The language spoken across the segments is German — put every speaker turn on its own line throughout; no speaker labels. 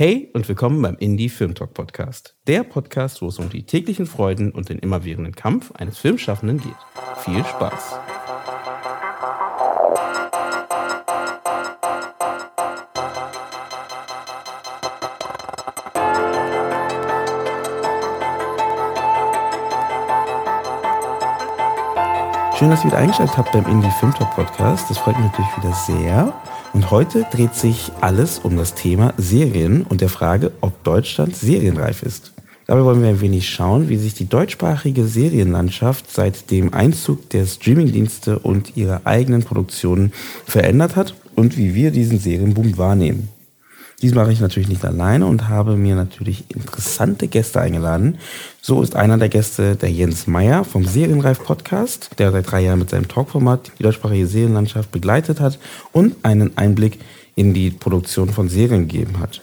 Hey und willkommen beim Indie Film Talk Podcast. Der Podcast, wo es um die täglichen Freuden und den immerwährenden Kampf eines Filmschaffenden geht. Viel Spaß! Schön, dass ihr wieder eingeschaltet habt beim Indie Film Talk Podcast. Das freut mich natürlich wieder sehr. Und heute dreht sich alles um das Thema Serien und der Frage, ob Deutschland serienreif ist. Dabei wollen wir ein wenig schauen, wie sich die deutschsprachige Serienlandschaft seit dem Einzug der Streamingdienste und ihrer eigenen Produktionen verändert hat und wie wir diesen Serienboom wahrnehmen. Dies mache ich natürlich nicht alleine und habe mir natürlich interessante Gäste eingeladen. So ist einer der Gäste der Jens Meyer vom Serienreif Podcast, der seit drei Jahren mit seinem Talkformat die deutschsprachige Serienlandschaft begleitet hat und einen Einblick in die Produktion von Serien gegeben hat.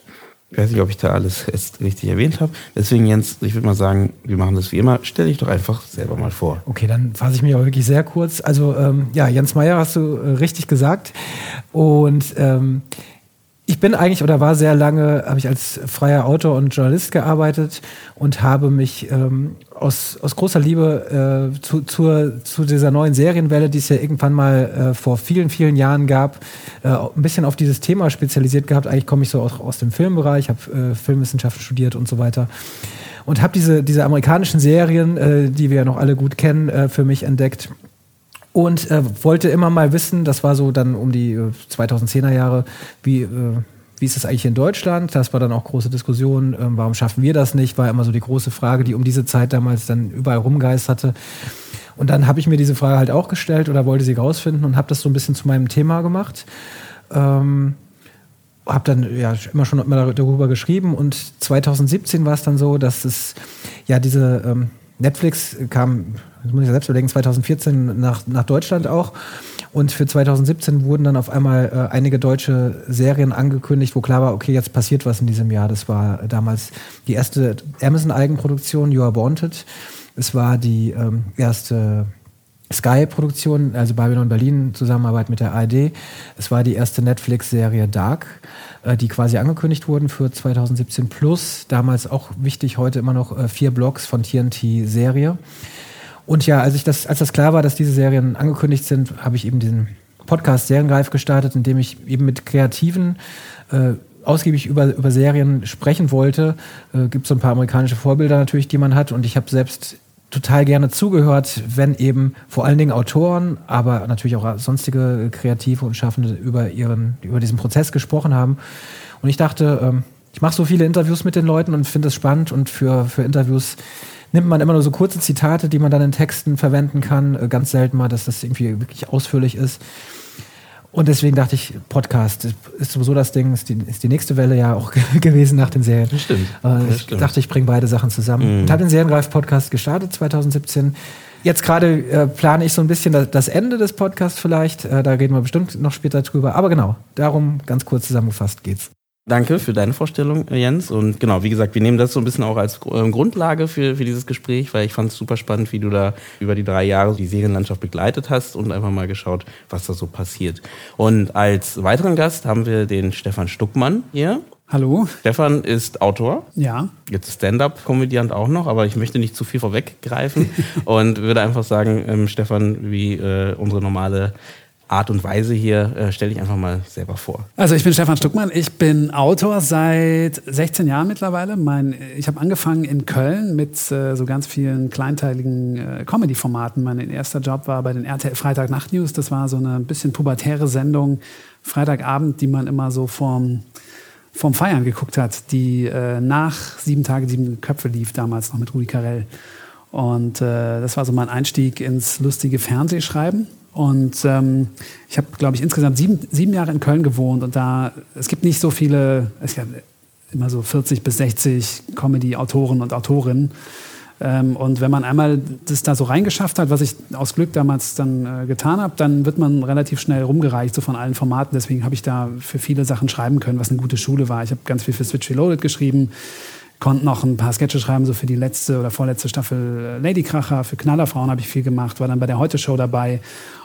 Ich weiß nicht, ob ich da alles jetzt richtig erwähnt habe. Deswegen, Jens, ich würde mal sagen, wir machen das wie immer. Stell dich doch einfach selber mal vor.
Okay, dann fasse ich mich auch wirklich sehr kurz. Also, ähm, ja, Jens Meyer hast du äh, richtig gesagt. Und ähm, ich bin eigentlich oder war sehr lange, habe ich als freier Autor und Journalist gearbeitet und habe mich ähm, aus, aus großer Liebe äh, zu, zur, zu dieser neuen Serienwelle, die es ja irgendwann mal äh, vor vielen, vielen Jahren gab, äh, ein bisschen auf dieses Thema spezialisiert gehabt. Eigentlich komme ich so aus, aus dem Filmbereich, habe äh, Filmwissenschaft studiert und so weiter. Und habe diese, diese amerikanischen Serien, äh, die wir ja noch alle gut kennen, äh, für mich entdeckt und äh, wollte immer mal wissen, das war so dann um die äh, 2010er Jahre, wie, äh, wie ist das eigentlich in Deutschland? Das war dann auch große Diskussion, äh, warum schaffen wir das nicht? War immer so die große Frage, die um diese Zeit damals dann überall rumgeisterte. Und dann habe ich mir diese Frage halt auch gestellt oder wollte sie rausfinden und habe das so ein bisschen zu meinem Thema gemacht. Ähm, habe dann ja immer schon immer darüber geschrieben und 2017 war es dann so, dass es ja diese ähm, Netflix kam, das muss ich selbst überlegen, 2014 nach, nach Deutschland auch. Und für 2017 wurden dann auf einmal äh, einige deutsche Serien angekündigt, wo klar war, okay, jetzt passiert was in diesem Jahr. Das war damals die erste Amazon-Eigenproduktion, You Are Wanted. Es war die ähm, erste Sky-Produktion, also Babylon Berlin, Zusammenarbeit mit der ARD. Es war die erste Netflix-Serie Dark. Äh, die quasi angekündigt wurden für 2017 plus. Damals auch wichtig, heute immer noch äh, vier Blogs von TNT-Serie. Und ja, als, ich das, als das klar war, dass diese Serien angekündigt sind, habe ich eben diesen Podcast Seriengreif gestartet, in dem ich eben mit Kreativen äh, ausgiebig über, über Serien sprechen wollte. Äh, Gibt so ein paar amerikanische Vorbilder natürlich, die man hat. Und ich habe selbst total gerne zugehört, wenn eben vor allen Dingen Autoren, aber natürlich auch sonstige Kreative und Schaffende über ihren, über diesen Prozess gesprochen haben. Und ich dachte, ähm, ich mache so viele Interviews mit den Leuten und finde es spannend und für, für Interviews nimmt man immer nur so kurze Zitate, die man dann in Texten verwenden kann. Äh, ganz selten mal, dass das irgendwie wirklich ausführlich ist. Und deswegen dachte ich, Podcast ist sowieso das Ding, ist die, ist die nächste Welle ja auch gewesen nach den Serien. Das stimmt. Äh, ich stimmt. dachte, ich bringe beide Sachen zusammen. Mhm. Und habe den Seriengreif-Podcast gestartet 2017. Jetzt gerade äh, plane ich so ein bisschen das, das Ende des Podcasts vielleicht. Äh, da reden wir bestimmt noch später drüber. Aber genau, darum ganz kurz zusammengefasst geht's.
Danke für deine Vorstellung, Jens. Und genau, wie gesagt, wir nehmen das so ein bisschen auch als äh, Grundlage für, für dieses Gespräch, weil ich fand es super spannend, wie du da über die drei Jahre die Serienlandschaft begleitet hast und einfach mal geschaut, was da so passiert. Und als weiteren Gast haben wir den Stefan Stuckmann hier.
Hallo.
Stefan ist Autor.
Ja.
Jetzt Stand-up-Komödiant auch noch, aber ich möchte nicht zu viel vorweggreifen und würde einfach sagen, ähm, Stefan, wie äh, unsere normale Art und Weise hier. Äh, stell dich einfach mal selber vor.
Also ich bin Stefan Stuckmann, ich bin Autor seit 16 Jahren mittlerweile. Mein, ich habe angefangen in Köln mit äh, so ganz vielen kleinteiligen äh, Comedy-Formaten. Mein erster Job war bei den RTL Freitag Nacht News. Das war so eine bisschen pubertäre Sendung, Freitagabend, die man immer so vorm, vorm Feiern geguckt hat, die äh, nach Sieben Tage, Sieben Köpfe lief, damals noch mit Rudi Carell. Und äh, das war so mein Einstieg ins lustige Fernsehschreiben. Und ähm, ich habe, glaube ich, insgesamt sieben, sieben Jahre in Köln gewohnt und da, es gibt nicht so viele, es gibt immer so 40 bis 60 Comedy-Autoren und Autorinnen. Ähm, und wenn man einmal das da so reingeschafft hat, was ich aus Glück damals dann äh, getan habe, dann wird man relativ schnell rumgereicht, so von allen Formaten. Deswegen habe ich da für viele Sachen schreiben können, was eine gute Schule war. Ich habe ganz viel für Switch Reloaded geschrieben, konnte noch ein paar Sketche schreiben, so für die letzte oder vorletzte Staffel äh, Lady Kracher, für Knallerfrauen habe ich viel gemacht, war dann bei der Heute-Show dabei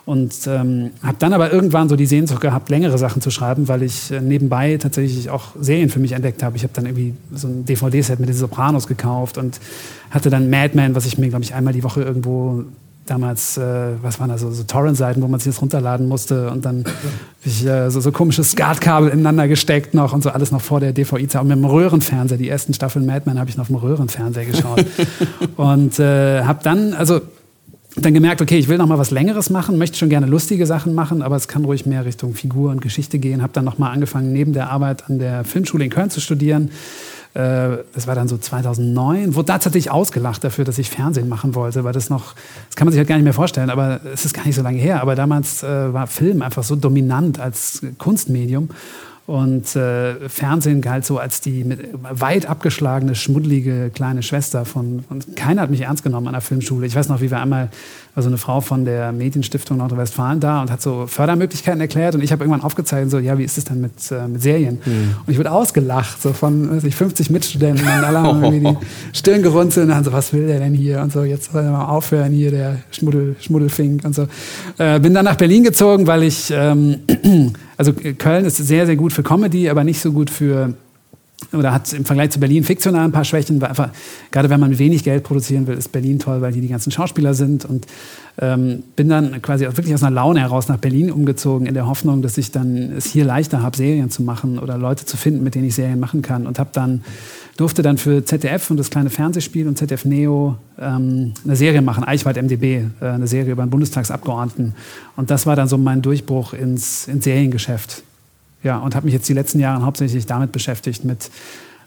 und ähm, habe dann aber irgendwann so die Sehnsucht gehabt, längere Sachen zu schreiben, weil ich äh, nebenbei tatsächlich auch Serien für mich entdeckt habe. Ich habe dann irgendwie so ein DVD-Set mit den Sopranos gekauft und hatte dann Mad Men, was ich mir, glaube ich, einmal die Woche irgendwo damals, äh, was waren da so, so Torrent-Seiten, wo man sich das runterladen musste und dann habe ich äh, so, so komische Skatkabel ineinander gesteckt noch und so alles noch vor der DVI-Zeit. Und mit dem Röhrenfernseher, die ersten Staffeln Mad Men habe ich noch auf dem Röhrenfernseher geschaut. und äh, habe dann, also dann gemerkt, okay, ich will noch mal was Längeres machen, möchte schon gerne lustige Sachen machen, aber es kann ruhig mehr Richtung Figur und Geschichte gehen. Habe dann noch mal angefangen, neben der Arbeit an der Filmschule in Köln zu studieren. Äh, das war dann so 2009. Wurde tatsächlich ausgelacht dafür, dass ich Fernsehen machen wollte, weil das noch, das kann man sich halt gar nicht mehr vorstellen, aber es ist gar nicht so lange her. Aber damals äh, war Film einfach so dominant als Kunstmedium. Und äh, Fernsehen galt so als die mit, weit abgeschlagene, schmuddelige kleine Schwester von, von. Keiner hat mich ernst genommen an der Filmschule. Ich weiß noch, wie wir einmal war so eine Frau von der Medienstiftung Nordrhein-Westfalen da und hat so Fördermöglichkeiten erklärt und ich habe irgendwann aufgezeigt, so, ja, wie ist es denn mit, äh, mit Serien? Mhm. Und ich wurde ausgelacht, so von weiß ich, 50 Mitstudenten und alle haben irgendwie die Stirn gerunzelt und dann so, was will der denn hier? Und so, jetzt soll er mal aufhören hier, der Schmuddel, Schmuddelfink und so. Äh, bin dann nach Berlin gezogen, weil ich, ähm, also Köln ist sehr, sehr gut für Comedy, aber nicht so gut für oder hat im Vergleich zu Berlin fiktional ein paar Schwächen, weil einfach, gerade wenn man wenig Geld produzieren will, ist Berlin toll, weil hier die ganzen Schauspieler sind und ähm, bin dann quasi wirklich aus einer Laune heraus nach Berlin umgezogen, in der Hoffnung, dass ich dann es hier leichter habe, Serien zu machen oder Leute zu finden, mit denen ich Serien machen kann und habe dann durfte dann für ZDF und das kleine Fernsehspiel und ZDF Neo ähm, eine Serie machen, Eichwald MDB, äh, eine Serie über einen Bundestagsabgeordneten. Und das war dann so mein Durchbruch ins, ins Seriengeschäft. Ja, und habe mich jetzt die letzten Jahre hauptsächlich damit beschäftigt, mit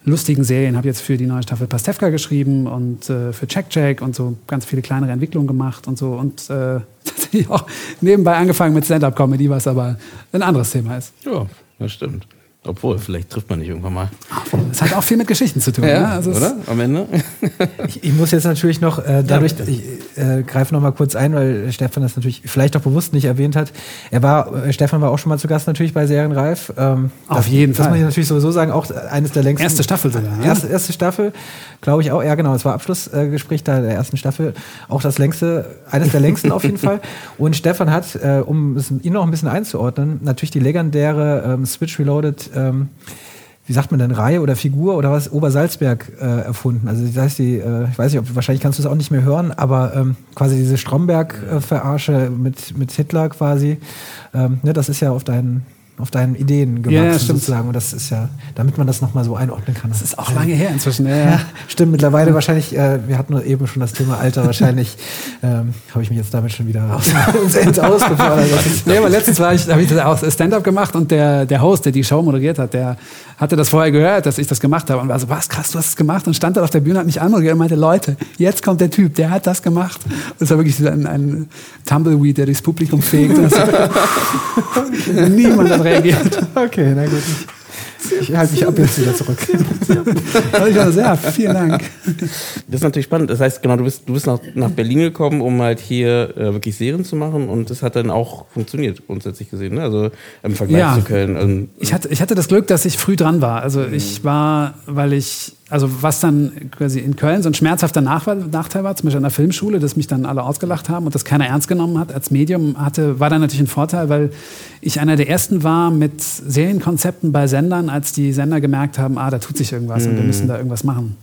lustigen Serien. Habe jetzt für die neue Staffel Pastewka geschrieben und äh, für Check Check und so ganz viele kleinere Entwicklungen gemacht und so. Und äh, tatsächlich auch nebenbei angefangen mit Stand-Up-Comedy, was aber ein anderes Thema ist.
Ja, das stimmt. Obwohl, vielleicht trifft man nicht irgendwann mal.
Das hat auch viel mit Geschichten zu tun. Ja, ne?
also oder? Am Ende?
ich, ich, muss jetzt natürlich noch, äh, dadurch, ja, ich äh, greife noch mal kurz ein, weil Stefan das natürlich vielleicht auch bewusst nicht erwähnt hat. Er war, äh, Stefan war auch schon mal zu Gast natürlich bei Serienreif.
Ähm, Auf jeden
das,
Fall.
Das muss ich natürlich sowieso sagen, auch eines der längsten.
Erste Staffel sogar.
Ne? Erste, erste Staffel, glaube ich auch. Ja, genau, es war Abschlussgespräch da der ersten Staffel. Auch das längste, eines der längsten auf jeden Fall. Und Stefan hat, äh, um ihn noch ein bisschen einzuordnen, natürlich die legendäre ähm, Switch Reloaded ähm, wie sagt man denn, Reihe oder Figur oder was, Obersalzberg äh, erfunden. Also das heißt, die, äh, ich weiß nicht, ob, wahrscheinlich kannst du es auch nicht mehr hören, aber ähm, quasi diese Stromberg-Verarsche mit, mit Hitler quasi, ähm, ne, das ist ja auf deinen auf deinen Ideen
gemacht, ja,
sozusagen. Und das ist ja, damit man das nochmal so einordnen kann.
Das ist auch lange her inzwischen.
Ja, ja. stimmt, mittlerweile wahrscheinlich, äh, wir hatten eben schon das Thema Alter, wahrscheinlich ähm, habe ich mich jetzt damit schon wieder ins ausgefordert.
nee, aber letztens war ich, habe ich auch Stand-up gemacht und der, der Host, der die Show moderiert hat, der hatte das vorher gehört, dass ich das gemacht habe und war so, was krass, du hast es gemacht und stand dann auf der Bühne, hat mich anmoderiert und meinte, Leute, jetzt kommt der Typ, der hat das gemacht. Und es war wirklich so ein, ein Tumbleweed, der durchs Publikum fegt. Niemand hat reagiert.
Okay, na gut. Ich halte mich ab jetzt wieder zurück.
ja, vielen Dank.
Das ist natürlich spannend. Das heißt, genau, du bist, du bist nach, nach Berlin gekommen, um halt hier äh, wirklich Serien zu machen und das hat dann auch funktioniert, grundsätzlich gesehen. Ne? Also im Vergleich ja. zu Köln.
Also, ich, hatte, ich hatte das Glück, dass ich früh dran war. Also ich war, weil ich also was dann quasi in Köln so ein schmerzhafter Nachteil war, zum Beispiel an der Filmschule, dass mich dann alle ausgelacht haben und das keiner ernst genommen hat als Medium, hatte, war dann natürlich ein Vorteil, weil ich einer der ersten war mit Serienkonzepten bei Sendern, als die Sender gemerkt haben, ah, da tut sich irgendwas mm. und wir müssen da irgendwas machen.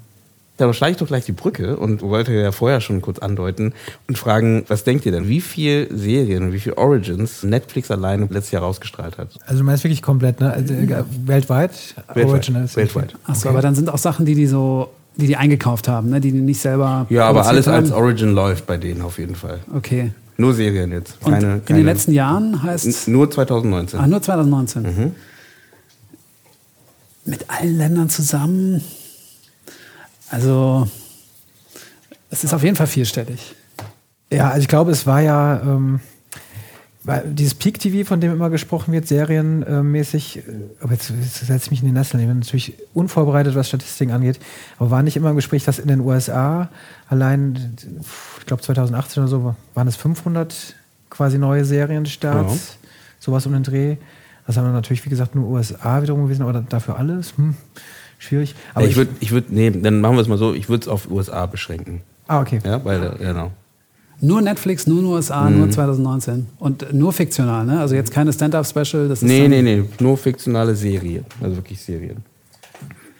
Da schlage ich doch gleich die Brücke und wollte ja vorher schon kurz andeuten und fragen, was denkt ihr denn, wie viele Serien, wie viele Origins Netflix alleine letztes Jahr rausgestrahlt hat?
Also du meinst wirklich komplett, ne? Also, äh, weltweit?
Weltweit. Originals. Weltweit.
Achso, okay. aber dann sind auch Sachen, die die so die die eingekauft haben, ne? die die nicht selber.
Ja, aber alles haben. als Origin läuft bei denen auf jeden Fall.
Okay.
Nur Serien jetzt.
Keine, Und in keine den letzten Jahren heißt
Nur 2019.
Ah, nur 2019. Mhm. Mit allen Ländern zusammen. Also, es ist auf jeden Fall vierstellig.
Ja, also ich glaube, es war ja ähm, dieses Peak TV, von dem immer gesprochen wird, serienmäßig, äh, aber jetzt, jetzt setze ich mich in die Nesseln, ich bin natürlich unvorbereitet, was Statistiken angeht, aber war nicht immer im Gespräch, dass in den USA allein, ich glaube 2018 oder so, waren es 500 quasi neue Serienstarts, ja. sowas um den Dreh. Das haben wir natürlich, wie gesagt, nur USA wiederum gewesen, aber dafür alles. Hm schwierig.
Aber ich würde, ich würde, nee, dann machen wir es mal so, ich würde es auf USA beschränken.
Ah, okay.
Ja, weil, genau.
Nur Netflix, nur in den USA, mhm. nur 2019. Und nur fiktional, ne? Also jetzt keine Stand-Up-Special.
Nee, nee, nee. Nur fiktionale Serien. Also wirklich Serien.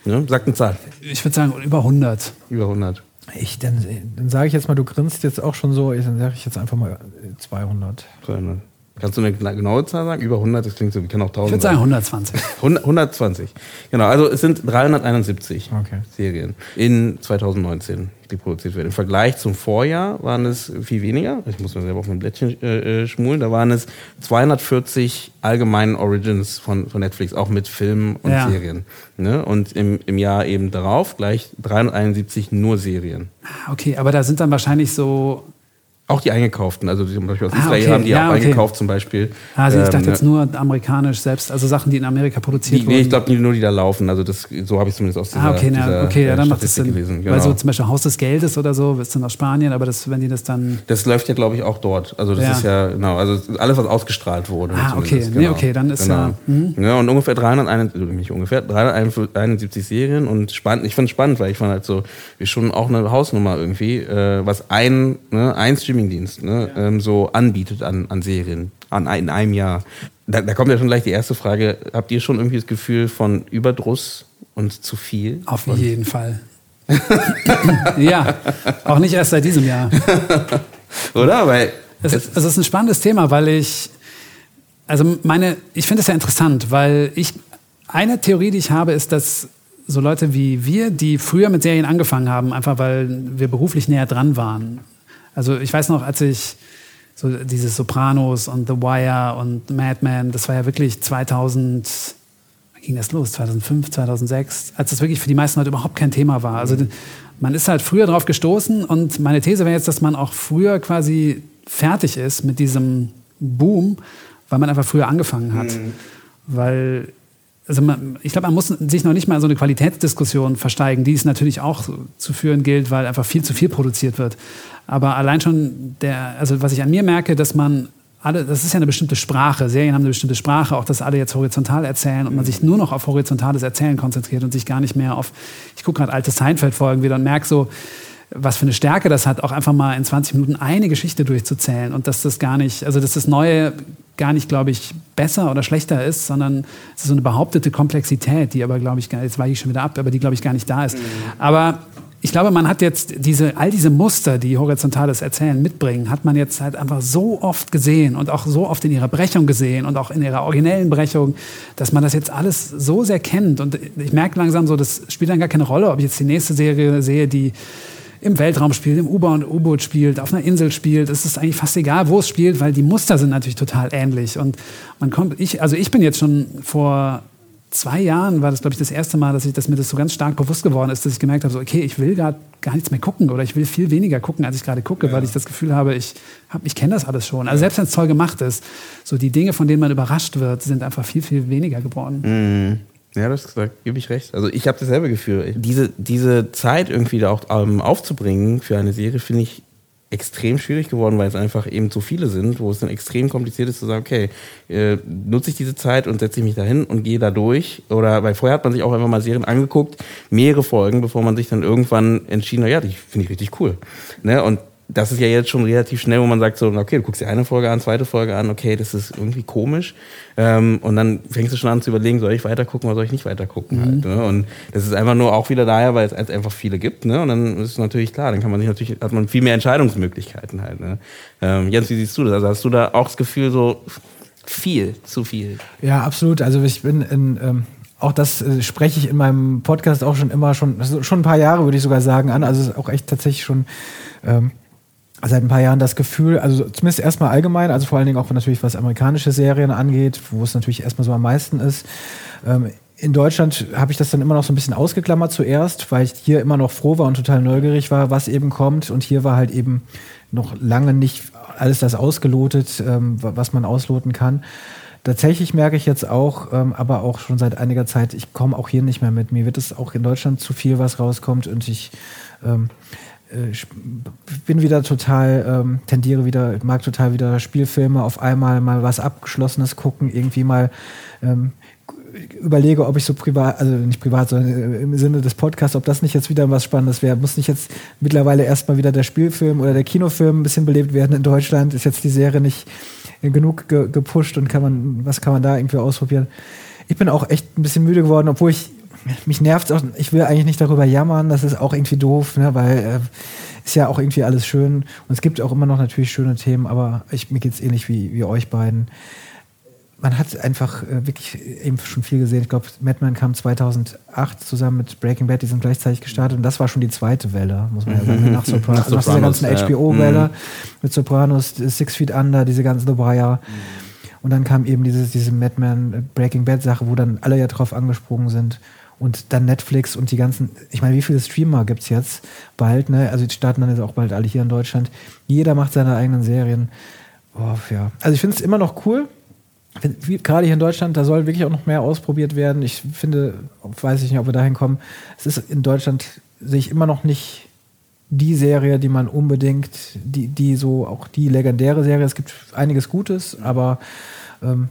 Ne? Sagt eine Zahl.
Ich würde sagen, über 100.
Über 100.
Ich, dann, dann sage ich jetzt mal, du grinst jetzt auch schon so, dann sage ich jetzt einfach mal 200.
200. Kannst du eine genaue Zahl sagen? Über 100, das klingt so, wir kennen auch 1000.
Ich würde sagen 120.
100, 120. Genau, also es sind 371 okay. Serien in 2019, die produziert werden. Im Vergleich zum Vorjahr waren es viel weniger. Ich muss mir selber auf mein Blättchen äh, äh schmulen. Da waren es 240 allgemeinen Origins von, von Netflix, auch mit Filmen und ja. Serien. Ne? Und im, im Jahr eben darauf gleich 371 nur Serien.
Ah, okay, aber da sind dann wahrscheinlich so
auch die eingekauften, also zum Beispiel aus ah, Israel okay. haben die ja, auch okay. eingekauft zum Beispiel.
Also ich dachte ähm, jetzt nur amerikanisch selbst, also Sachen, die in Amerika produziert
die,
wurden.
Nee, ich glaube nur die da laufen. Also das, so habe ich zumindest aus dieser,
ah, okay, na,
dieser
okay, ja, dann macht das Sinn. Gelesen. Genau. Weil so zum Beispiel Haus des Geldes oder so, ist dann aus Spanien, aber das, wenn die das dann.
Das läuft ja, glaube ich, auch dort. Also das ja. ist ja, genau, also alles, was ausgestrahlt wurde.
Ah, okay, genau. nee, okay, dann ist
genau.
ja.
Mh. Ja, und ungefähr 371, nicht ungefähr, 371 Serien und spannend, ich fand es spannend, weil ich fand halt so, wie schon auch eine Hausnummer irgendwie, äh, was ein, ne, ein Streamingdienst, ne, ja ähm, so anbietet an, an Serien an, in einem Jahr. Da, da kommt ja schon gleich die erste Frage. Habt ihr schon irgendwie das Gefühl von Überdruss und zu viel?
Auf und jeden Fall. ja, auch nicht erst seit diesem Jahr.
Oder? Weil
es, es, es ist ein spannendes Thema, weil ich, also meine, ich finde es ja interessant, weil ich, eine Theorie, die ich habe, ist, dass so Leute wie wir, die früher mit Serien angefangen haben, einfach weil wir beruflich näher dran waren. Also ich weiß noch, als ich so dieses Sopranos und The Wire und Mad Men, das war ja wirklich 2000, wann ging das los? 2005, 2006, als das wirklich für die meisten Leute überhaupt kein Thema war. Also man ist halt früher drauf gestoßen und meine These wäre jetzt, dass man auch früher quasi fertig ist mit diesem Boom, weil man einfach früher angefangen hat. Mhm. Weil also man, ich glaube, man muss sich noch nicht mal so eine Qualitätsdiskussion versteigen, die es natürlich auch zu führen gilt, weil einfach viel zu viel produziert wird. Aber allein schon der, also was ich an mir merke, dass man alle, das ist ja eine bestimmte Sprache. Serien haben eine bestimmte Sprache, auch dass alle jetzt horizontal erzählen und man sich nur noch auf horizontales Erzählen konzentriert und sich gar nicht mehr auf, ich gucke gerade alte Seinfeld-Folgen wieder und merke so, was für eine Stärke das hat, auch einfach mal in 20 Minuten eine Geschichte durchzuzählen und dass das gar nicht, also dass das Neue gar nicht, glaube ich, besser oder schlechter ist, sondern es ist so eine behauptete Komplexität, die aber, glaube ich, jetzt weiche ich schon wieder ab, aber die, glaube ich, gar nicht da ist. Mhm. Aber ich glaube, man hat jetzt diese, all diese Muster, die horizontales Erzählen mitbringen, hat man jetzt halt einfach so oft gesehen und auch so oft in ihrer Brechung gesehen und auch in ihrer originellen Brechung, dass man das jetzt alles so sehr kennt. Und ich merke langsam so, das spielt dann gar keine Rolle, ob ich jetzt die nächste Serie sehe, die im Weltraum spielt, im U-Boot spielt, auf einer Insel spielt. Es ist eigentlich fast egal, wo es spielt, weil die Muster sind natürlich total ähnlich. Und man kommt, ich, also ich bin jetzt schon vor zwei Jahren war das, glaube ich, das erste Mal, dass, ich, dass mir das so ganz stark bewusst geworden ist, dass ich gemerkt habe, so, okay, ich will gar, gar nichts mehr gucken oder ich will viel weniger gucken, als ich gerade gucke, ja. weil ich das Gefühl habe, ich, hab, ich kenne das alles schon. Also selbst wenn es toll gemacht ist, so die Dinge, von denen man überrascht wird, sind einfach viel, viel weniger geworden.
Mhm. Ja, das da gebe ich recht. Also ich habe dasselbe Gefühl. Diese, diese Zeit irgendwie da auch ähm, aufzubringen für eine Serie, finde ich extrem schwierig geworden, weil es einfach eben zu viele sind, wo es dann extrem kompliziert ist zu sagen, okay, äh, nutze ich diese Zeit und setze ich mich dahin und gehe da durch. Oder weil vorher hat man sich auch einfach mal Serien angeguckt, mehrere Folgen, bevor man sich dann irgendwann entschieden hat, ja, die finde ich richtig cool. Ne? Und das ist ja jetzt schon relativ schnell, wo man sagt so, okay, du guckst dir eine Folge an, zweite Folge an, okay, das ist irgendwie komisch. Ähm, und dann fängst du schon an zu überlegen, soll ich weiter gucken oder soll ich nicht weiter gucken mhm. halt. Ne? Und das ist einfach nur auch wieder daher, weil es einfach viele gibt. Ne? Und dann ist es natürlich klar, dann kann man sich natürlich, hat man viel mehr Entscheidungsmöglichkeiten halt. Ne? Ähm, Jens, wie siehst du das? Also hast du da auch das Gefühl, so viel, zu viel?
Ja, absolut. Also ich bin in, ähm auch das äh, spreche ich in meinem Podcast auch schon immer schon, schon ein paar Jahre würde ich sogar sagen an. Also es ist auch echt tatsächlich schon ähm, seit ein paar Jahren das Gefühl, also zumindest erstmal allgemein, also vor allen Dingen auch natürlich was amerikanische Serien angeht, wo es natürlich erstmal so am meisten ist. Ähm, in Deutschland habe ich das dann immer noch so ein bisschen ausgeklammert zuerst, weil ich hier immer noch froh war und total neugierig war, was eben kommt. Und hier war halt eben noch lange nicht alles das ausgelotet, ähm, was man ausloten kann. Tatsächlich merke ich jetzt auch, ähm, aber auch schon seit einiger Zeit, ich komme auch hier nicht mehr mit. Mir wird es auch in Deutschland zu viel, was rauskommt und ich ähm, äh, bin wieder total, ähm, tendiere wieder, mag total wieder Spielfilme, auf einmal mal was Abgeschlossenes gucken, irgendwie mal ähm, überlege, ob ich so privat, also nicht privat, sondern im Sinne des Podcasts, ob das nicht jetzt wieder was Spannendes wäre. Muss nicht jetzt mittlerweile erstmal wieder der Spielfilm oder der Kinofilm ein bisschen belebt werden in Deutschland? Ist jetzt die Serie nicht genug ge gepusht und kann man, was kann man da irgendwie ausprobieren? Ich bin auch echt ein bisschen müde geworden, obwohl ich, mich nervt auch, ich will eigentlich nicht darüber jammern, das ist auch irgendwie doof, ne, weil äh, ist ja auch irgendwie alles schön und es gibt auch immer noch natürlich schöne Themen, aber ich, mir geht es ähnlich wie, wie euch beiden man hat einfach äh, wirklich eben schon viel gesehen. Ich glaube, Madman kam 2008 zusammen mit Breaking Bad, die sind gleichzeitig gestartet und das war schon die zweite Welle, muss man ja sagen, nach Sopranos. Nach, Sopranos, nach dieser ganzen HBO-Welle ja. Mhm. mit Sopranos, Six Feet Under, diese ganzen The Wire. Und dann kam eben dieses, diese Madman Breaking Bad Sache, wo dann alle ja drauf angesprungen sind. Und dann Netflix und die ganzen, ich meine, wie viele Streamer gibt es jetzt bald, ne? Also die starten dann jetzt auch bald alle hier in Deutschland. Jeder macht seine eigenen Serien. Oh, ja. Also ich finde es immer noch cool, gerade hier in Deutschland, da soll wirklich auch noch mehr ausprobiert werden. Ich finde, weiß ich nicht, ob wir dahin kommen. Es ist in Deutschland, sehe ich immer noch nicht die Serie, die man unbedingt, die, die so auch die legendäre Serie. Es gibt einiges Gutes, aber ähm,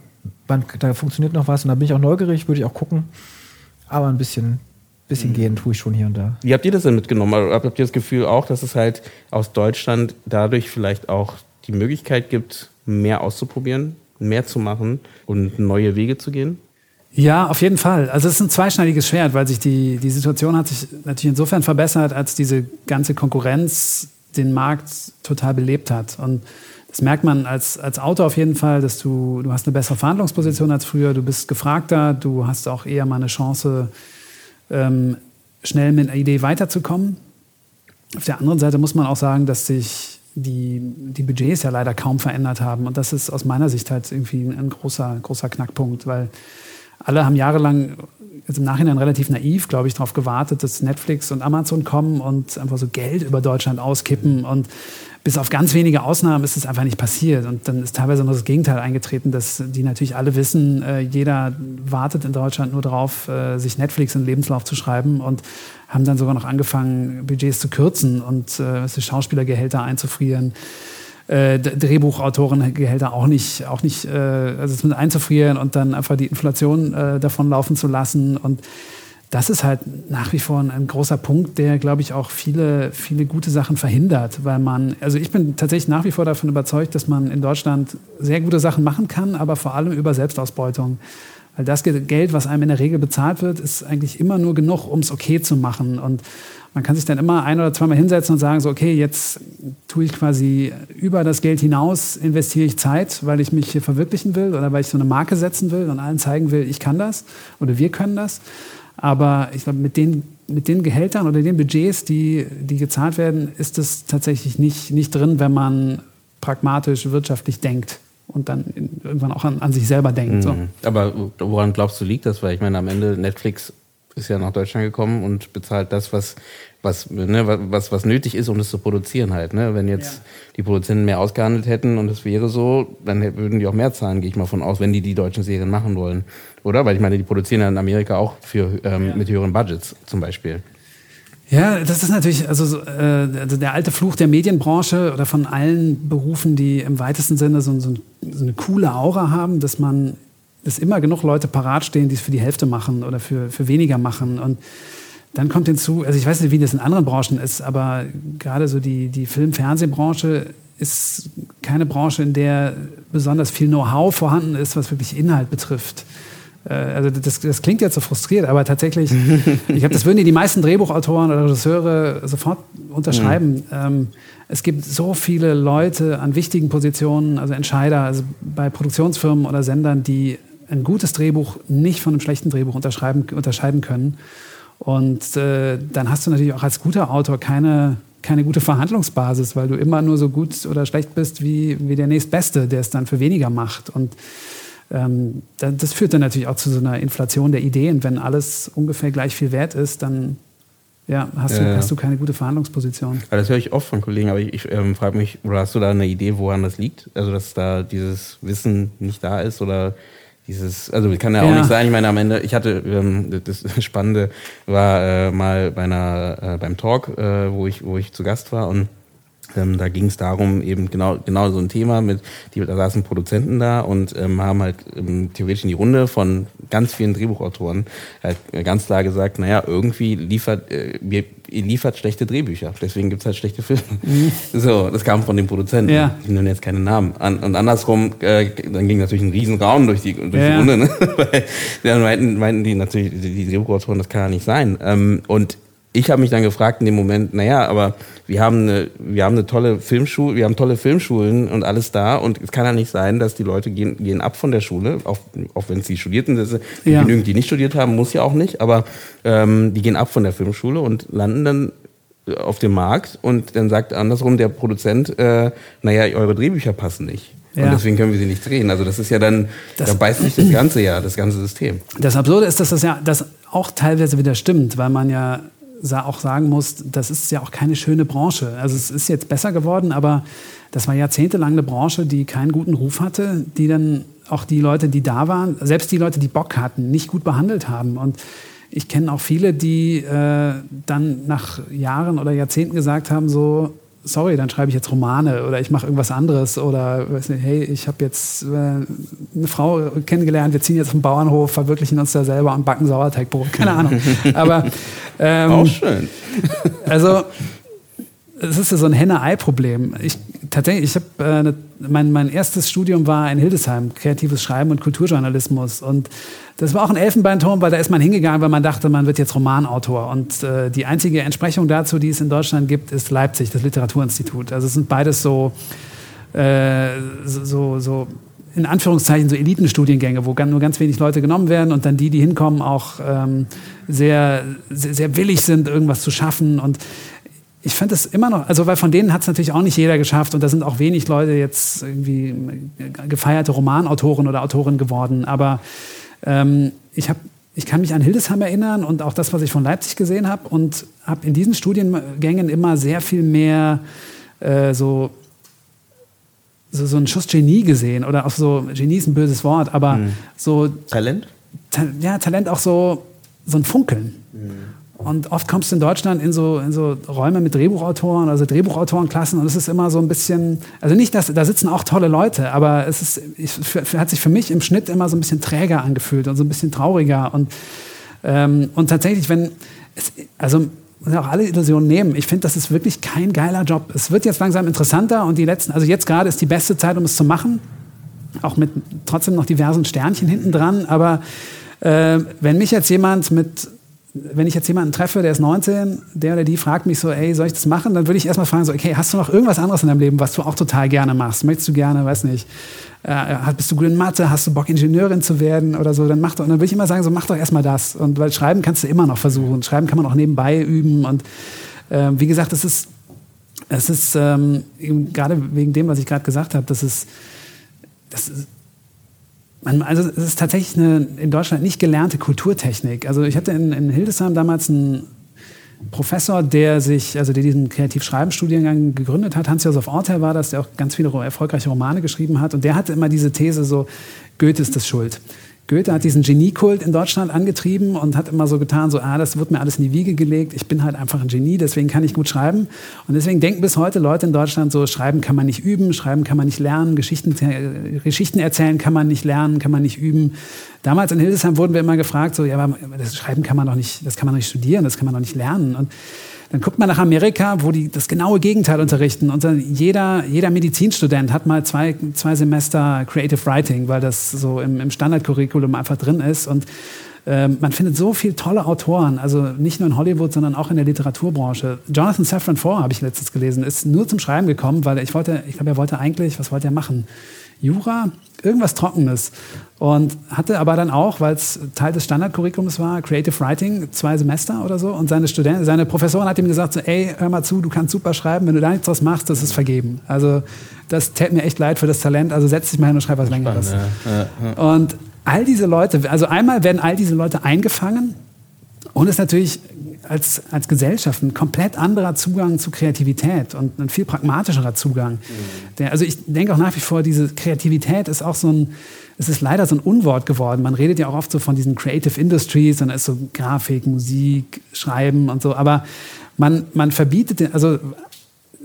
man, da funktioniert noch was und da bin ich auch neugierig, würde ich auch gucken. Aber ein bisschen, bisschen mhm. gehen tue ich schon hier und da.
Wie habt ihr das denn mitgenommen? Also, habt ihr das Gefühl auch, dass es halt aus Deutschland dadurch vielleicht auch die Möglichkeit gibt, mehr auszuprobieren? mehr zu machen und neue Wege zu gehen?
Ja, auf jeden Fall. Also es ist ein zweischneidiges Schwert, weil sich die, die Situation hat sich natürlich insofern verbessert, als diese ganze Konkurrenz den Markt total belebt hat. Und das merkt man als, als Autor auf jeden Fall, dass du, du hast eine bessere Verhandlungsposition als früher, du bist gefragter, du hast auch eher mal eine Chance, ähm, schnell mit einer Idee weiterzukommen. Auf der anderen Seite muss man auch sagen, dass sich die, die Budgets ja leider kaum verändert haben. Und das ist aus meiner Sicht halt irgendwie ein großer, großer Knackpunkt, weil alle haben jahrelang jetzt im Nachhinein relativ naiv, glaube ich, darauf gewartet, dass Netflix und Amazon kommen und einfach so Geld über Deutschland auskippen. Und bis auf ganz wenige Ausnahmen ist es einfach nicht passiert. Und dann ist teilweise noch das Gegenteil eingetreten, dass die natürlich alle wissen, äh, jeder wartet in Deutschland nur darauf, äh, sich Netflix in den Lebenslauf zu schreiben und haben dann sogar noch angefangen, Budgets zu kürzen und äh, Schauspielergehälter einzufrieren. Äh, Drehbuchautorengehälter auch nicht, auch nicht, äh, also mit einzufrieren und dann einfach die Inflation äh, davon laufen zu lassen. Und das ist halt nach wie vor ein, ein großer Punkt, der, glaube ich, auch viele, viele gute Sachen verhindert, weil man, also ich bin tatsächlich nach wie vor davon überzeugt, dass man in Deutschland sehr gute Sachen machen kann, aber vor allem über Selbstausbeutung. Weil das Geld, was einem in der Regel bezahlt wird, ist eigentlich immer nur genug, um es okay zu machen. Und man kann sich dann immer ein oder zweimal hinsetzen und sagen, so, okay, jetzt tue ich quasi über das Geld hinaus, investiere ich Zeit, weil ich mich hier verwirklichen will oder weil ich so eine Marke setzen will und allen zeigen will, ich kann das oder wir können das. Aber ich glaube, mit den, mit den Gehältern oder den Budgets, die, die gezahlt werden, ist es tatsächlich nicht, nicht drin, wenn man pragmatisch wirtschaftlich denkt und dann irgendwann auch an, an sich selber denkt. Mhm. So.
Aber woran glaubst du liegt das? Weil ich meine, am Ende Netflix ist ja nach Deutschland gekommen und bezahlt das, was, was, ne, was, was nötig ist, um das zu produzieren halt. Ne? Wenn jetzt ja. die Produzenten mehr ausgehandelt hätten und es wäre so, dann würden die auch mehr zahlen, gehe ich mal von aus, wenn die die deutschen Serien machen wollen. Oder? Weil ich meine, die produzieren ja in Amerika auch für, ähm, ja. mit höheren Budgets zum Beispiel.
Ja, das ist natürlich also äh, also der alte Fluch der Medienbranche oder von allen Berufen, die im weitesten Sinne so, so, so eine coole Aura haben, dass man, dass immer genug Leute parat stehen, die es für die Hälfte machen oder für, für weniger machen. Und dann kommt hinzu, also ich weiß nicht, wie das in anderen Branchen ist, aber gerade so die, die Film-Fernsehbranche ist keine Branche, in der besonders viel Know-how vorhanden ist, was wirklich Inhalt betrifft. Äh, also das, das, klingt jetzt so frustriert, aber tatsächlich, ich glaube, das würden die, die meisten Drehbuchautoren oder Regisseure sofort unterschreiben. Mhm. Ähm, es gibt so viele Leute an wichtigen Positionen, also Entscheider, also bei Produktionsfirmen oder Sendern, die ein gutes Drehbuch nicht von einem schlechten Drehbuch unterscheiden können. Und äh, dann hast du natürlich auch als guter Autor keine, keine gute Verhandlungsbasis, weil du immer nur so gut oder schlecht bist wie, wie der nächstbeste, der es dann für weniger macht. Und ähm, das führt dann natürlich auch zu so einer Inflation der Ideen. Wenn alles ungefähr gleich viel wert ist, dann ja, hast, du, ja, hast du keine gute Verhandlungsposition.
das höre ich oft von Kollegen, aber ich, ich ähm, frage mich, oder hast du da eine Idee, woran das liegt? Also, dass da dieses Wissen nicht da ist oder dieses, also kann ja, ja auch nicht sein. Ich meine, am Ende, ich hatte ähm, das Spannende war äh, mal bei einer, äh, beim Talk, äh, wo ich, wo ich zu Gast war und Ähm, da ging es darum, eben genau, genau so ein Thema mit, die, da saßen Produzenten da und ähm, haben halt ähm, theoretisch in die Runde von ganz vielen Drehbuchautoren halt ganz klar gesagt, naja, irgendwie liefert, äh, wir, ihr liefert schlechte Drehbücher, deswegen gibt's halt schlechte Filme. Mhm. So, das kam von den Produzenten. Ja. Ich nenne jetzt keine Namen. An, und andersrum, äh, dann ging natürlich ein Riesenraum durch die, durch ja. die Runde, ne? Weil dann meinten, meinten die natürlich, die, die Drehbuchautoren, das kann ja nicht sein. Ähm, und ich habe mich dann gefragt in dem Moment, naja, aber wir haben eine, wir haben eine tolle Filmschule, wir haben tolle Filmschulen und alles da und es kann ja nicht sein, dass die Leute gehen, gehen ab von der Schule, auch, auch wenn sie studierten, das ja. genügend, die nicht studiert haben, muss ja auch nicht, aber ähm, die gehen ab von der Filmschule und landen dann auf dem Markt und dann sagt andersrum der Produzent, äh, naja, eure Drehbücher passen nicht. Ja. Und deswegen können wir sie nicht drehen. Also das ist ja dann, das, da beißt sich das ganze ja, das ganze System.
Das Absurde ist, dass das ja das auch teilweise wieder stimmt, weil man ja auch sagen muss, das ist ja auch keine schöne Branche. Also es ist jetzt besser geworden, aber das war jahrzehntelang eine Branche, die keinen guten Ruf hatte, die dann auch die Leute, die da waren, selbst die Leute, die Bock hatten, nicht gut behandelt haben. Und ich kenne auch viele, die äh, dann nach Jahren oder Jahrzehnten gesagt haben, so, sorry, dann schreibe ich jetzt Romane oder ich mache irgendwas anderes oder weiß nicht, hey, ich habe jetzt äh, eine Frau kennengelernt, wir ziehen jetzt vom Bauernhof, verwirklichen uns da selber und backen Sauerteigbrot, keine Ahnung. Aber
ähm, auch schön.
also es ist ja so ein Henne-Ei-Problem. Ich tatsächlich, ich habe äh, mein, mein erstes Studium war in Hildesheim, kreatives Schreiben und Kulturjournalismus und das war auch ein Elfenbeinturm, weil da ist man hingegangen, weil man dachte, man wird jetzt Romanautor. Und äh, die einzige Entsprechung dazu, die es in Deutschland gibt, ist Leipzig, das Literaturinstitut. Also es sind beides so, äh, so, so in Anführungszeichen so Elitenstudiengänge, wo nur ganz wenig Leute genommen werden und dann die, die hinkommen, auch ähm, sehr, sehr, sehr willig sind, irgendwas zu schaffen. Und ich finde es immer noch, also weil von denen hat es natürlich auch nicht jeder geschafft und da sind auch wenig Leute jetzt irgendwie gefeierte Romanautoren oder Autorinnen geworden. Aber ähm, ich habe ich kann mich an Hildesheim erinnern und auch das, was ich von Leipzig gesehen habe und habe in diesen Studiengängen immer sehr viel mehr äh, so, so, so einen Schuss Genie gesehen oder auch so, Genie ist ein böses Wort, aber mhm. so...
Talent?
Ta ja, Talent auch so, so ein Funkeln. Mhm. Und oft kommst du in Deutschland in so, in so Räume mit Drehbuchautoren, also Drehbuchautorenklassen, und es ist immer so ein bisschen, also nicht, dass da sitzen auch tolle Leute, aber es ist, ich, hat sich für mich im Schnitt immer so ein bisschen träger angefühlt und so ein bisschen trauriger. Und, ähm, und tatsächlich, wenn, es, also muss auch alle Illusionen nehmen. Ich finde, das ist wirklich kein geiler Job. Es wird jetzt langsam interessanter und die letzten, also jetzt gerade ist die beste Zeit, um es zu machen. Auch mit trotzdem noch diversen Sternchen hinten dran. Aber äh, wenn mich jetzt jemand mit wenn ich jetzt jemanden treffe, der ist 19, der oder die fragt mich so, ey, soll ich das machen? Dann würde ich erstmal fragen, so, okay, hast du noch irgendwas anderes in deinem Leben, was du auch total gerne machst? Möchtest du gerne, weiß nicht, äh, bist du gut in Mathe, hast du Bock, Ingenieurin zu werden oder so? Dann mach doch, und dann würde ich immer sagen, so, mach doch erstmal das. Und weil Schreiben kannst du immer noch versuchen. Schreiben kann man auch nebenbei üben. Und äh, wie gesagt, es ist, es ist ähm, gerade wegen dem, was ich gerade gesagt habe, das ist, das ist also es ist tatsächlich eine in Deutschland nicht gelernte Kulturtechnik. Also ich hatte in, in Hildesheim damals einen Professor, der sich, also der diesen Kreativschreiben-Studiengang gegründet hat, Hans-Josef Ortel war das, der auch ganz viele erfolgreiche Romane geschrieben hat. Und der hatte immer diese These so, Goethe ist das schuld. Goethe hat diesen Geniekult in Deutschland angetrieben und hat immer so getan, so, ah, das wird mir alles in die Wiege gelegt, ich bin halt einfach ein Genie, deswegen kann ich gut schreiben. Und deswegen denken bis heute Leute in Deutschland so, schreiben kann man nicht üben, schreiben kann man nicht lernen, Geschichten, Geschichten erzählen kann man nicht lernen, kann man nicht üben. Damals in Hildesheim wurden wir immer gefragt, so, ja, aber das Schreiben kann man doch nicht, das kann man doch nicht studieren, das kann man doch nicht lernen. Und dann guckt man nach Amerika, wo die das genaue Gegenteil unterrichten. Und jeder, jeder Medizinstudent hat mal zwei, zwei Semester Creative Writing, weil das so im, im Standardcurriculum einfach drin ist. Und äh, man findet so viele tolle Autoren, also nicht nur in Hollywood, sondern auch in der Literaturbranche. Jonathan Safran Foer habe ich letztens gelesen, ist nur zum Schreiben gekommen, weil ich wollte, ich glaube, er wollte eigentlich, was wollte er machen? Jura, irgendwas Trockenes. Und hatte aber dann auch, weil es Teil des Standardcurriculums war, Creative Writing, zwei Semester oder so. Und seine Studenten, seine Professorin hat ihm gesagt, so, ey, hör mal zu, du kannst super schreiben, wenn du da nichts draus machst, das ist vergeben. Also das täte mir echt leid für das Talent, also setz dich mal hin und schreib was Längeres. Ja, ja. Und all diese Leute, also einmal werden all diese Leute eingefangen und es ist natürlich als, als Gesellschaft ein komplett anderer Zugang zu Kreativität und ein viel pragmatischerer Zugang. Mhm. Der, also ich denke auch nach wie vor, diese Kreativität ist auch so ein, es ist leider so ein Unwort geworden. Man redet ja auch oft so von diesen Creative Industries und da ist so Grafik, Musik, Schreiben und so, aber man, man verbietet, den, also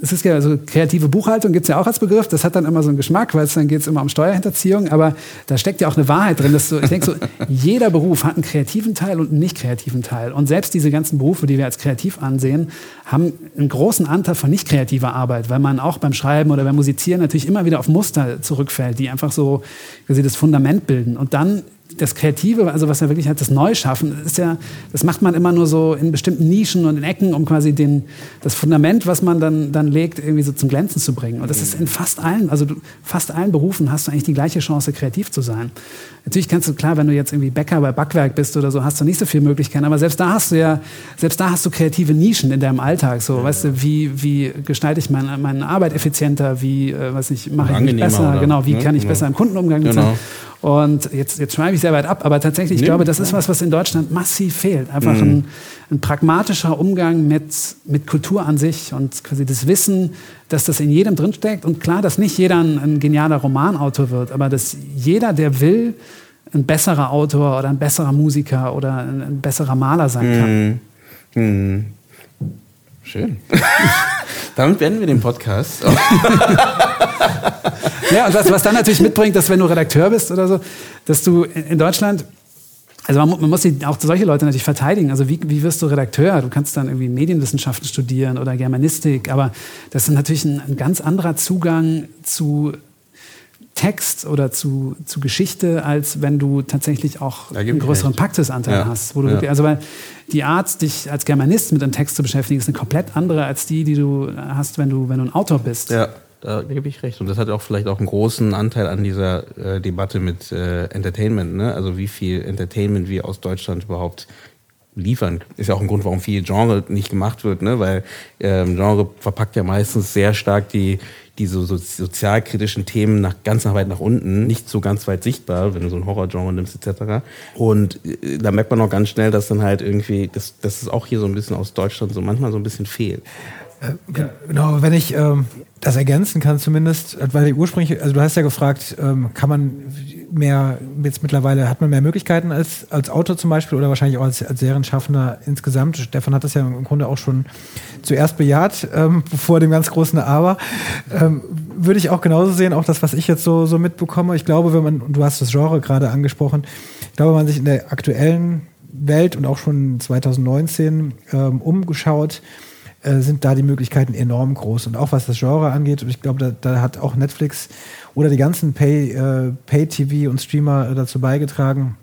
es ist ja also kreative Buchhaltung gibt es ja auch als Begriff. Das hat dann immer so einen Geschmack, weil es dann geht es immer um Steuerhinterziehung. Aber da steckt ja auch eine Wahrheit drin. Dass so, ich denke so, jeder Beruf hat einen kreativen Teil und einen nicht kreativen Teil. Und selbst diese ganzen Berufe, die wir als kreativ ansehen, haben einen großen Anteil von nicht kreativer Arbeit, weil man auch beim Schreiben oder beim Musizieren natürlich immer wieder auf Muster zurückfällt, die einfach so quasi das Fundament bilden. Und dann das Kreative, also was ja wirklich halt das Neuschaffen, ist ja, das macht man immer nur so in bestimmten Nischen und in Ecken, um quasi den, das Fundament, was man dann, dann legt, irgendwie so zum Glänzen zu bringen. Und das ist in fast allen, also fast allen Berufen hast du eigentlich die gleiche Chance, kreativ zu sein. Natürlich kannst du, klar, wenn du jetzt irgendwie Bäcker bei Backwerk bist oder so, hast du nicht so viele Möglichkeiten, aber selbst da hast du ja, selbst da hast du kreative Nischen in deinem Alltag. So, weißt du, wie, wie gestalte ich meine, meine Arbeit effizienter, wie, äh, was ich, mache ich mich besser, oder? genau, wie ne? kann ich ja. besser im Kundenumgang genau. sein. Und jetzt, jetzt schreibe ich sehr weit ab, aber tatsächlich, ich nee, glaube, das ist was, was in Deutschland massiv fehlt. Einfach mhm. ein, ein, pragmatischer Umgang mit, mit Kultur an sich und quasi das Wissen, dass das in jedem drinsteckt. Und klar, dass nicht jeder ein, ein genialer Romanautor wird, aber dass jeder, der will, ein besserer Autor oder ein besserer Musiker oder ein, ein besserer Maler sein kann. Mhm. Mhm.
Schön. Damit beenden wir den Podcast.
ja, und was, was dann natürlich mitbringt, dass wenn du Redakteur bist oder so, dass du in Deutschland also man, man, muss auch solche Leute natürlich verteidigen. Also wie, wie wirst du Redakteur? Du kannst dann irgendwie Medienwissenschaften studieren oder Germanistik, aber das ist natürlich ein, ein ganz anderer Zugang zu Text oder zu, zu Geschichte, als wenn du tatsächlich auch einen größeren Paktusanteil ja. hast. Wo du ja. wirklich, also weil die Art, dich als Germanist mit einem Text zu beschäftigen, ist eine komplett andere als die, die du hast, wenn du, wenn du ein Autor bist.
Ja. Da gebe ich recht. Und das hat auch vielleicht auch einen großen Anteil an dieser äh, Debatte mit äh, Entertainment. Ne? Also wie viel Entertainment wir aus Deutschland überhaupt liefern. Ist ja auch ein Grund, warum viel Genre nicht gemacht wird, ne? weil ähm, Genre verpackt ja meistens sehr stark die, diese so sozialkritischen Themen nach, ganz nach weit nach unten, nicht so ganz weit sichtbar, wenn du so ein Horrorgenre nimmst etc. Und äh, da merkt man auch ganz schnell, dass dann halt irgendwie, dass, dass es auch hier so ein bisschen aus Deutschland so manchmal so ein bisschen fehlt.
Äh, genau, wenn ich ähm, das ergänzen kann zumindest, weil die ursprünglich, also du hast ja gefragt, ähm, kann man mehr, jetzt mittlerweile hat man mehr Möglichkeiten als, als Autor zum Beispiel oder wahrscheinlich auch als, als Serienschaffender insgesamt. Stefan hat das ja im Grunde auch schon zuerst bejaht, ähm, vor dem ganz großen Aber. Ähm, würde ich auch genauso sehen, auch das, was ich jetzt so, so mitbekomme. Ich glaube, wenn man, du hast das Genre gerade angesprochen, ich glaube, wenn man sich in der aktuellen Welt und auch schon 2019 ähm, umgeschaut, äh, sind da die Möglichkeiten enorm groß. Und auch was das Genre angeht, und ich glaube, da, da, hat auch Netflix oder die ganzen Pay-TV äh, Pay und Streamer äh, dazu beigetragen,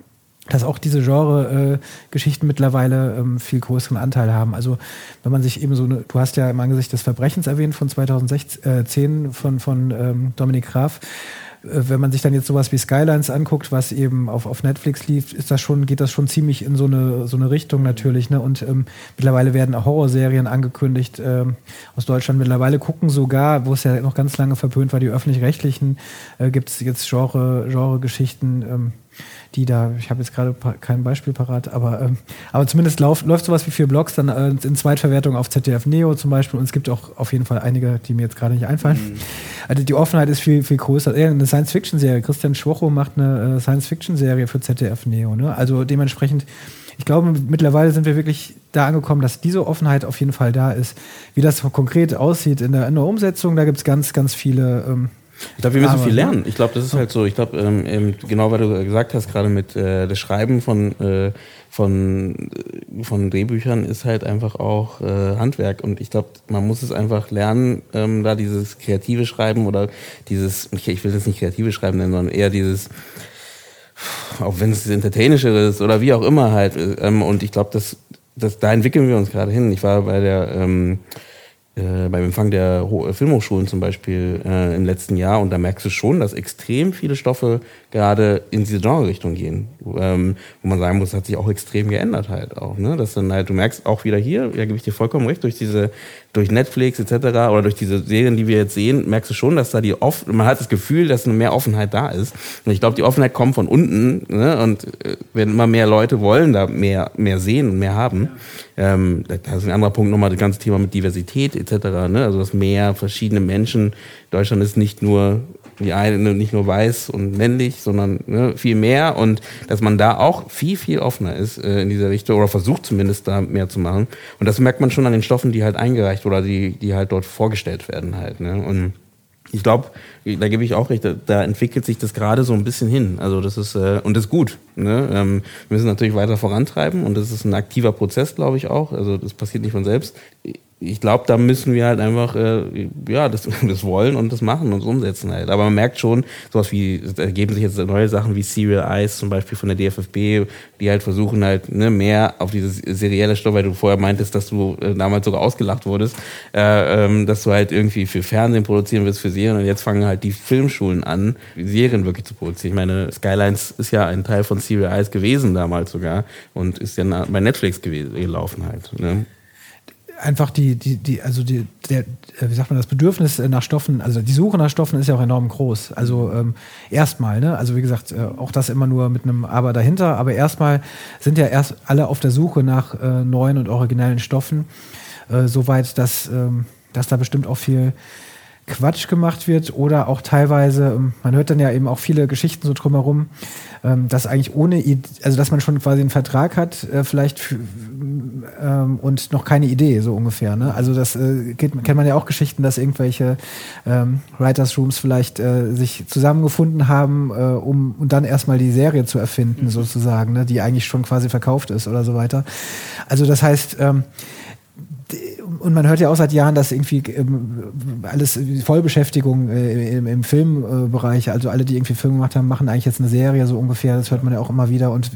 dass auch diese Genre-Geschichten äh, mittlerweile ähm, viel größeren Anteil haben. Also wenn man sich eben so, eine, du hast ja im Angesicht des Verbrechens erwähnt von 2010 äh, von, von ähm, Dominik Graf, wenn man sich dann jetzt sowas wie Skylines anguckt, was eben auf, auf Netflix lief, ist das schon, geht das schon ziemlich in so eine, so eine Richtung natürlich. Ne? Und ähm, mittlerweile werden auch Horrorserien angekündigt ähm, aus Deutschland. Mittlerweile gucken sogar, wo es ja noch ganz lange verpönt war, die öffentlich-rechtlichen, äh, gibt es jetzt Genre, Genre-Geschichten. Ähm, die da, ich habe jetzt gerade kein Beispiel parat, aber, ähm, aber zumindest lauf, läuft sowas wie vier Blogs dann äh, in Zweitverwertung auf ZDF Neo zum Beispiel und es gibt auch auf jeden Fall einige, die mir jetzt gerade nicht einfallen. Mhm. Also die Offenheit ist viel, viel größer. Ja, eine Science-Fiction-Serie, Christian Schwocho macht eine äh, Science-Fiction-Serie für ZDF Neo. Ne? Also dementsprechend, ich glaube, mittlerweile sind wir wirklich da angekommen, dass diese Offenheit auf jeden Fall da ist. Wie das konkret aussieht in der, in der Umsetzung, da gibt es ganz, ganz viele ähm,
ich glaube, wir müssen Aber, viel lernen. Ich glaube, das ist halt so. Ich glaube, ähm, genau, weil du gesagt hast, gerade mit äh, das Schreiben von, äh, von, äh, von Drehbüchern ist halt einfach auch äh, Handwerk. Und ich glaube, man muss es einfach lernen, ähm, da dieses kreative Schreiben oder dieses, ich will das nicht kreative Schreiben nennen, sondern eher dieses, auch wenn es entertainischer ist oder wie auch immer halt. Ähm, und ich glaube, das, das, da entwickeln wir uns gerade hin. Ich war bei der ähm, äh, beim Empfang der äh, Filmhochschulen zum Beispiel äh, im letzten Jahr und da merkst du schon, dass extrem viele Stoffe gerade in diese Genre-Richtung gehen. Ähm, wo man sagen muss, hat sich auch extrem geändert halt auch. Ne? Dass dann halt, du merkst auch wieder hier, ja, gebe ich dir vollkommen recht, durch diese, durch Netflix etc. oder durch diese Serien, die wir jetzt sehen, merkst du schon, dass da die oft, man hat das Gefühl, dass eine mehr Offenheit da ist. Und ich glaube, die Offenheit kommt von unten, ne? Und äh, wenn immer mehr Leute wollen da mehr, mehr sehen und mehr haben, ähm, da ist ein anderer Punkt nochmal das ganze Thema mit Diversität etc. Ne? Also dass mehr verschiedene Menschen, Deutschland ist nicht nur die eine nicht nur weiß und männlich, sondern ne, viel mehr und dass man da auch viel, viel offener ist äh, in dieser Richtung oder versucht zumindest da mehr zu machen. Und das merkt man schon an den Stoffen, die halt eingereicht oder die, die halt dort vorgestellt werden halt. Ne? Und ich glaube, da gebe ich auch recht, da, entwickelt sich das gerade so ein bisschen hin. Also das ist äh, und das ist gut. Ne? Ähm, wir müssen natürlich weiter vorantreiben und das ist ein aktiver Prozess, glaube ich auch. Also das passiert nicht von selbst ich glaube, da müssen wir halt einfach äh, ja das, das wollen und das machen und das umsetzen halt. Aber man merkt schon, sowas wie da ergeben sich jetzt neue Sachen wie Serial Eyes zum Beispiel von der DFFB, die halt versuchen halt ne, mehr auf dieses serielle Stoff, weil du vorher meintest, dass du äh, damals sogar ausgelacht wurdest, äh, ähm, dass du halt irgendwie für Fernsehen produzieren willst für Serien und jetzt fangen halt die Filmschulen an, Serien wirklich zu produzieren. Ich meine, Skylines ist ja ein Teil von Serial Eyes gewesen damals sogar und ist ja bei Netflix gelaufen halt. Ne?
Einfach die, die, die, also die, der, äh, wie sagt man, das Bedürfnis nach Stoffen, also die Suche nach Stoffen ist ja auch enorm groß. Also ähm, erstmal, ne? Also wie gesagt, äh, auch das immer nur mit einem Aber dahinter, aber erstmal sind ja erst alle auf der Suche nach äh, neuen und originellen Stoffen. Äh, soweit, dass, ähm, dass da bestimmt auch viel Quatsch gemacht wird oder auch teilweise, ähm, man hört dann ja eben auch viele Geschichten so drumherum, ähm, dass eigentlich ohne, also dass man schon quasi einen Vertrag hat, äh, vielleicht ähm, und noch keine Idee, so ungefähr. Ne? Also das äh, geht, kennt man ja auch Geschichten, dass irgendwelche ähm, Writers Rooms vielleicht äh, sich zusammengefunden haben, äh, um und dann erstmal die Serie zu erfinden, mhm. sozusagen, ne? die eigentlich schon quasi verkauft ist oder so weiter. Also das heißt, ähm, und man hört ja auch seit Jahren, dass irgendwie ähm, alles Vollbeschäftigung äh, im, im, Filmbereich, also alle, die irgendwie Film gemacht haben, machen eigentlich jetzt eine Serie so ungefähr. Das hört man ja auch immer wieder und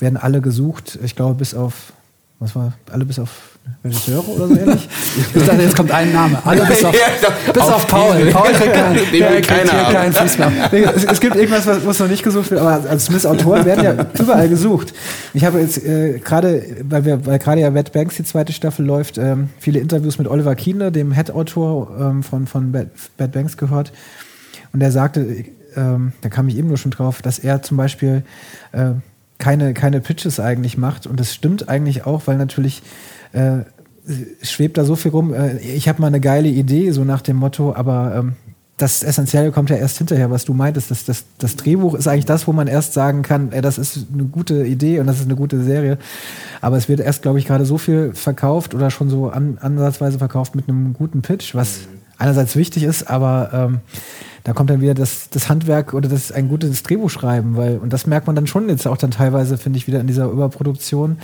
werden alle gesucht. Ich glaube, bis auf was war, alle bis auf Regisseure oder so ähnlich?
ich dachte, jetzt kommt ein Name. Alle bis auf, bis auf, auf Paul. Paul kriegt keinen, der kriegt hier keinen Fuß mehr.
Es, es, gibt irgendwas, was, noch nicht gesucht wird, aber als zumindest Autoren werden ja überall gesucht. Ich habe jetzt äh, gerade, weil wir, weil gerade ja Bad Banks die zweite Staffel läuft, ähm, viele Interviews mit Oliver Kiene, dem Head-Autor ähm, von, von Bad, Bad, Banks gehört. Und er sagte, ähm, da kam ich eben nur schon drauf, dass er zum Beispiel äh, keine, keine Pitches eigentlich macht. Und das stimmt eigentlich auch, weil natürlich äh, schwebt da so viel rum. Äh, ich habe mal eine geile Idee, so nach dem Motto, aber ähm, das Essentielle kommt ja erst hinterher, was du meintest. Das, das, das Drehbuch ist eigentlich das, wo man erst sagen kann, ey, das ist eine gute Idee und das ist eine gute Serie. Aber es wird erst, glaube ich, gerade so viel verkauft oder schon so an, ansatzweise verkauft mit einem guten Pitch, was einerseits wichtig ist, aber ähm, da kommt dann wieder das, das Handwerk oder das ein gutes Drehbuch schreiben, weil, und das merkt man dann schon jetzt auch dann teilweise, finde ich, wieder in dieser Überproduktion.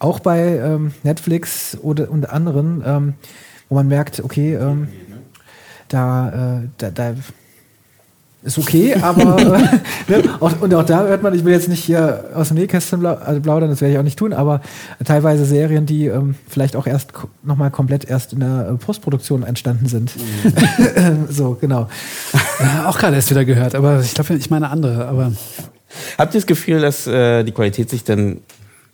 Auch bei ähm, Netflix oder und anderen, ähm, wo man merkt, okay, ähm, da, äh, da, da ist okay, aber ne, auch, und auch da hört man, ich will jetzt nicht hier aus dem Nähkästchen also plaudern, das werde ich auch nicht tun, aber teilweise Serien, die ähm, vielleicht auch erst nochmal komplett erst in der äh, Postproduktion entstanden sind. Mhm. so, genau.
Ja, auch gerade erst wieder gehört, aber ich glaube, ich meine andere, aber.
Habt ihr das Gefühl, dass äh, die Qualität sich dann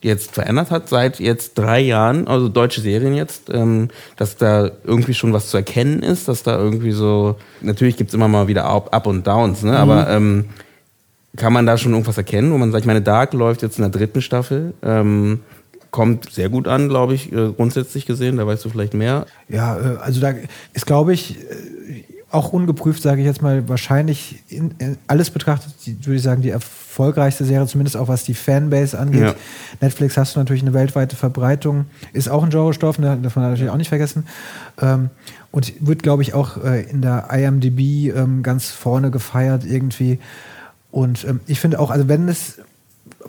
jetzt verändert hat seit jetzt drei Jahren, also deutsche Serien jetzt, ähm, dass da irgendwie schon was zu erkennen ist, dass da irgendwie so, natürlich gibt es immer mal wieder Up, Up und Downs, ne? Mhm. aber ähm, kann man da schon irgendwas erkennen, wo man sagt, ich meine, Dark läuft jetzt in der dritten Staffel, ähm, kommt sehr gut an, glaube ich, äh, grundsätzlich gesehen, da weißt du vielleicht mehr.
Ja, äh, also da ist, glaube ich, auch ungeprüft, sage ich jetzt mal, wahrscheinlich in, in alles betrachtet, die, würde ich sagen, die erfolgreichste Serie, zumindest auch was die Fanbase angeht. Ja. Netflix hast du natürlich eine weltweite Verbreitung, ist auch ein Genrestoff, ne, darf man natürlich auch nicht vergessen. Ähm, und wird, glaube ich, auch äh, in der IMDb ähm, ganz vorne gefeiert irgendwie. Und ähm, ich finde auch, also wenn es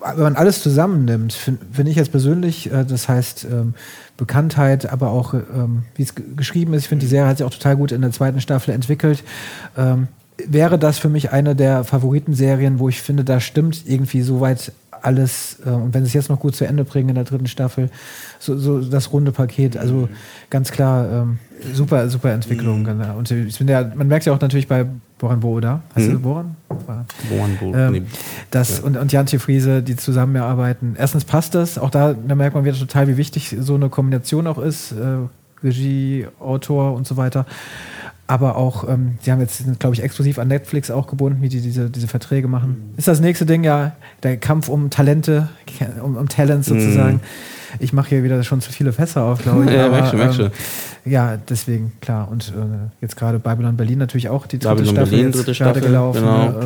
wenn man alles zusammennimmt, finde find ich jetzt persönlich, äh, das heißt ähm, Bekanntheit, aber auch ähm, wie es geschrieben ist, ich finde die Serie hat sich auch total gut in der zweiten Staffel entwickelt. Ähm, wäre das für mich eine der Favoritenserien, wo ich finde, da stimmt irgendwie soweit alles, äh, und wenn sie es jetzt noch gut zu Ende bringen in der dritten Staffel, so, so das runde Paket. Also mhm. ganz klar, ähm, super, super Entwicklung. Mhm. Genau. Und ich finde ja, man merkt ja auch natürlich bei Boran Bo, oder? Hast mhm. du Boran? Boran Bo. Ähm, das, ja. und, und Jantje Friese, die zusammenarbeiten. Erstens passt das, auch da, da merkt man wieder total, wie wichtig so eine Kombination auch ist. Äh, Regie, Autor und so weiter aber auch, ähm, sie haben jetzt, glaube ich, exklusiv an Netflix auch gebunden, wie die diese, diese Verträge machen. Mhm. Ist das nächste Ding ja der Kampf um Talente, um, um Talents sozusagen. Mhm. Ich mache hier wieder schon zu viele Fässer auf, glaube ich.
Ja,
aber,
merk schon, merk
ähm,
schon.
Ja, deswegen, klar. Und äh, jetzt gerade Babylon Berlin natürlich auch die dritte
Babylon
Staffel,
Berlin,
jetzt
dritte
gerade
Staffel,
gelaufen.
genau.
ne?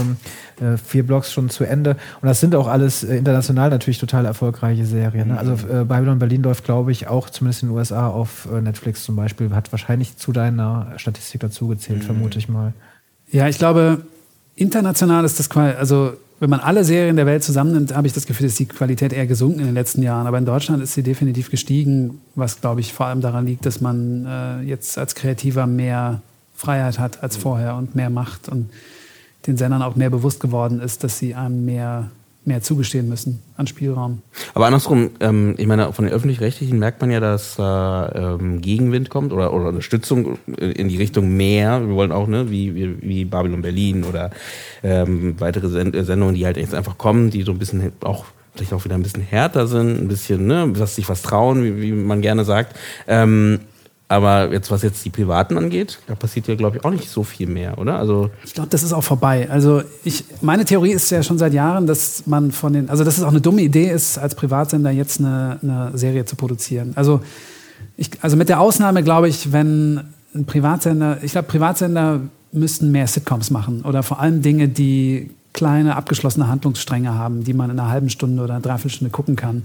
ähm, äh, vier Blocks schon zu Ende. Und das sind auch alles äh, international natürlich total erfolgreiche Serien. Ne? Also äh, Babylon Berlin läuft, glaube ich, auch zumindest in den USA auf äh, Netflix zum Beispiel. Hat wahrscheinlich zu deiner Statistik dazu gezählt, vermute ich mal.
Ja, ich glaube, international ist das quasi, also wenn man alle Serien der Welt zusammennimmt, habe ich das Gefühl, dass die Qualität eher gesunken in den letzten Jahren. Aber in Deutschland ist sie definitiv gestiegen, was, glaube ich, vor allem daran liegt, dass man äh, jetzt als Kreativer mehr Freiheit hat als vorher und mehr Macht und den Sendern auch mehr bewusst geworden ist, dass sie einem mehr, mehr zugestehen müssen an Spielraum.
Aber andersrum, ähm, ich meine, von den Öffentlich-Rechtlichen merkt man ja, dass da ähm, Gegenwind kommt oder, oder Unterstützung in die Richtung mehr. Wir wollen auch, ne, wie, wie, wie Babylon Berlin oder ähm, weitere äh, Sendungen, die halt jetzt einfach kommen, die so ein bisschen auch vielleicht auch wieder ein bisschen härter sind, ein bisschen, ne, dass sich was trauen, wie, wie man gerne sagt. Ähm, aber jetzt, was jetzt die Privaten angeht, da passiert ja, glaube ich, auch nicht so viel mehr, oder? Also
Ich glaube, das ist auch vorbei. Also ich, meine Theorie ist ja schon seit Jahren, dass man von den, also dass es auch eine dumme Idee ist, als Privatsender jetzt eine, eine Serie zu produzieren. Also ich, also mit der Ausnahme glaube ich, wenn ein Privatsender, ich glaube, Privatsender müssten mehr Sitcoms machen oder vor allem Dinge, die kleine abgeschlossene Handlungsstränge haben, die man in einer halben Stunde oder einer Dreiviertelstunde gucken kann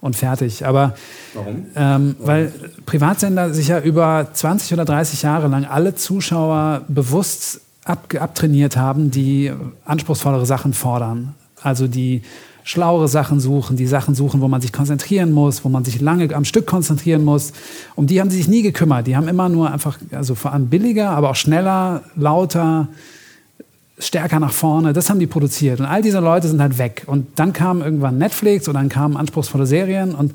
und fertig. Aber
Warum?
ähm, weil Privatsender sich ja über 20 oder 30 Jahre lang alle Zuschauer bewusst ab, abtrainiert haben, die anspruchsvollere Sachen fordern. Also die schlauere Sachen suchen, die Sachen suchen, wo man sich konzentrieren muss, wo man sich lange am Stück konzentrieren muss. Um die haben sie sich nie gekümmert. Die haben immer nur einfach, also vor allem billiger, aber auch schneller, lauter, stärker nach vorne. Das haben die produziert. Und all diese Leute sind halt weg. Und dann kam irgendwann Netflix oder dann kamen anspruchsvolle Serien und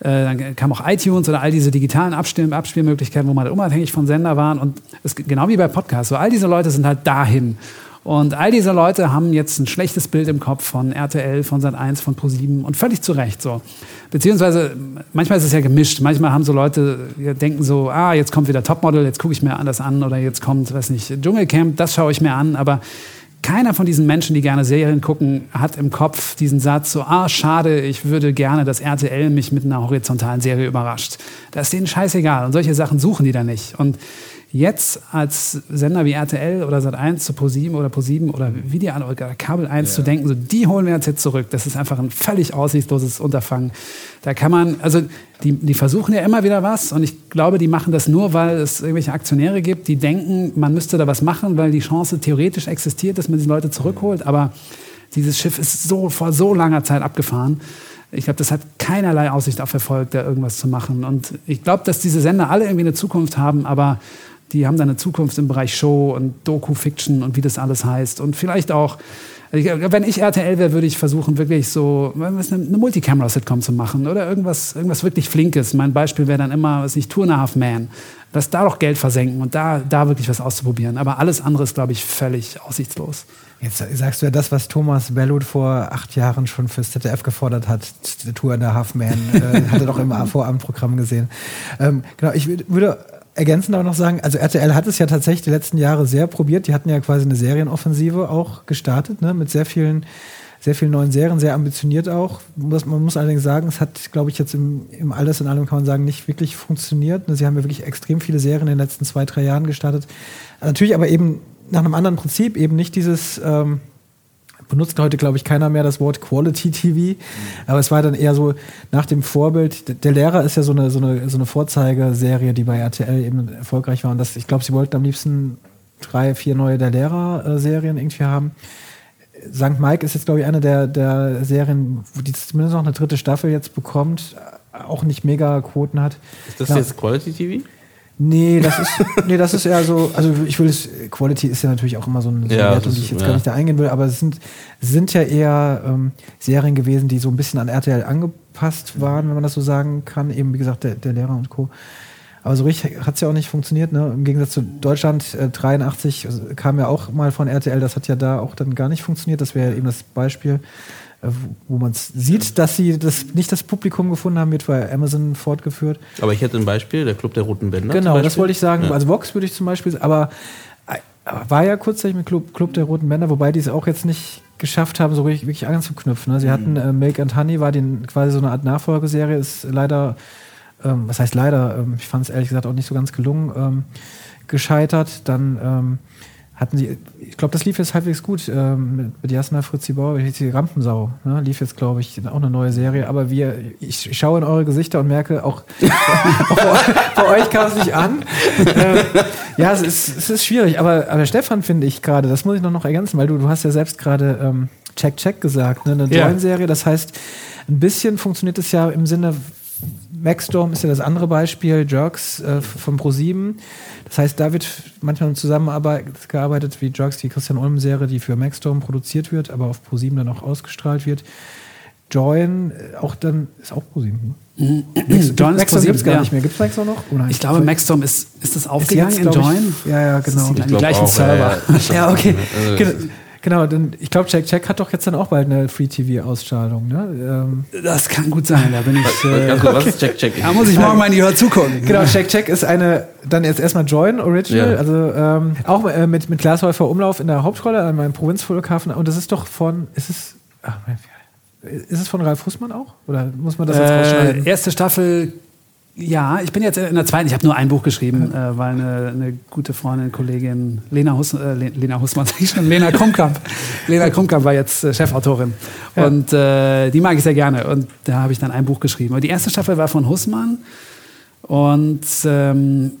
äh, dann kam auch iTunes oder all diese digitalen Abspiel Abspielmöglichkeiten, wo man halt unabhängig von Sender waren. Und es, genau wie bei Podcasts. So all diese Leute sind halt dahin. Und all diese Leute haben jetzt ein schlechtes Bild im Kopf von RTL, von Sat1, von Pro7 und völlig zu Recht so. Beziehungsweise, manchmal ist es ja gemischt. Manchmal haben so Leute, denken so, ah, jetzt kommt wieder Topmodel, jetzt gucke ich mir anders an oder jetzt kommt, weiß nicht, Dschungelcamp, das schaue ich mir an. Aber keiner von diesen Menschen, die gerne Serien gucken, hat im Kopf diesen Satz so, ah, schade, ich würde gerne, dass RTL mich mit einer horizontalen Serie überrascht. Das ist denen scheißegal. Und solche Sachen suchen die da nicht. Und jetzt als Sender wie RTL oder Sat1 zu ProSieben oder ProSieben oder Video oder Kabel 1 zu denken, so die holen wir jetzt zurück. Das ist einfach ein völlig aussichtsloses Unterfangen. Da kann man, also die, die versuchen ja immer wieder was und ich glaube, die machen das nur, weil es irgendwelche Aktionäre gibt, die denken, man müsste da was machen, weil die Chance theoretisch existiert, dass man die Leute zurückholt. Aber dieses Schiff ist so vor so langer Zeit abgefahren. Ich glaube, das hat keinerlei Aussicht auf Erfolg, da irgendwas zu machen. Und ich glaube, dass diese Sender alle irgendwie eine Zukunft haben, aber die haben dann eine Zukunft im Bereich Show und Doku-Fiction und wie das alles heißt. Und vielleicht auch, wenn ich RTL wäre, würde ich versuchen, wirklich so eine, Multicamera-Sitcom zu machen oder irgendwas, irgendwas wirklich Flinkes. Mein Beispiel wäre dann immer, was nicht, Two and a Half Man. Lass da doch Geld versenken und da, da wirklich was auszuprobieren. Aber alles andere ist, glaube ich, völlig aussichtslos.
Jetzt sagst du ja das, was Thomas Bellut vor acht Jahren schon fürs ZDF gefordert hat. Tour in der Half Man. äh, hat er doch im Vorabendprogramm gesehen. Ähm, genau, ich würde ergänzend auch noch sagen, also RTL hat es ja tatsächlich die letzten Jahre sehr probiert. Die hatten ja quasi eine Serienoffensive auch gestartet, ne, mit sehr vielen, sehr vielen neuen Serien, sehr ambitioniert auch. Man muss allerdings sagen, es hat, glaube ich, jetzt im, im Alles in allem kann man sagen, nicht wirklich funktioniert. Ne, Sie haben ja wirklich extrem viele Serien in den letzten zwei, drei Jahren gestartet. Natürlich aber eben nach einem anderen Prinzip, eben nicht dieses, ähm, benutzt heute, glaube ich, keiner mehr das Wort Quality TV. Aber es war dann eher so nach dem Vorbild. Der Lehrer ist ja so eine, so eine, so eine Vorzeigeserie, die bei RTL eben erfolgreich war. Und das, ich glaube, sie wollten am liebsten drei, vier neue Der Lehrer-Serien irgendwie haben. St. Mike ist jetzt, glaube ich, eine der, der Serien, die zumindest noch eine dritte Staffel jetzt bekommt, auch nicht mega Quoten hat.
Ist das
Ja.
jetzt Quality TV?
Nee, das ist, nee, das ist eher so, also ich will es, Quality ist ja natürlich auch immer so eine, so
Ja,
Wertung, die ich jetzt
ja.
gar nicht da eingehen will, aber es sind, sind ja eher ähm, Serien gewesen, die so ein bisschen an RTL angepasst waren, wenn man das so sagen kann, eben wie gesagt, der, der Lehrer und Co. Aber so richtig hat es ja auch nicht funktioniert, ne? Im Gegensatz zu Deutschland äh, 83 also kam ja auch mal von RTL, das hat ja da auch dann gar nicht funktioniert. Das wäre eben das Beispiel, wo man sieht, dass sie das nicht das Publikum gefunden haben, wird bei Amazon fortgeführt.
Aber ich hätte ein Beispiel, der Club der Roten Bänder.
Genau, das wollte ich sagen.
Ja.
Also Vox würde ich zum Beispiel, aber, aber war ja kurzzeitig mit Club, Club der Roten Bänder, wobei die es auch jetzt nicht geschafft haben, so wirklich, wirklich anzuknüpfen. Ne? Sie hatten äh, Milk and Honey, war den, quasi so eine Art Nachfolgeserie, ist leider, ähm, was heißt leider, ähm, ich fand es ehrlich gesagt auch nicht so ganz gelungen, ähm, gescheitert. Dann ähm, hatten sie, ich glaube, das lief jetzt halbwegs gut ähm, mit, mit Jasna Fritzi Bauer, die Rampensau. Ne? Lief jetzt, glaube ich, auch eine neue Serie. Aber wir, ich, ich schaue in eure Gesichter und merke, auch, auch bei, euch kam es nicht an. Äh, ja, es ist, es ist schwierig. Aber, aber Stefan finde ich gerade, das muss ich noch, noch ergänzen, weil du, du hast ja selbst gerade ähm, Check Check gesagt, ne? eine
Ja.
Join-Serie. Das heißt, ein bisschen funktioniert es ja im Sinne Maxstorm ist ja das andere Beispiel, Jerks äh, von Pro7. Das heißt, da wird manchmal zusammengearbeitet, gearbeitet wie Jerks, die Christian Ulm-Serie, die für Maxstorm produziert wird, aber auf Pro7 dann auch ausgestrahlt wird. Join, äh, auch dann, ist auch Pro7. Ne?
Join ist
Maxstorm
ProSieben,
gibt es gar
ja.
nicht mehr. Gibt es Maxstorm noch? Oh.
Ich glaube, Maxstorm ist, ist das
Ist
aufgegangen
jetzt,
in Join?
Ich, ja, ja, genau.
Ist die, die gleichen
auch,
Server.
ja,
Ja, okay.
Also,
Genau, genau dann, ich glaube, Check Check hat doch jetzt dann auch bald eine Free-TV-Ausstrahlung. Ne? Ähm,
Das kann gut sein, da bin ich. Äh,
kurz, was ist Check Check?
da muss ich morgen mal in die Hör zugucken.
Genau, Check Check ist eine, dann jetzt erstmal Join Original,
Ja.
also ähm, auch äh, mit, mit Glashäufer Umlauf in der Hauptrolle an meinem Provinzflughafen. Und das ist doch von, ist es, ach, mein- ist es von Ralf Fußmann auch? Oder muss man das jetzt
Äh,
rausschneiden?
erste Staffel, ja, ich bin jetzt in der zweiten. Ich habe nur ein Buch geschrieben, äh, weil eine, eine gute Freundin, Kollegin, Lena, Hus, äh, Le- Lena Hussmann, sag ich schon, Lena Krumkamp. Lena Krumkamp war jetzt äh, Chefautorin.
Ja.
Und äh, die mag ich sehr gerne. Und da habe ich dann ein Buch geschrieben. Und die erste Staffel war von Hussmann. Und ähm,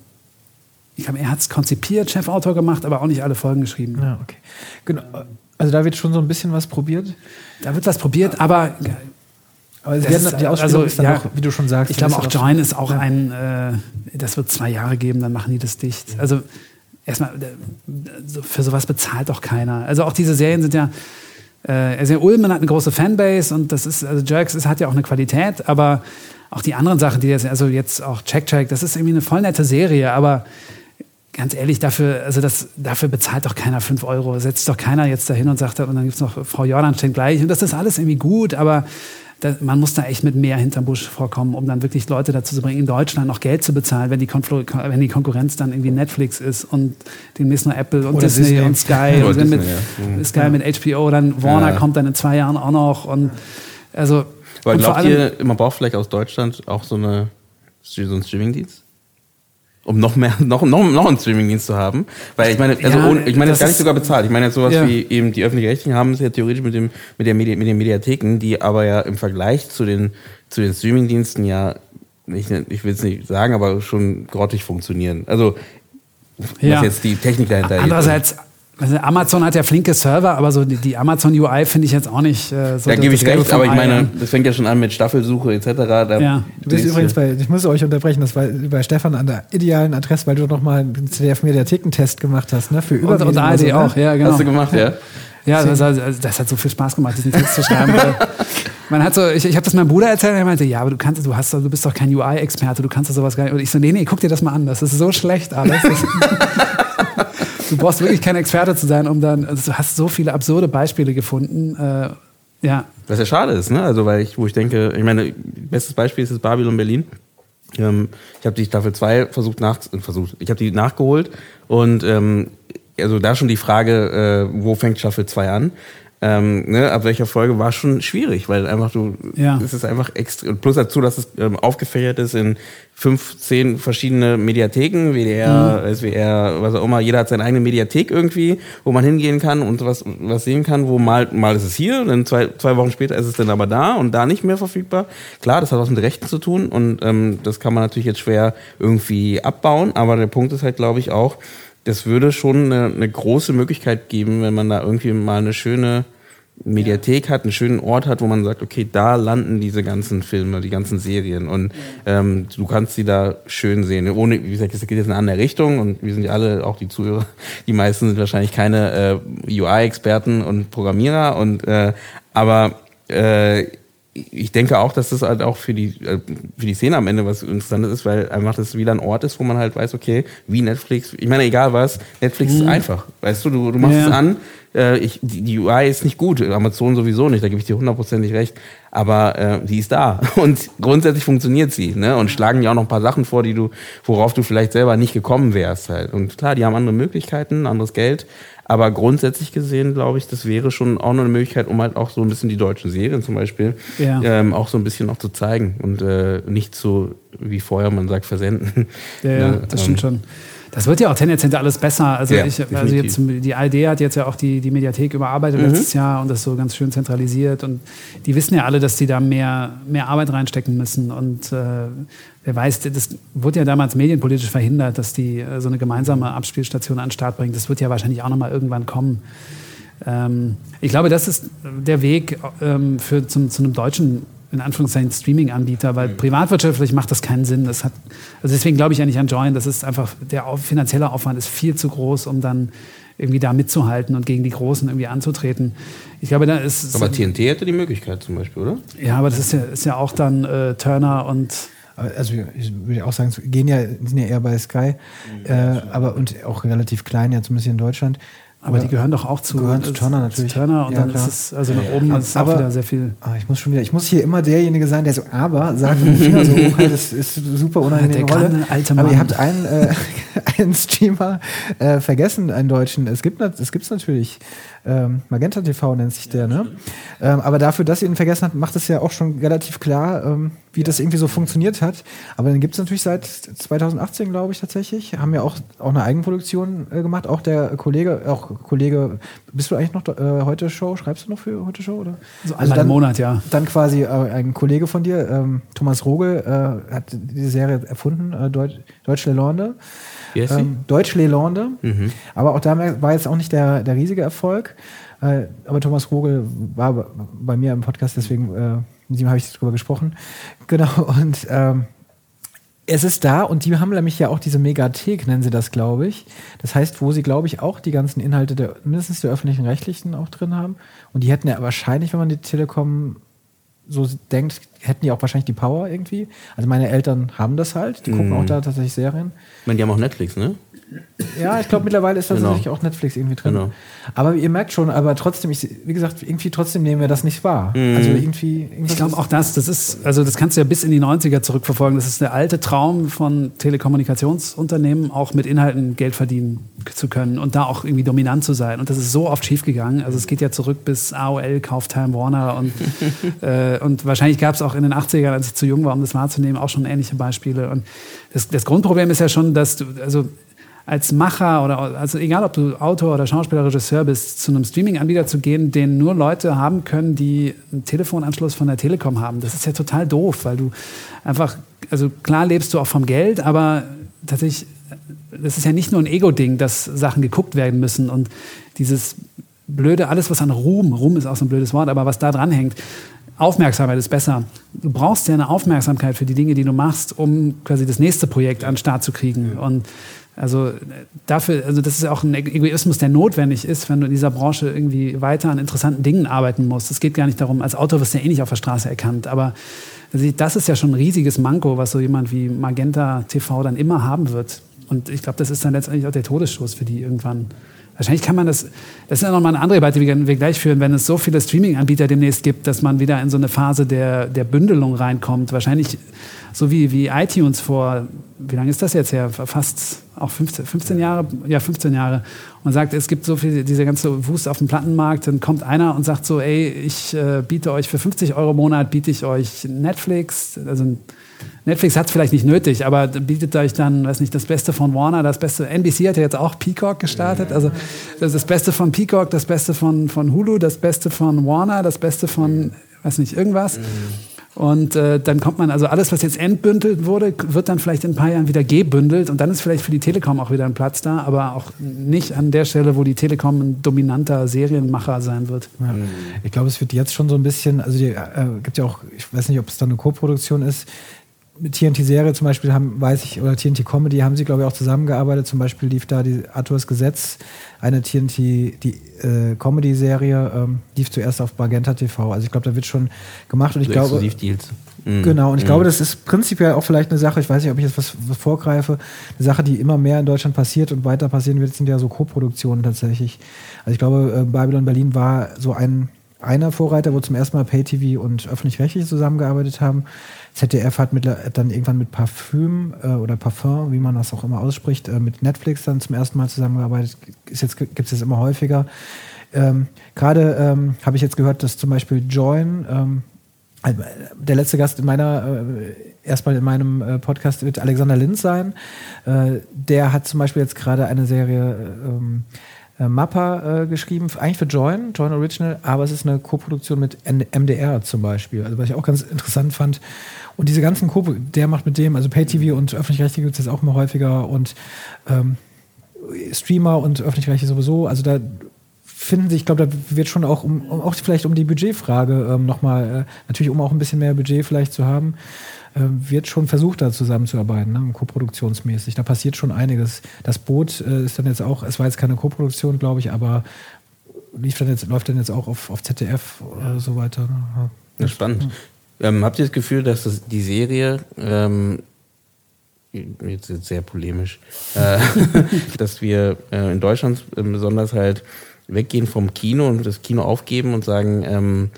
ich glaube, er hat es konzipiert, Chefautor gemacht, aber auch nicht alle Folgen geschrieben.
Ja, okay. Genau. Also da wird schon so ein bisschen was probiert.
Da wird was probiert, aber
Aber
Das
werden, die Ausstellung
also, ja,
auch, wie du schon sagst.
Ich glaube auch Join ist auch
Ja.
ein, äh, das wird zwei Jahre geben, dann machen die das dicht. Also erstmal, äh, für sowas bezahlt doch keiner. Also auch diese Serien sind ja, äh, also Ulmen hat eine große Fanbase und das ist, also Jerks ist, hat ja auch eine Qualität, aber auch die anderen Sachen, die jetzt, also jetzt auch Check Check, das ist irgendwie eine voll nette Serie, aber ganz ehrlich, dafür, also das, dafür bezahlt doch keiner 5 Euro. Setzt doch keiner jetzt dahin und sagt, und dann gibt es noch Frau Jordan steht gleich. Und das ist alles irgendwie gut, aber da, man muss da echt mit mehr hinterm Busch vorkommen, um dann wirklich Leute dazu zu bringen, in Deutschland noch Geld zu bezahlen, wenn die, Konflu wenn die Konkurrenz dann irgendwie Netflix ist und demnächst nur Apple und Disney,
Disney.
und Sky und dann mit,
Disney, ja.
Sky mit HBO, dann Warner
Ja.
kommt dann in zwei Jahren auch noch und also
Aber glaubt
allem-
ihr, man braucht vielleicht aus Deutschland auch so, eine, so einen Streamingdienst? Um noch mehr, noch, noch, noch einen Streamingdienst zu haben. Weil ich meine, also
Ja,
ohne, ich meine
das
jetzt gar nicht sogar bezahlt. Ich meine jetzt sowas
Ja.
wie eben die öffentlich-rechtlichen haben es ja theoretisch mit dem, mit der Medi mit den Mediatheken, die aber ja im Vergleich zu den, zu den Streamingdiensten ja, ich, ich will es nicht sagen, aber schon grottig funktionieren. Also,
Ja.
was jetzt die Technik dahinter ist.
Andererseits, also Amazon hat ja flinke Server, aber so die, die Amazon UI finde ich jetzt auch nicht äh, so.
Da gebe ich recht, aber ich
Ei,
meine, das fängt ja schon an mit Staffelsuche etc. Da
Ja.
Du bist übrigens bei, ich muss euch unterbrechen, das war bei Stefan an der idealen Adresse, weil du noch mal einen CDF-Mediathekentest gemacht hast, ne? Für
Und, und
Übermedien
ARD
so, ne?
auch, ja, genau.
Hast du gemacht, ja?
Ja, das, hat- also, das hat so viel Spaß gemacht, diesen Text zu schreiben. Man hat so, ich, ich habe das meinem Bruder erzählt, und er meinte, ja, aber du kannst, du hast, du bist doch kein UI-Experte, du kannst doch sowas gar nicht. Und ich so, nee, nee, guck dir das mal an, das ist so schlecht alles. Du brauchst wirklich kein Experte zu sein, um dann, also du hast so viele absurde Beispiele gefunden. Äh, ja,
Was ja schade ist, ne? Also, weil ich, wo ich denke, ich meine, bestes Beispiel ist das Babylon Berlin. Ähm, ich habe die Staffel 2 versucht nach, äh, versucht, ich habe die nachgeholt und ähm, also da schon die Frage, äh, wo fängt Staffel 2 an? Ähm, ne, ab welcher Folge war schon schwierig, weil einfach du,
Ja.
es ist einfach extra, plus dazu, dass es ähm, aufgefächert ist in fünf, zehn verschiedene Mediatheken, WDR, SWR, was auch immer, jeder hat seine eigene Mediathek irgendwie, wo man hingehen kann und was, was sehen kann, wo mal, mal ist es hier, dann zwei, zwei Wochen später ist es dann aber da und da nicht mehr verfügbar. Klar, das hat was mit Rechten zu tun und ähm, das kann man natürlich jetzt schwer irgendwie abbauen, aber der Punkt ist halt, glaube ich, auch, das würde schon eine, eine große Möglichkeit geben, wenn man da irgendwie mal eine schöne Mediathek hat, einen schönen Ort hat, wo man sagt, okay, da landen diese ganzen Filme, die ganzen Serien und ähm, du kannst sie da schön sehen. Ohne, wie gesagt, es geht jetzt in eine andere Richtung und wir sind ja alle, auch die Zuhörer, die meisten sind wahrscheinlich keine äh, UI-Experten und Programmierer und äh, aber äh, ich denke auch, dass das halt auch für die, äh, für die Szene am Ende was Interessantes ist, weil einfach das wieder ein Ort ist, wo man halt weiß, okay, wie Netflix, ich meine, egal was, Netflix ist einfach. Weißt du, du, du machst
Ja.
es an, Äh, ich, die, die UI ist nicht gut, Amazon sowieso nicht, da gebe ich dir hundertprozentig recht. Aber äh, die ist da und grundsätzlich funktioniert sie. Ne? Und schlagen dir auch noch ein paar Sachen vor, die du, worauf du vielleicht selber nicht gekommen wärst. Halt. Und klar, die haben andere Möglichkeiten, anderes Geld. Aber grundsätzlich gesehen, glaube ich, das wäre schon auch noch eine Möglichkeit, um halt auch so ein bisschen die deutschen Serien zum Beispiel
Ja.
ähm, auch so ein bisschen noch zu zeigen und äh, nicht so wie vorher man sagt versenden.
Ja, ja,
Ne,
das
ähm,
stimmt schon. Das wird ja auch tendenziell alles besser. Also,
Ja,
ich, also jetzt, die ARD hat jetzt ja auch die, die Mediathek überarbeitet
Mhm.
letztes Jahr und das so ganz schön zentralisiert. Und die wissen ja alle, dass die da mehr, mehr Arbeit reinstecken müssen. Und äh, wer weiß, das wurde ja damals medienpolitisch verhindert, dass die äh, so eine gemeinsame Abspielstation an den Start bringen. Das wird ja wahrscheinlich auch nochmal irgendwann kommen. Ähm, ich glaube, das ist der Weg ähm, für zum, zu einem deutschen, in Anführungszeichen, Streaming-Anbieter, weil privatwirtschaftlich macht das keinen Sinn. Das hat, also deswegen glaube ich ja nicht an Join. Das ist einfach, der auf, finanzielle Aufwand ist viel zu groß, um dann irgendwie da mitzuhalten und gegen die Großen irgendwie anzutreten. Ich glaube, da ist
Aber TNT hätte die Möglichkeit zum Beispiel, oder?
ja, aber das ist ja, ist ja auch dann äh, Turner und
Also ich würde auch sagen, es gehen ja, sind ja eher bei Sky, äh, aber und auch relativ klein, ja zumindest hier in Deutschland.
Aber die gehören doch auch zu,
Gehören zu
äh,
Turner natürlich.
Zu Turner und
Ja,
dann
klar.
ist es, also nach oben ist es auch
Aber-
wieder sehr viel.
Ah, ich muss schon wieder, ich muss hier immer derjenige sein, der so aber sagt und den Finger so hoch hält, das ist super unangenehme
Der
Rolle.
kleine alte
Aber
Mann.
ihr habt einen, äh, einen Streamer äh, vergessen, einen deutschen. Es gibt es gibt's natürlich. Ähm, Magenta TV nennt sich der, ne? Ähm, aber dafür, dass ihr ihn vergessen habt, macht es ja auch schon relativ klar, ähm, wie das irgendwie so funktioniert hat. Aber dann gibt es natürlich seit 2018, glaube ich, tatsächlich. Haben ja auch, auch eine Eigenproduktion äh, gemacht. Auch der Kollege, auch Kollege, bist du eigentlich noch äh, heute Show? Schreibst du noch für heute Show? Oder?
So einmal im Monat, ja.
Dann quasi äh, ein Kollege von dir, ähm, Thomas Rogel, äh, hat die Serie erfunden, äh, Deutsch, Deutsch Lelande. Ähm, Deutsch Lelande.
Mhm.
Aber auch da war jetzt auch nicht der, der riesige Erfolg. Äh, aber Thomas Rogel war bei- mir im Podcast, deswegen äh, mit ihm habe ich drüber gesprochen. Genau, und ähm, es ist da und die haben nämlich ja auch diese Megathek, nennen sie das, glaube ich. Das heißt, wo sie, glaube ich, auch die ganzen Inhalte der, mindestens der öffentlichen Rechtlichen auch drin haben. Und die hätten ja wahrscheinlich, wenn man die Telekom so denkt, hätten die auch wahrscheinlich die Power irgendwie. Also meine Eltern haben das halt, die gucken auch da tatsächlich Serien.
Ich meine, die haben auch Netflix, ne?
Ja, ich glaube mittlerweile ist da
Genau.
tatsächlich auch Netflix irgendwie drin.
Genau.
Aber ihr merkt schon, aber trotzdem, ich, wie gesagt, irgendwie trotzdem nehmen wir das nicht wahr.
Mhm.
Also irgendwie,
Ich glaube auch das, das ist, also das kannst du ja bis in die 90er zurückverfolgen. Das ist der alte Traum von Telekommunikationsunternehmen, auch mit Inhalten Geld verdienen zu können und da auch irgendwie dominant zu sein. Und das ist so oft schiefgegangen. Also es geht ja zurück bis AOL, kauft Time Warner und, äh, und wahrscheinlich gab es auch in den 80ern, als ich zu jung war, um das wahrzunehmen, auch schon ähnliche Beispiele. Und das, das Grundproblem ist ja schon, dass du, also als Macher oder also egal ob du Autor oder Schauspieler, Regisseur bist, zu einem Streaming-Anbieter zu gehen, den nur Leute haben können, die einen Telefonanschluss von der Telekom haben. Das ist ja total doof, weil du einfach, also klar lebst du auch vom Geld, aber tatsächlich, das ist ja nicht nur ein Ego-Ding, dass Sachen geguckt werden müssen und dieses blöde, alles was an Ruhm, Ruhm ist auch so ein blödes Wort, aber was da dran hängt, Aufmerksamkeit ist besser. Du brauchst ja eine Aufmerksamkeit für die Dinge, die du machst, um quasi das nächste Projekt an den Start zu kriegen. Und also äh, dafür, also das ist auch ein Egoismus, der notwendig ist, wenn du in dieser Branche irgendwie weiter an interessanten Dingen arbeiten musst. Es geht gar nicht darum, als Autor wirst du ja eh nicht auf der Straße erkannt, aber also das ist ja schon ein riesiges Manko, was so jemand wie Magenta TV dann immer haben wird. Und ich glaube, das ist dann letztendlich auch der Todesstoß für die irgendwann. Wahrscheinlich kann man das, das ist ja nochmal eine andere Debatte, die wir gleich führen, wenn es so viele Streaming-Anbieter demnächst gibt, dass man wieder in so eine Phase der, der Bündelung reinkommt. Wahrscheinlich so wie, wie iTunes vor, wie lange ist das jetzt her? Fast auch 15, 15 Jahre? Ja, 15 Jahre. Und sagt, es gibt so viel, diese ganze Wust auf dem Plattenmarkt, dann kommt einer und sagt so, ey, ich äh, biete euch für 50 Euro im Monat, biete ich euch Netflix, also Netflix hat es vielleicht nicht nötig, aber bietet euch dann, weiß nicht, das Beste von Warner, das Beste. NBC hat ja jetzt auch Peacock gestartet. Also das, das Beste von Peacock, das Beste von, von Hulu, das Beste von Warner, das Beste von, weiß nicht, irgendwas. Und äh, dann kommt man, also alles, was jetzt entbündelt wurde, wird dann vielleicht in ein paar Jahren wieder gebündelt und dann ist vielleicht für die Telekom auch wieder ein Platz da, aber auch nicht an der Stelle, wo die Telekom ein dominanter Serienmacher sein wird.
Ja. Ich glaube, es wird jetzt schon so ein bisschen, also die, äh, gibt ja auch, ich weiß nicht, ob es da eine Co-Produktion ist. Mit TNT-Serie zum Beispiel haben, weiß ich, oder TNT Comedy haben sie, glaube ich, auch zusammengearbeitet. Zum Beispiel lief da die Arthurs Gesetz, eine TNT, die äh, ähm, lief zuerst auf Magenta TV. Also ich glaube, da wird schon gemacht und ich glaube.
Exklusivdeals.
Mhm. Genau, und ich mhm. glaube, das ist prinzipiell auch vielleicht eine Sache, ich weiß nicht, ob ich jetzt was, was, vorgreife, eine Sache, die immer mehr in Deutschland passiert und weiter passieren wird, sind ja so Co-Produktionen tatsächlich. Also ich glaube, äh, Babylon Berlin war so ein einer Vorreiter, wo zum ersten Mal Pay-TV und öffentlich-rechtlich zusammengearbeitet haben. ZDF hat mit, dann irgendwann mit Parfüm äh, oder Parfum, wie man das auch immer ausspricht, äh, mit Netflix dann zum ersten Mal zusammengearbeitet. Ist jetzt, gibt es jetzt immer häufiger. Ähm, Gerade ähm, habe ich jetzt gehört, dass zum Beispiel Join, ähm, also, der letzte Gast in meiner, äh, erstmal in meinem äh, Podcast wird Alexander Linz sein. Äh, der hat zum Beispiel jetzt gerade eine Serie ähm, äh, Mappa äh, geschrieben, eigentlich für Join, Join Original, aber es ist eine Koproduktion mit MDR zum Beispiel, also was ich auch ganz interessant fand. Und diese ganzen Co der macht mit dem, also Pay-TV und öffentlich-rechtliche gibt es jetzt auch immer häufiger und ähm, Streamer und öffentlich-rechtliche sowieso, also da finden sich, ich glaube, da wird schon auch, um, auch vielleicht um die Budgetfrage ähm, nochmal, äh, natürlich um auch ein bisschen mehr Budget vielleicht zu haben, äh, wird schon versucht, da zusammenzuarbeiten, ne, koproduktionsmäßig. Da passiert schon einiges. Das Boot äh, ist dann jetzt auch, es war jetzt keine Koproduktion, glaube ich, aber lief dann jetzt, läuft dann jetzt auch auf, auf ZDF oder so weiter. Ne?
Ja, spannend. Ähm, habt ihr das Gefühl, dass das, die Serie ähm, jetzt, jetzt sehr polemisch, äh, dass wir äh, in Deutschland besonders halt weggehen vom Kino und das Kino aufgeben und sagen, ähm,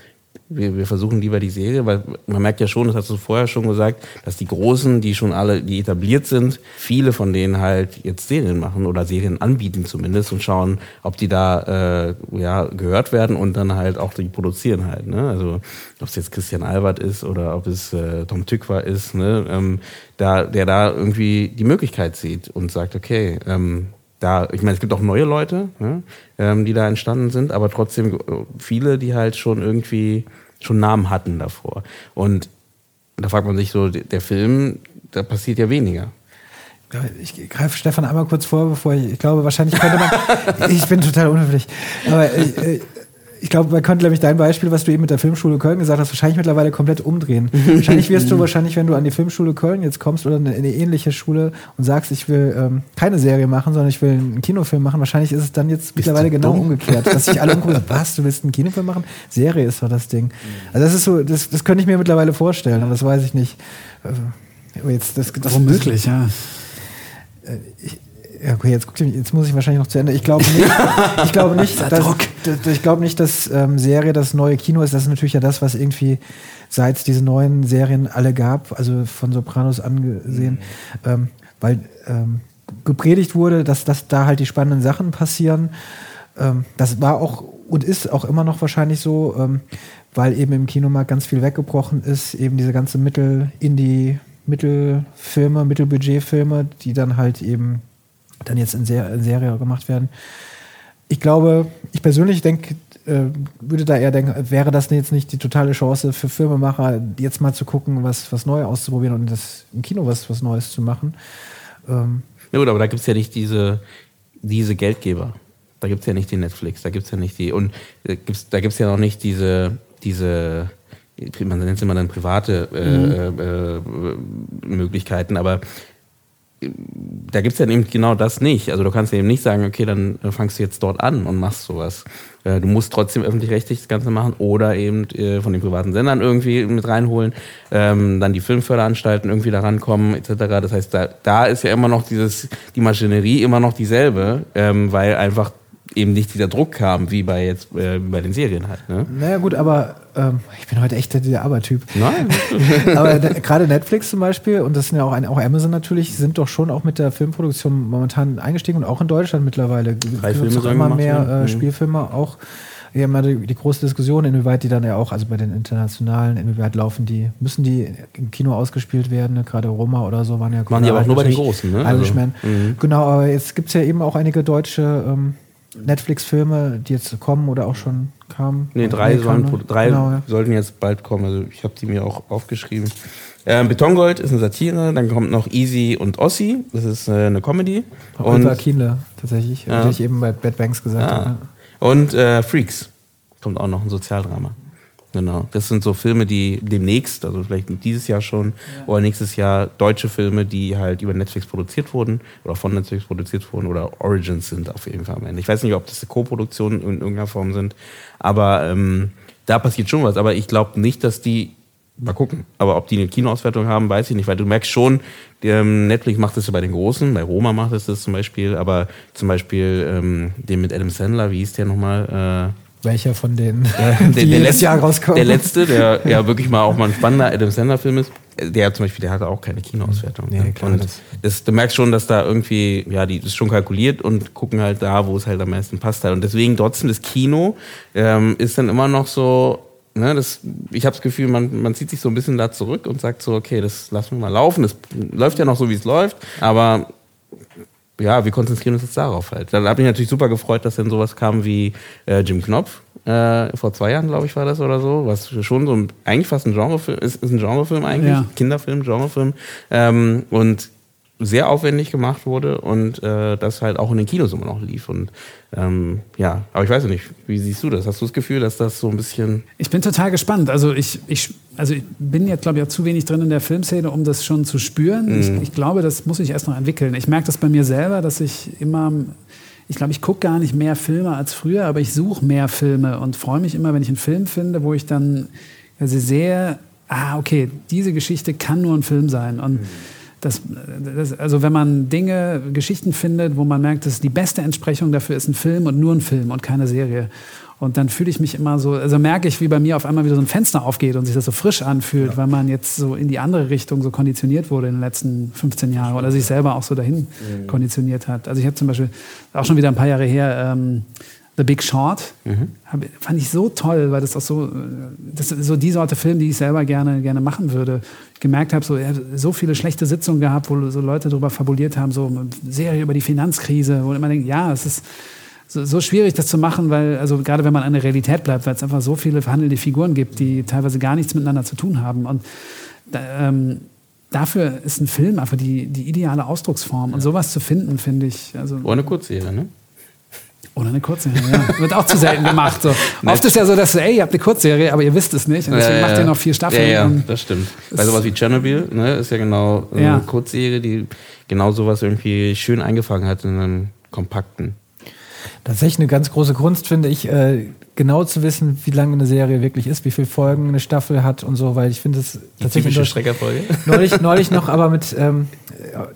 wir, wir versuchen lieber die Serie, weil man merkt ja schon, das hast du vorher schon gesagt, dass die Großen, die schon alle, die etabliert sind, viele von denen halt jetzt Serien machen oder Serien anbieten zumindest und schauen, ob die da äh, ja gehört werden und dann halt auch die produzieren halt. Ne? Also ob es jetzt Christian Albert ist oder ob es äh, Tom Tückwer ist, ne? ähm, da, der da irgendwie die Möglichkeit sieht und sagt, okay, ähm, da, ich meine, es gibt auch neue Leute, ne, ähm, die da entstanden sind, aber trotzdem äh, viele, die halt schon irgendwie schon Namen hatten davor. Und da fragt man sich so, der Film, da passiert ja weniger.
Ich greife Stefan einmal kurz vor, bevor ich, ich glaube, wahrscheinlich könnte man, ich bin total unhöflich, aber ich, äh, ich glaube, man könnte nämlich dein Beispiel, was du eben mit der Filmschule Köln gesagt hast, wahrscheinlich mittlerweile komplett umdrehen. wahrscheinlich wirst du wahrscheinlich, wenn du an die Filmschule Köln jetzt kommst oder in eine ähnliche Schule und sagst, ich will ähm, keine Serie machen, sondern ich will einen Kinofilm machen, wahrscheinlich ist es dann jetzt Bist mittlerweile genau dumm? umgekehrt, dass sich alle umgucken, was, du willst einen Kinofilm machen? Serie ist doch das Ding. Also das ist so, das, das könnte ich mir mittlerweile vorstellen, aber das weiß ich nicht.
Äh, jetzt, das, das, Womöglich, ja.
Äh, ich, ja, okay, jetzt, jetzt muss ich wahrscheinlich noch zu Ende. Ich glaube nicht, ich glaube nicht, dass, ich glaube nicht, dass ähm, Serie das neue Kino ist. Das ist natürlich ja das, was irgendwie seit es diese neuen Serien alle gab, also von Sopranos angesehen, mhm. ähm, weil ähm, gepredigt wurde, dass, dass da halt die spannenden Sachen passieren. Ähm, das war auch und ist auch immer noch wahrscheinlich so, ähm, weil eben im Kinomarkt ganz viel weggebrochen ist, eben diese ganze Mittel-Indie- Mittelfilme, Mittelbudgetfilme, die dann halt eben dann jetzt in, Ser in Serie gemacht werden. Ich glaube, ich persönlich denke, äh, würde da eher denken, wäre das jetzt nicht die totale Chance für Filmemacher, jetzt mal zu gucken, was, was neu auszuprobieren und das im Kino was, was Neues zu machen.
Ähm ja gut, aber da gibt es ja nicht diese, diese Geldgeber. Da gibt es ja nicht die Netflix, da gibt es ja nicht die, und äh, da gibt es ja noch nicht diese, diese, man nennt es immer dann private äh, mhm. äh, äh Möglichkeiten, aber da gibt es ja eben genau das nicht. Also du kannst eben nicht sagen, okay, dann fangst du jetzt dort an und machst sowas. Äh, du musst trotzdem öffentlich-rechtlich das Ganze machen oder eben äh, von den privaten Sendern irgendwie mit reinholen, ähm, dann die Filmförderanstalten irgendwie da rankommen, etc. Das heißt, da, da ist ja immer noch dieses, die Maschinerie immer noch dieselbe, ähm, weil einfach eben nicht dieser Druck kam, wie bei jetzt äh, bei den Serien halt. Ne?
Naja gut, aber ähm, ich bin heute echt der Abertyp. Nein. aber gerade Netflix zum Beispiel und das sind ja auch, ein, auch Amazon natürlich, sind doch schon auch mit der Filmproduktion momentan eingestiegen und auch in Deutschland mittlerweile. Drei Filme auch immer mehr äh, mhm. Spielfilme auch. Wir haben ja die, die, große Diskussion, inwieweit die dann ja auch, also bei den internationalen, inwieweit laufen die, müssen die im Kino ausgespielt werden, ne? gerade Roma oder so waren ja
Machen die aber auch nur bei den Großen, ne?
Also, mhm. Genau, aber jetzt gibt es ja eben auch einige deutsche ähm, Netflix-Filme, die jetzt kommen oder auch schon kamen?
Nee, drei, sollen, drei genau, ja. sollten jetzt bald kommen. Also ich habe die mir auch aufgeschrieben. Ähm, Betongold ist eine Satire, dann kommt noch Easy und Ossi, das ist äh, eine Comedy.
Und Kienle, tatsächlich, ja. wie ich eben bei Bad Banks gesagt ah. habe.
Und äh, Freaks kommt auch noch ein Sozialdrama. Genau. Das sind so Filme, die demnächst, also vielleicht dieses Jahr schon ja. oder nächstes Jahr, deutsche Filme, die halt über Netflix produziert wurden oder von Netflix produziert wurden oder Origins sind auf jeden Fall am Ende. Ich weiß nicht, ob das Co-Produktionen in irgendeiner Form sind, aber ähm, da passiert schon was. Aber ich glaube nicht, dass die mal gucken. Aber ob die eine Kinoauswertung haben, weiß ich nicht, weil du merkst schon, ähm, Netflix macht das ja bei den Großen, bei Roma macht es das zum Beispiel, aber zum Beispiel ähm, den mit Adam Sandler, wie hieß der nochmal?
Äh, Welcher von denen,
äh, die der, der letzte, Jahr rauskommen? Der letzte, der ja wirklich mal auch mal ein spannender Adam Sandler-Film ist, der zum Beispiel, der hatte auch keine Kinoauswertung. Ja, klar, und das, das, du merkst schon, dass da irgendwie, ja, die ist schon kalkuliert und gucken halt da, wo es halt am meisten passt halt. Und deswegen trotzdem das Kino ähm, ist dann immer noch so, ne, das, ich habe das Gefühl, man, man zieht sich so ein bisschen da zurück und sagt so, okay, das lassen wir mal laufen. Das läuft ja noch so, wie es läuft, aber ja, wir konzentrieren uns jetzt darauf halt. Dann habe ich natürlich super gefreut, dass dann sowas kam wie äh, Jim Knopf. Äh, vor zwei Jahren, glaube ich, war das oder so, was schon so ein, eigentlich fast ein Genrefilm ist, ist ein Genrefilm eigentlich, ja. Kinderfilm, Genrefilm. Ähm, und sehr aufwendig gemacht wurde und äh, das halt auch in den Kinos immer noch lief. Und ähm, ja, aber ich weiß nicht, wie siehst du das? Hast du das Gefühl, dass das so ein bisschen.
Ich bin total gespannt. Also ich, ich, also ich bin jetzt, glaube ich, auch zu wenig drin in der Filmszene, um das schon zu spüren. Mhm. Ich, ich, glaube, das muss ich erst noch entwickeln. Ich merke das bei mir selber, dass ich immer. Ich glaube, ich gucke gar nicht mehr Filme als früher, aber ich suche mehr Filme und freue mich immer, wenn ich einen Film finde, wo ich dann also sehr, ah, okay, diese Geschichte kann nur ein Film sein. Und mhm das, das, also wenn man Dinge, Geschichten findet, wo man merkt, dass die beste Entsprechung dafür ist ein Film und nur ein Film und keine Serie. Und dann fühle ich mich immer so, also merke ich, wie bei mir auf einmal wieder so ein Fenster aufgeht und sich das so frisch anfühlt, ja. weil man jetzt so in die andere Richtung so konditioniert wurde in den letzten 15 Jahren oder sich selber auch so dahin mhm. konditioniert hat. Also ich habe zum Beispiel auch schon wieder ein paar Jahre her ähm, The Big Short. Mhm. Hab, fand ich so toll, weil das auch so, das ist so die Sorte Film, die ich selber gerne, gerne machen würde. Ich gemerkt habe, so, so viele schlechte Sitzungen gehabt, wo so Leute darüber fabuliert haben, so eine Serie über die Finanzkrise, wo man denkt, ja, es ist so, so, schwierig, das zu machen, weil, also gerade wenn man an der Realität bleibt, weil es einfach so viele verhandelte Figuren gibt, die teilweise gar nichts miteinander zu tun haben. Und ähm, dafür ist ein Film einfach die, die ideale Ausdrucksform. Und sowas zu finden, finde ich. Also,
Ohne Kurzserie, ne?
Oder eine Kurzserie, ja. Wird auch zu selten gemacht. So. Oft ist ja so, dass, ey, ihr habt eine Kurzserie, aber ihr wisst es nicht. Und deswegen ja, macht ihr noch vier Staffeln.
Ja, ja das stimmt. Bei sowas wie Chernobyl, ne, ist ja genau eine ja. Kurzserie, die genau sowas irgendwie schön eingefangen hat in einem kompakten.
Tatsächlich eine ganz große Kunst, finde ich, äh, genau zu wissen, wie lange eine Serie wirklich ist, wie viele Folgen eine Staffel hat und so, weil ich finde es
tatsächlich. Typische Streckerfolge.
Neulich, neulich noch, aber mit ähm,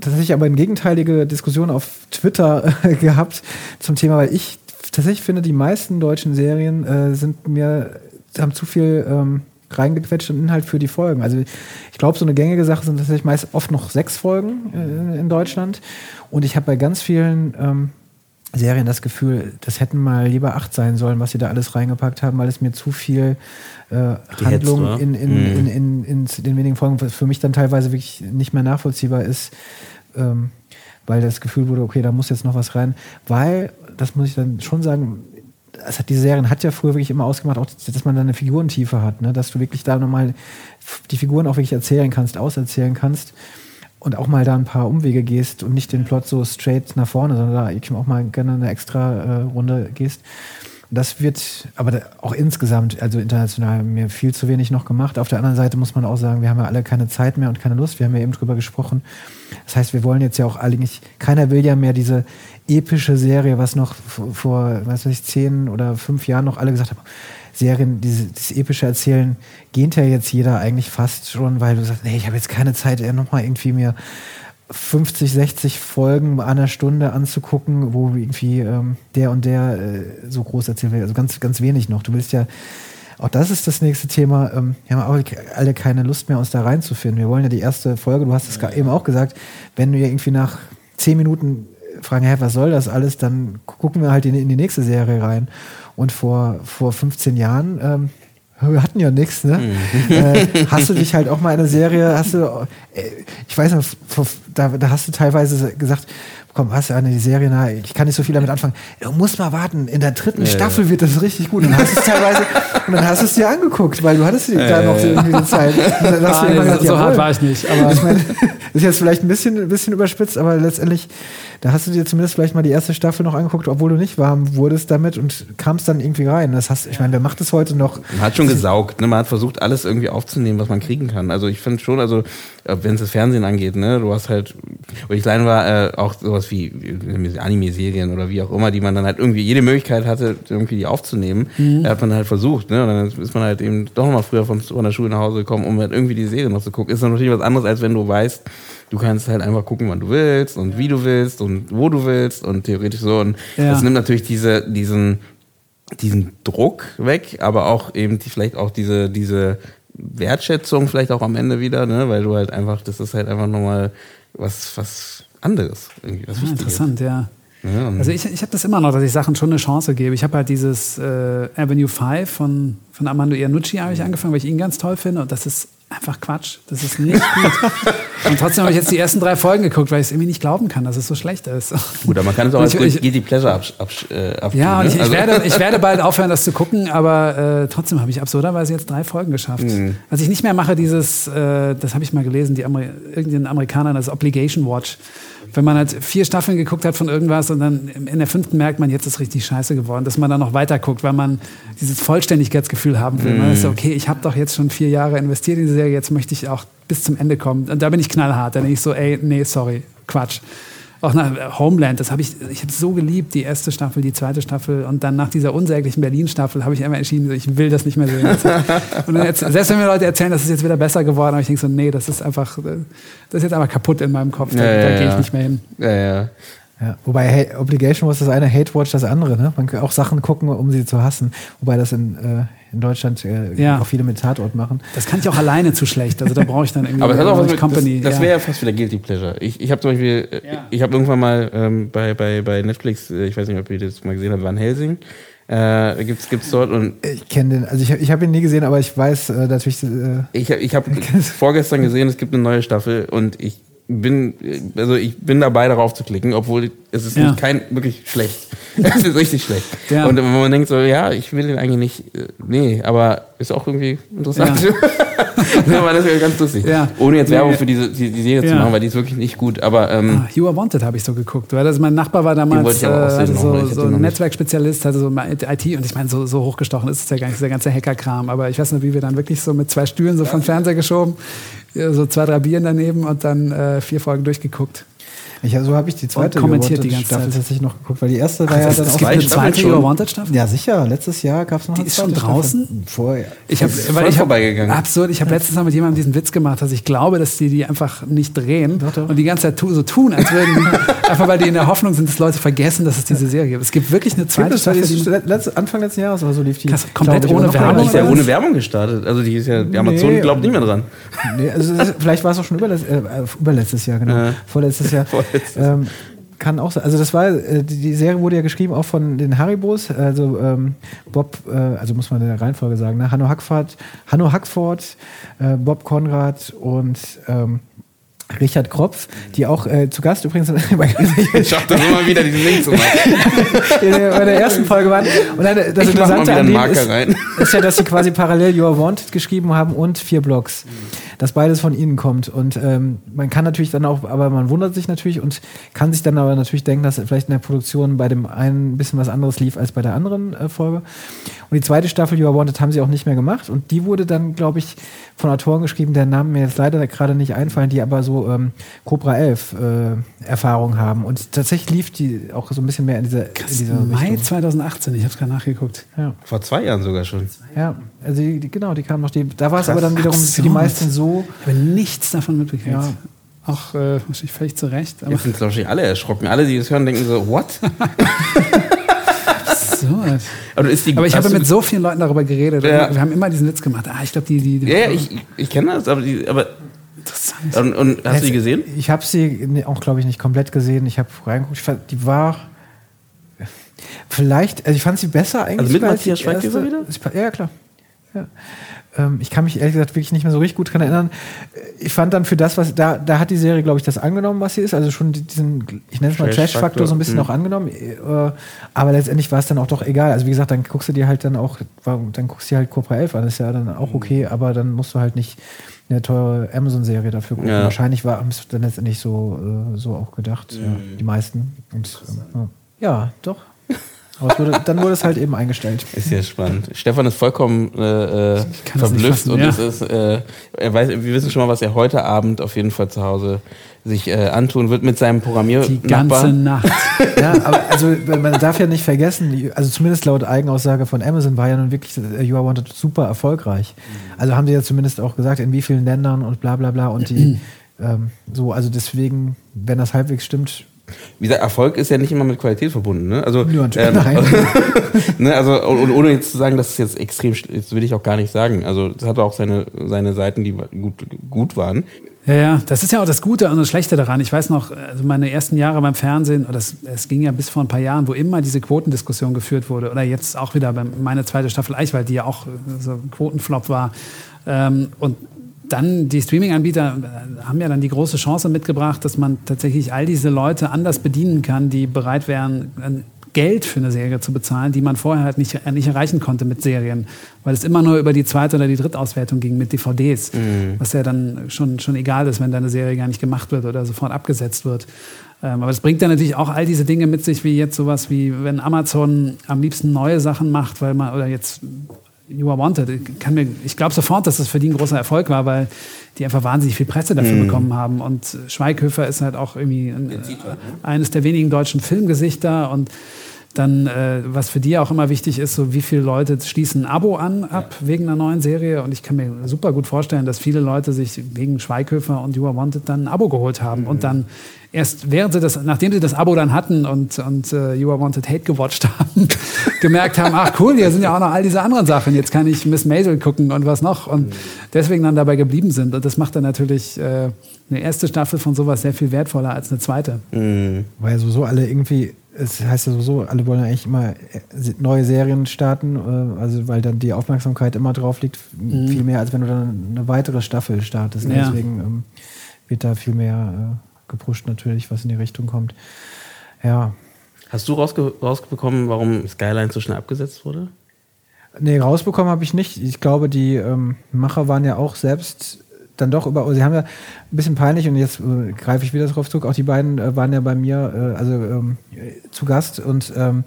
tatsächlich aber eine gegenteilige Diskussion auf Twitter äh, gehabt zum Thema, weil ich tatsächlich finde, die meisten deutschen Serien äh, sind mir, haben zu viel ähm, reingequetscht und Inhalt für die Folgen. Also ich glaube, so eine gängige Sache sind tatsächlich meist oft noch sechs Folgen äh, in Deutschland. Und ich habe bei ganz vielen ähm, Serien das Gefühl, das hätten mal lieber acht sein sollen, was sie da alles reingepackt haben, weil es mir zu viel äh, Handlung in, in, mhm. in, in, in, den wenigen Folgen, was für mich dann teilweise wirklich nicht mehr nachvollziehbar ist, ähm, weil das Gefühl wurde, okay, da muss jetzt noch was rein, weil, das muss ich dann schon sagen, also diese Serien hat ja früher wirklich immer ausgemacht, auch, dass man da eine Figurentiefe hat, ne? dass du wirklich da nochmal die Figuren auch wirklich erzählen kannst, auserzählen kannst und auch mal da ein paar Umwege gehst und nicht den Plot so straight nach vorne, sondern da auch mal gerne eine extra äh, Runde gehst. Das wird aber auch insgesamt, also international, mir viel zu wenig noch gemacht. Auf der anderen Seite muss man auch sagen, wir haben ja alle keine Zeit mehr und keine Lust. Wir haben ja eben drüber gesprochen. Das heißt, wir wollen jetzt ja auch eigentlich, keiner will ja mehr diese epische Serie, was noch vor, weiß ich, zehn oder fünf Jahren noch alle gesagt haben, Serien, diese, dieses epische Erzählen, gehnt ja jetzt jeder eigentlich fast schon, weil du sagst, nee, ich habe jetzt keine Zeit, nochmal irgendwie mir 50, 60 Folgen einer Stunde anzugucken, wo irgendwie ähm, der und der äh, so groß erzählt wird. Also ganz, ganz wenig noch. Du willst ja, auch das ist das nächste Thema, ähm, wir haben auch alle keine Lust mehr, uns da reinzufinden. Wir wollen ja die erste Folge, du hast es ja. eben auch gesagt, wenn wir irgendwie nach zehn Minuten fragen, hä, was soll das alles, dann gucken wir halt in, in die nächste Serie rein. Und vor, vor 15 Jahren, ähm, wir hatten ja nichts, ne? Mhm. Äh, hast du dich halt auch mal in einer Serie, hast du, äh, ich weiß noch, da, da hast du teilweise gesagt, komm, hast du eine Serie, na, ich kann nicht so viel damit anfangen. Du musst mal warten, in der dritten ja, Staffel ja. wird das richtig gut. Und dann hast du es teilweise, und dann hast du es dir angeguckt, weil du hattest ja, da noch so irgendwie die Zeit. Und dann hast
du nee, gesagt, so hart war ich nicht.
Aber ich meine, ist jetzt vielleicht ein bisschen, ein bisschen überspitzt, aber letztendlich da hast du dir zumindest vielleicht mal die erste Staffel noch angeguckt, obwohl du nicht warm wurdest damit und kamst dann irgendwie rein. Das hast, ich meine, wer macht das heute noch?
Man hat schon gesaugt, ne? man hat versucht, alles irgendwie aufzunehmen, was man kriegen kann. Also ich finde schon, also wenn es das Fernsehen angeht, ne, du hast halt wo ich klein war, äh, auch sowas wie äh, Anime-Serien oder wie auch immer, die man dann halt irgendwie jede Möglichkeit hatte, irgendwie die aufzunehmen, mhm. hat man halt versucht, ne? Und dann ist man halt eben doch nochmal früher von, von der Schule nach Hause gekommen, um halt irgendwie die Serie noch zu gucken. Ist dann natürlich was anderes, als wenn du weißt, du kannst halt einfach gucken, wann du willst und wie du willst und wo du willst und theoretisch so. Und ja. das nimmt natürlich diese, diesen, diesen Druck weg, aber auch eben die, vielleicht auch diese, diese Wertschätzung vielleicht auch am Ende wieder, ne? weil du halt einfach, das ist halt einfach nochmal was, was anderes. Irgendwie, was
ja, ah, interessant, ja. Ja also ich, ich habe das immer noch, dass ich Sachen schon eine Chance gebe. Ich habe halt dieses äh, Avenue 5 von, von Armando Iannucci eigentlich angefangen, weil ich ihn ganz toll finde und das ist einfach Quatsch. Das ist nicht gut. und trotzdem habe ich jetzt die ersten drei Folgen geguckt, weil ich es irgendwie nicht glauben kann, dass es so schlecht ist.
Gut, aber man kann es auch als Guilty Pleasure absch absch äh, abtun,
Ja, und ich, ne? also ich, werde, ich werde bald aufhören, das zu gucken, aber äh, trotzdem habe ich absurderweise jetzt drei Folgen geschafft. Mhm. Was ich nicht mehr mache, dieses, äh, das habe ich mal gelesen, die Ameri irgendein Amerikaner, das Obligation Watch wenn man halt vier Staffeln geguckt hat von irgendwas und dann in der fünften merkt man, jetzt ist richtig scheiße geworden, dass man dann noch weiter guckt, weil man dieses Vollständigkeitsgefühl haben will. Mm. Man ist so, okay, ich habe doch jetzt schon vier Jahre investiert in die Serie, jetzt möchte ich auch bis zum Ende kommen. Und da bin ich knallhart. Dann bin ich so, ey, nee, sorry, Quatsch auch nach Homeland, das habe ich, ich habe so geliebt, die erste Staffel, die zweite Staffel und dann nach dieser unsäglichen Berlin-Staffel habe ich immer entschieden, ich will das nicht mehr sehen. und dann jetzt, selbst wenn mir Leute erzählen, das ist jetzt wieder besser geworden, aber ich denke so, nee, das ist einfach, das ist jetzt einfach kaputt in meinem Kopf, da, ja, da ja, gehe ich nicht mehr hin.
Ja, ja.
Ja, wobei hey, Obligation was das eine, Hate Watch das andere. Ne? Man kann auch Sachen gucken, um sie zu hassen. Wobei das in, äh, in Deutschland äh, ja. auch viele mit Tatort machen.
Das kann ich auch alleine zu schlecht. Also da brauche ich dann irgendwie
Aber das hat auch was mit, Company. Das, das wäre ja fast wieder Guilty Pleasure. Ich, ich habe zum Beispiel, äh, ja. ich habe irgendwann mal ähm, bei, bei, bei Netflix, äh, ich weiß nicht, ob ihr das mal gesehen habt, Van Helsing. Äh, gibt's gibt's dort und
ich kenne den, also ich, ich habe ihn nie gesehen, aber ich weiß äh, natürlich. Äh,
ich ich habe vorgestern gesehen, es gibt eine neue Staffel und ich bin, also ich bin dabei, darauf zu klicken, obwohl es ist ja. kein wirklich schlecht. es ist richtig schlecht. Ja. Und wenn man denkt so, ja, ich will den eigentlich nicht, äh, nee, aber ist auch irgendwie interessant. Ja. aber das ist ganz lustig. Ja. Ohne jetzt Werbung für diese, die, die Serie zu machen, weil die ist wirklich nicht gut. Aber ähm,
ah, You Are Wanted habe ich so geguckt, weil das mein Nachbar war damals äh, so, so ein Netzwerkspezialist, hatte so IT und ich meine, so, so hochgestochen ist es ja gar nicht, der ganze Hackerkram. Aber ich weiß nicht, wie wir dann wirklich so mit zwei Stühlen so vom Fernseher geschoben so zwei, drei Bieren daneben und dann äh, vier Folgen durchgeguckt.
Ich, so habe ich die zweite
und kommentiert die ganze
Staffel
Zeit.
tatsächlich noch geguckt, weil die erste war
ja dann auch eine zweite Wanted Staffel.
Ja sicher, letztes Jahr gab es noch
die eine Die ist schon draußen.
Staffel. Vorher.
Ich habe weil ich vorbeigegangen. Absurd. Ich habe letztens mal mit jemandem diesen Witz gemacht, dass ich glaube, dass die die einfach nicht drehen doch, doch. und die ganze Zeit tu, so tun, als würden die, einfach weil die in der Hoffnung sind, dass Leute vergessen, dass es diese Serie gibt. Es gibt wirklich eine zweite Staffel.
Die letzt, Anfang letzten Jahres oder so lief die.
Krass, komplett ohne
Werbung. Die ist ja ohne Werbung gestartet. Also die ist ja die Amazon nee, glaubt nicht mehr dran.
Nee, also vielleicht war es auch schon äh, überletztes Jahr genau, vorletztes Jahr. Ähm, kann auch sein. Also das war, äh, die Serie wurde ja geschrieben auch von den Haribos, also ähm, Bob, äh, also muss man in der Reihenfolge sagen, ne? Hanno Hackford, Hanno Hackford, äh, Bob Konrad und ähm, Richard Kropf, die auch äh, zu Gast übrigens
ich schaff das immer wieder diesen Link zu machen.
in der, bei der ersten Folge waren. Und dann, das ich Interessante an denen ist, ist, ja, dass sie quasi parallel You Are Wanted geschrieben haben und vier Blogs. Mhm dass beides von ihnen kommt. Und ähm, man kann natürlich dann auch, aber man wundert sich natürlich und kann sich dann aber natürlich denken, dass vielleicht in der Produktion bei dem einen ein bisschen was anderes lief als bei der anderen äh, Folge. Und die zweite Staffel You Are Wanted haben sie auch nicht mehr gemacht. Und die wurde dann, glaube ich, von Autoren geschrieben, der Namen mir jetzt leider gerade nicht einfallen, die aber so ähm, Cobra 11 äh, Erfahrung haben. Und tatsächlich lief die auch so ein bisschen mehr in dieser,
Krass,
in dieser
Mai Richtung. 2018, ich habe es gerade nachgeguckt.
Ja. Vor zwei Jahren sogar schon.
Ja, also die, die, genau, die kamen noch. Die, da war es aber dann wiederum für die meisten so.
Ich habe nichts davon mitgekriegt. Ja. Auch äh, völlig zu Recht.
Aber Jetzt sind wahrscheinlich alle erschrocken. Alle, die das hören, denken so, what?
absurd. Aber, die, aber ich habe mit so vielen Leuten darüber geredet. Ja. Wir haben immer diesen Witz gemacht. Ah, ich glaube, die, die, die.
Ja, ja ich, ich kenne das, aber, die, aber Interessant. Und, und hast Jetzt, du die gesehen?
Ich habe sie auch, glaube ich, nicht komplett gesehen. Ich habe reingeguckt. Ich fand, die war vielleicht, also ich fand sie besser eigentlich. Also
mit Matthias Schweighöfer wieder?
Ja, klar. Ja. Ähm, ich kann mich ehrlich gesagt wirklich nicht mehr so richtig gut daran erinnern. Ich fand dann für das, was da, da hat die Serie, glaube ich, das angenommen, was sie ist. Also schon diesen, ich nenne es mal Trash-Faktor so ein bisschen mhm. auch angenommen. Äh, aber letztendlich war es dann auch doch egal. Also wie gesagt, dann guckst du dir halt dann auch, dann guckst du dir halt Cobra 11 an. Das ist ja dann auch okay, mhm. aber dann musst du halt nicht eine teure Amazon-Serie dafür gucken. Ja. Wahrscheinlich war es dann letztendlich so, äh, so auch gedacht. Mhm. Ja, die meisten. Und, ähm, ja, doch. Aber wurde, dann wurde es halt eben eingestellt.
Ist ja spannend. Stefan ist vollkommen äh, äh verblüfft fassen, und ja. es ist, äh, er weiß, wir wissen schon mal, was er heute Abend auf jeden Fall zu Hause sich äh, antun wird mit seinem Programmier.
Die ganze Nacht.
ja, aber also man darf ja nicht vergessen, also zumindest laut Eigenaussage von Amazon war ja nun wirklich äh, You Are Wanted super erfolgreich. Also haben sie ja zumindest auch gesagt, in wie vielen Ländern und bla bla bla und die ähm, so, also deswegen, wenn das halbwegs stimmt,
wie gesagt, Erfolg ist ja nicht immer mit Qualität verbunden. Ne? Also,
ja, ähm,
ne, also und ohne jetzt zu sagen, dass es jetzt extrem, das will ich auch gar nicht sagen. Also es hatte auch seine, seine Seiten, die gut, gut waren.
Ja, ja, das ist ja auch das Gute und das Schlechte daran. Ich weiß noch, also meine ersten Jahre beim Fernsehen, das, es ging ja bis vor ein paar Jahren, wo immer diese Quotendiskussion geführt wurde, oder jetzt auch wieder bei meine zweite Staffel Eichwald, die ja auch so ein Quotenflop war. Ähm, und dann die Streaming-Anbieter haben ja dann die große Chance mitgebracht, dass man tatsächlich all diese Leute anders bedienen kann, die bereit wären, Geld für eine Serie zu bezahlen, die man vorher halt nicht, nicht erreichen konnte mit Serien, weil es immer nur über die zweite oder die drittauswertung ging mit DVDs, mhm. was ja dann schon, schon egal ist, wenn deine Serie gar nicht gemacht wird oder sofort abgesetzt wird. Ähm, aber es bringt dann natürlich auch all diese Dinge mit sich, wie jetzt sowas wie, wenn Amazon am liebsten neue Sachen macht, weil man, oder jetzt You Are Wanted. Ich, mir, ich glaube sofort, dass das für die ein großer Erfolg war, weil die einfach wahnsinnig viel Presse dafür mm. bekommen haben. Und Schweighöfer ist halt auch irgendwie ein, ne? eines der wenigen deutschen Filmgesichter und dann, äh, was für die auch immer wichtig ist, so wie viele Leute schließen ein Abo an ab ja. wegen einer neuen Serie. Und ich kann mir super gut vorstellen, dass viele Leute sich wegen Schweighöfer und You Are Wanted dann ein Abo geholt haben mhm. und dann erst während sie das, nachdem sie das Abo dann hatten und, und uh, You Are Wanted Hate gewatcht haben, gemerkt haben, ach cool, hier sind ja auch noch all diese anderen Sachen. Jetzt kann ich Miss Maisel gucken und was noch. Und mhm. deswegen dann dabei geblieben sind. Und das macht dann natürlich äh, eine erste Staffel von sowas sehr viel wertvoller als eine zweite.
Mhm. Weil sowieso alle irgendwie es heißt ja sowieso, alle wollen eigentlich immer äh, neue Serien starten, äh, also weil dann die Aufmerksamkeit immer drauf liegt, mhm. viel mehr, als wenn du dann eine weitere Staffel startest. Ne? Ja. Deswegen ähm, wird da viel mehr äh, gepusht natürlich, was in die Richtung kommt. Ja.
Hast du rausge rausbekommen, warum Skyline so schnell abgesetzt wurde?
Nee, rausbekommen habe ich nicht. Ich glaube, die ähm, Macher waren ja auch selbst dann doch über, sie haben ja ein bisschen peinlich und jetzt äh, greife ich wieder darauf zurück, auch die beiden äh, waren ja bei mir äh, also ähm, zu Gast und ähm,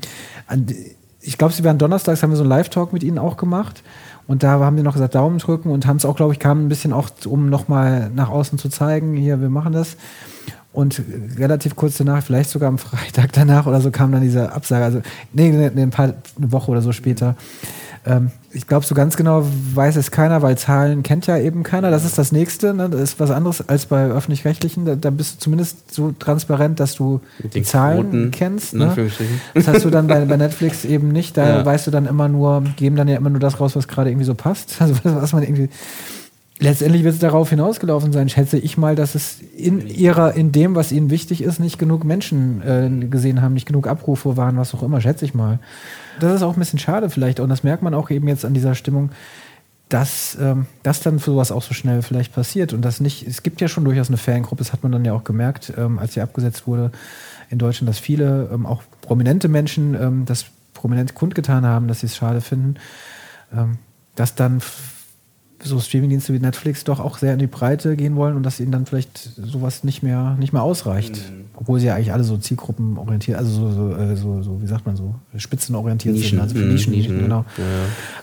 ich glaube, sie waren donnerstags, haben wir so einen Live-Talk mit ihnen auch gemacht und da haben sie noch gesagt, Daumen drücken und haben es auch, glaube ich, kam ein bisschen auch, um nochmal nach außen zu zeigen, hier, wir machen das. Und relativ kurz danach, vielleicht sogar am Freitag danach oder so, kam dann diese Absage. Also, nee, nee, ein paar, eine Woche oder so später. Ähm, ich glaube, so ganz genau weiß es keiner, weil Zahlen kennt ja eben keiner. Das ist das Nächste. Ne? Das ist was anderes als bei öffentlich-rechtlichen. Da, da, bist du zumindest so transparent, dass du die, Zahlen Quoten, kennst. Ne? Das hast du dann bei, bei Netflix eben nicht. Da ja. weißt du dann immer nur, geben dann ja immer nur das raus, was gerade irgendwie so passt. Also was man irgendwie Letztendlich wird es darauf hinausgelaufen sein, schätze ich mal, dass es in ihrer, in dem, was ihnen wichtig ist, nicht genug Menschen äh, gesehen haben, nicht genug Abrufe waren, was auch immer, schätze ich mal. Das ist auch ein bisschen schade vielleicht und das merkt man auch eben jetzt an dieser Stimmung, dass ähm, das dann für sowas auch so schnell vielleicht passiert und das nicht, es gibt ja schon durchaus eine Fangruppe, das hat man dann ja auch gemerkt, ähm, als sie abgesetzt wurde in Deutschland, dass viele, ähm, auch prominente Menschen, ähm, das prominent kundgetan haben, dass sie es schade finden, ähm, dass dann so Streamingdienste wie Netflix doch auch sehr in die Breite gehen wollen und dass ihnen dann vielleicht sowas nicht mehr, nicht mehr ausreicht. Mhm. Obwohl sie ja eigentlich alle so zielgruppenorientiert, also so, so, äh, so, so wie sagt man so, spitzenorientiert
Nischen.
sind, also für Nischen, mhm. Nischen genau. Ja.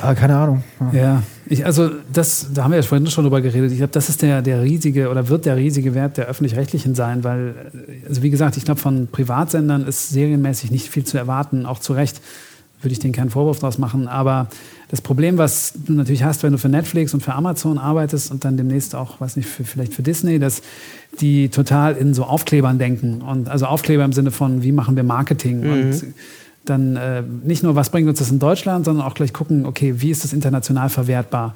Aber keine Ahnung.
Ja, ja ich, also das, da haben wir ja vorhin schon drüber geredet. Ich glaube, das ist der, der riesige oder wird der riesige Wert der öffentlich-rechtlichen sein, weil, also wie gesagt, ich glaube, von Privatsendern ist serienmäßig nicht viel zu erwarten, auch zu Recht würde ich denen keinen Vorwurf draus machen. Aber das Problem, was du natürlich hast, wenn du für Netflix und für Amazon arbeitest und dann demnächst auch, weiß nicht, für, vielleicht für Disney, dass die total in so Aufklebern denken. Und also Aufkleber im Sinne von, wie machen wir Marketing? Mhm. Und dann äh, nicht nur, was bringt uns das in Deutschland, sondern auch gleich gucken, okay, wie ist das international verwertbar?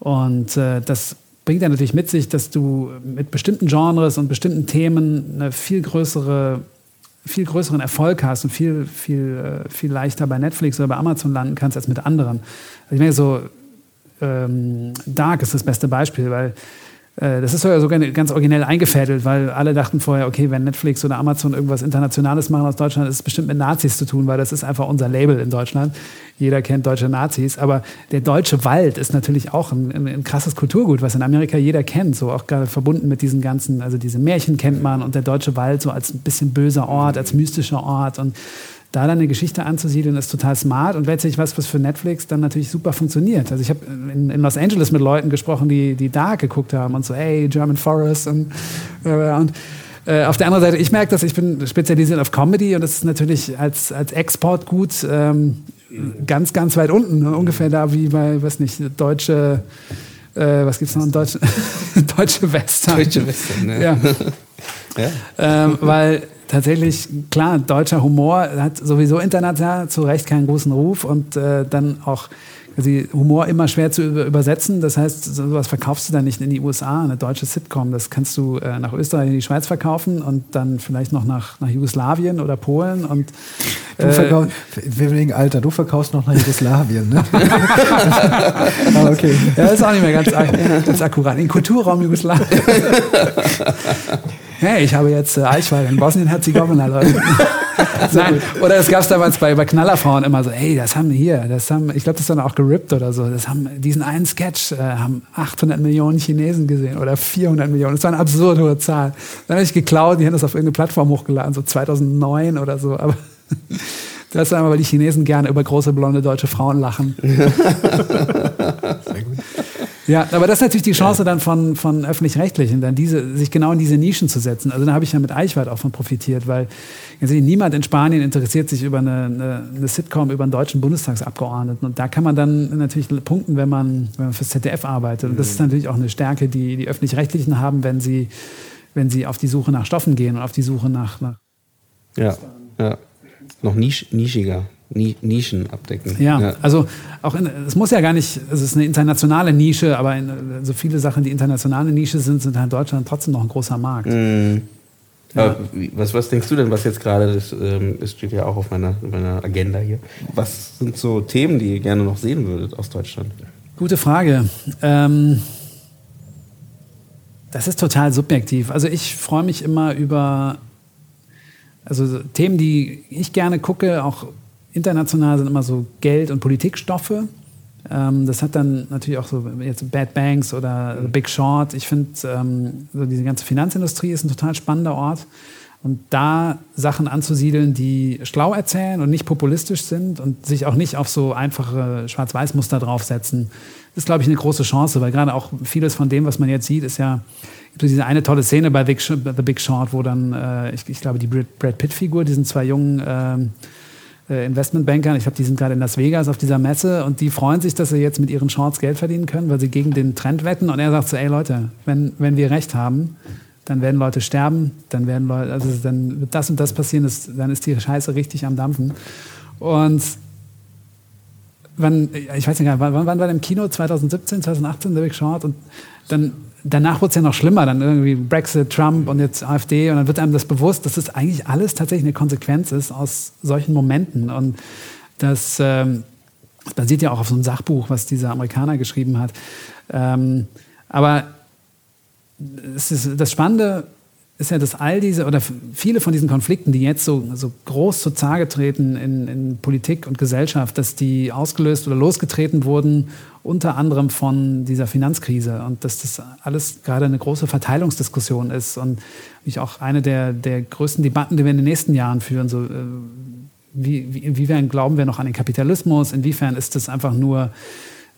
Und äh, das bringt ja natürlich mit sich, dass du mit bestimmten Genres und bestimmten Themen eine viel größere viel größeren Erfolg hast und viel, viel, äh, viel leichter bei Netflix oder bei Amazon landen kannst als mit anderen. Ich meine, so ähm, Dark ist das beste Beispiel, weil das ist sogar ganz originell eingefädelt, weil alle dachten vorher, okay, wenn Netflix oder Amazon irgendwas Internationales machen aus Deutschland, ist es bestimmt mit Nazis zu tun, weil das ist einfach unser Label in Deutschland. jeder kennt deutsche Nazis, aber der deutsche Wald ist natürlich auch ein, ein, ein krasses Kulturgut, was in Amerika jeder kennt, so auch gerade verbunden mit diesen ganzen, also diese Märchen kennt man und der deutsche Wald so als ein bisschen böser Ort, als mystischer Ort und da dann eine Geschichte anzusiedeln, ist total smart und letztlich was, was für Netflix dann natürlich super funktioniert. Also ich habe in, in, Los Angeles mit Leuten gesprochen, die, die Dark geguckt haben und so, hey, German Forest und, äh, und äh, auf der anderen Seite, ich merke das, ich bin spezialisiert auf Comedy und das ist natürlich als, als Exportgut ähm, ganz, ganz weit unten, ne? ungefähr da wie bei, weiß nicht, deutsche, äh, was gibt's noch, deutsche, deutsche Western.
Deutsche Western, ne?
Ja. ja. Ähm, weil tatsächlich, klar, deutscher Humor hat sowieso international zu Recht keinen großen Ruf und äh, dann auch also Humor immer schwer zu übersetzen. Das heißt, sowas verkaufst du dann nicht in die USA, eine deutsche Sitcom. Das kannst du äh, nach Österreich in die Schweiz verkaufen und dann vielleicht noch nach, nach Jugoslawien oder Polen. Und,
äh, du verkaufst, wegen Alter, du verkaufst noch nach Jugoslawien, ne?
ah, okay. Ja, das ist auch nicht mehr ganz, ganz akkurat. In Kulturraum Jugoslawien. hey, ich habe jetzt äh, Eichwald in Bosnien-Herzegowina, Leute. Nein, oder es gab es damals bei, bei Knallerfrauen immer so, hey, das haben wir hier, das haben, ich glaube, das dann auch gerippt oder so, das haben, diesen einen Sketch äh, haben 800 Millionen Chinesen gesehen oder 400 Millionen, das war eine absurd hohe Zahl. Dann habe ich geklaut, die haben das auf irgendeine Plattform hochgeladen, so 2009 oder so, aber das ist einmal, weil die Chinesen gerne über große blonde deutsche Frauen lachen. Sehr gut. Ja, aber das ist natürlich die Chance dann von, von Öffentlich-Rechtlichen, dann diese, sich genau in diese Nischen zu setzen. Also da habe ich ja mit Eichwald auch von profitiert, weil niemand in Spanien interessiert sich über eine, eine, eine, Sitcom über einen deutschen Bundestagsabgeordneten. Und da kann man dann natürlich punkten, wenn man, wenn man fürs ZDF arbeitet. Und das ist natürlich auch eine Stärke, die die Öffentlich-Rechtlichen haben, wenn sie, wenn sie auf die Suche nach Stoffen gehen und auf die Suche nach. nach
ja, ja. Noch nisch, nischiger. Nischen abdecken.
Ja, ja. also auch in, es muss ja gar nicht, es ist eine internationale Nische, aber in, so viele Sachen, die internationale Nische sind, sind halt in Deutschland trotzdem noch ein großer Markt. Mm.
Ja. Was, was denkst du denn, was jetzt gerade, das, ähm, das steht ja auch auf meiner, meiner Agenda hier, was sind so Themen, die ihr gerne noch sehen würdet aus Deutschland?
Gute Frage. Ähm, das ist total subjektiv. Also ich freue mich immer über also Themen, die ich gerne gucke, auch international sind immer so Geld- und Politikstoffe. Ähm, das hat dann natürlich auch so jetzt Bad Banks oder The Big Short. Ich finde, ähm, so diese ganze Finanzindustrie ist ein total spannender Ort. Und da Sachen anzusiedeln, die schlau erzählen und nicht populistisch sind und sich auch nicht auf so einfache Schwarz-Weiß-Muster draufsetzen, ist, glaube ich, eine große Chance, weil gerade auch vieles von dem, was man jetzt sieht, ist ja diese eine tolle Szene bei The Big Short, wo dann, äh, ich, ich, glaube, die Brad Pitt-Figur, diesen zwei jungen ähm, äh, Investmentbankern. Ich glaube, die sind gerade in Las Vegas auf dieser Messe und die freuen sich, dass sie jetzt mit ihren Shorts Geld verdienen können, weil sie gegen den Trend wetten. Und er sagt so, ey Leute, wenn, wenn wir recht haben, dann werden Leute sterben, dann werden Leute, also dann wird das und das passieren, das, dann ist die Scheiße richtig am Dampfen. Und wann, ich weiß nicht, wann, wann war der im Kino? 2017, 2018, The Big Short? Und dann danach wurde es ja noch schlimmer, dann irgendwie Brexit, Trump und jetzt AfD und dann wird einem das bewusst, dass das eigentlich alles tatsächlich eine Konsequenz ist aus solchen Momenten. Und das, ähm, das basiert ja auch auf so einem Sachbuch, was dieser Amerikaner geschrieben hat. Ähm, aber es ist das Spannende ist ja, dass all diese oder viele von diesen Konflikten, die jetzt so, so groß zutage treten in, in Politik und Gesellschaft, dass die ausgelöst oder losgetreten wurden, unter anderem von dieser Finanzkrise und dass das alles gerade eine große Verteilungsdiskussion ist und ich auch eine der, der größten Debatten, die wir in den nächsten Jahren führen, so, äh, wie, wie, inwiefern glauben wir noch an den Kapitalismus, inwiefern ist das einfach nur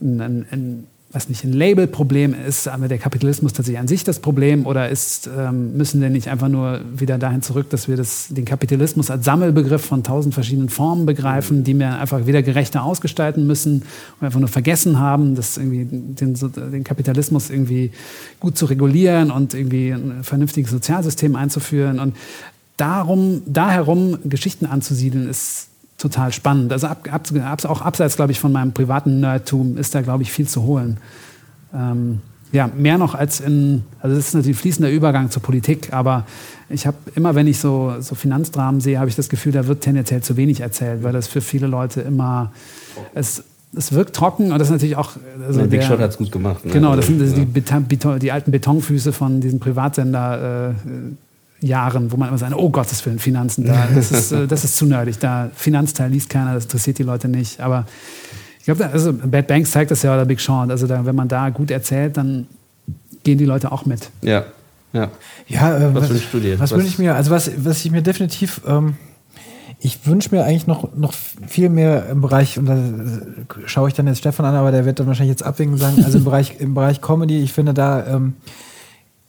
ein, ein, ein was nicht ein Labelproblem ist, aber der Kapitalismus tatsächlich an sich das Problem oder ist, ähm, müssen wir nicht einfach nur wieder dahin zurück, dass wir das, den Kapitalismus als Sammelbegriff von tausend verschiedenen Formen begreifen, die wir einfach wieder gerechter ausgestalten müssen und einfach nur vergessen haben, das irgendwie den, den Kapitalismus irgendwie gut zu regulieren und irgendwie ein vernünftiges Sozialsystem einzuführen. Und darum, da herum Geschichten anzusiedeln, ist total spannend. Also ab, ab, auch abseits, glaube ich, von meinem privaten Nerdtum ist da, glaube ich, viel zu holen. Ähm, ja, mehr noch als in, also es ist natürlich fließender Übergang zur Politik, aber ich habe immer, wenn ich so, so Finanzdramen sehe, habe ich das Gefühl, da wird tendenziell zu wenig erzählt, weil das für viele Leute immer, es, es wirkt trocken und das ist natürlich auch.
Also der Big Shot hat es gut gemacht.
Ne? Genau, das sind das ja. die, Beton, die, alten Betonfüße von diesem Privatsender. Äh, Jahren, wo man immer sagt, oh Gottes Willen, Finanzen, da, das, ist, äh, das ist zu nerdig. Da Finanzteil liest keiner, das interessiert die Leute nicht. Aber ich glaube, also Bad Banks zeigt das ja, oder Big Sean. Also da, wenn man da gut erzählt, dann gehen die Leute auch mit.
Ja, ja.
Ja, äh, was, wünschst du dir? Was, was wünsche ich mir? Also was, was ich mir definitiv, ähm, ich wünsche mir eigentlich noch, noch viel mehr im Bereich, und da schaue ich dann jetzt Stefan an, aber der wird dann wahrscheinlich jetzt abwinken und sagen, also im Bereich, im Bereich Comedy, ich finde da, ähm,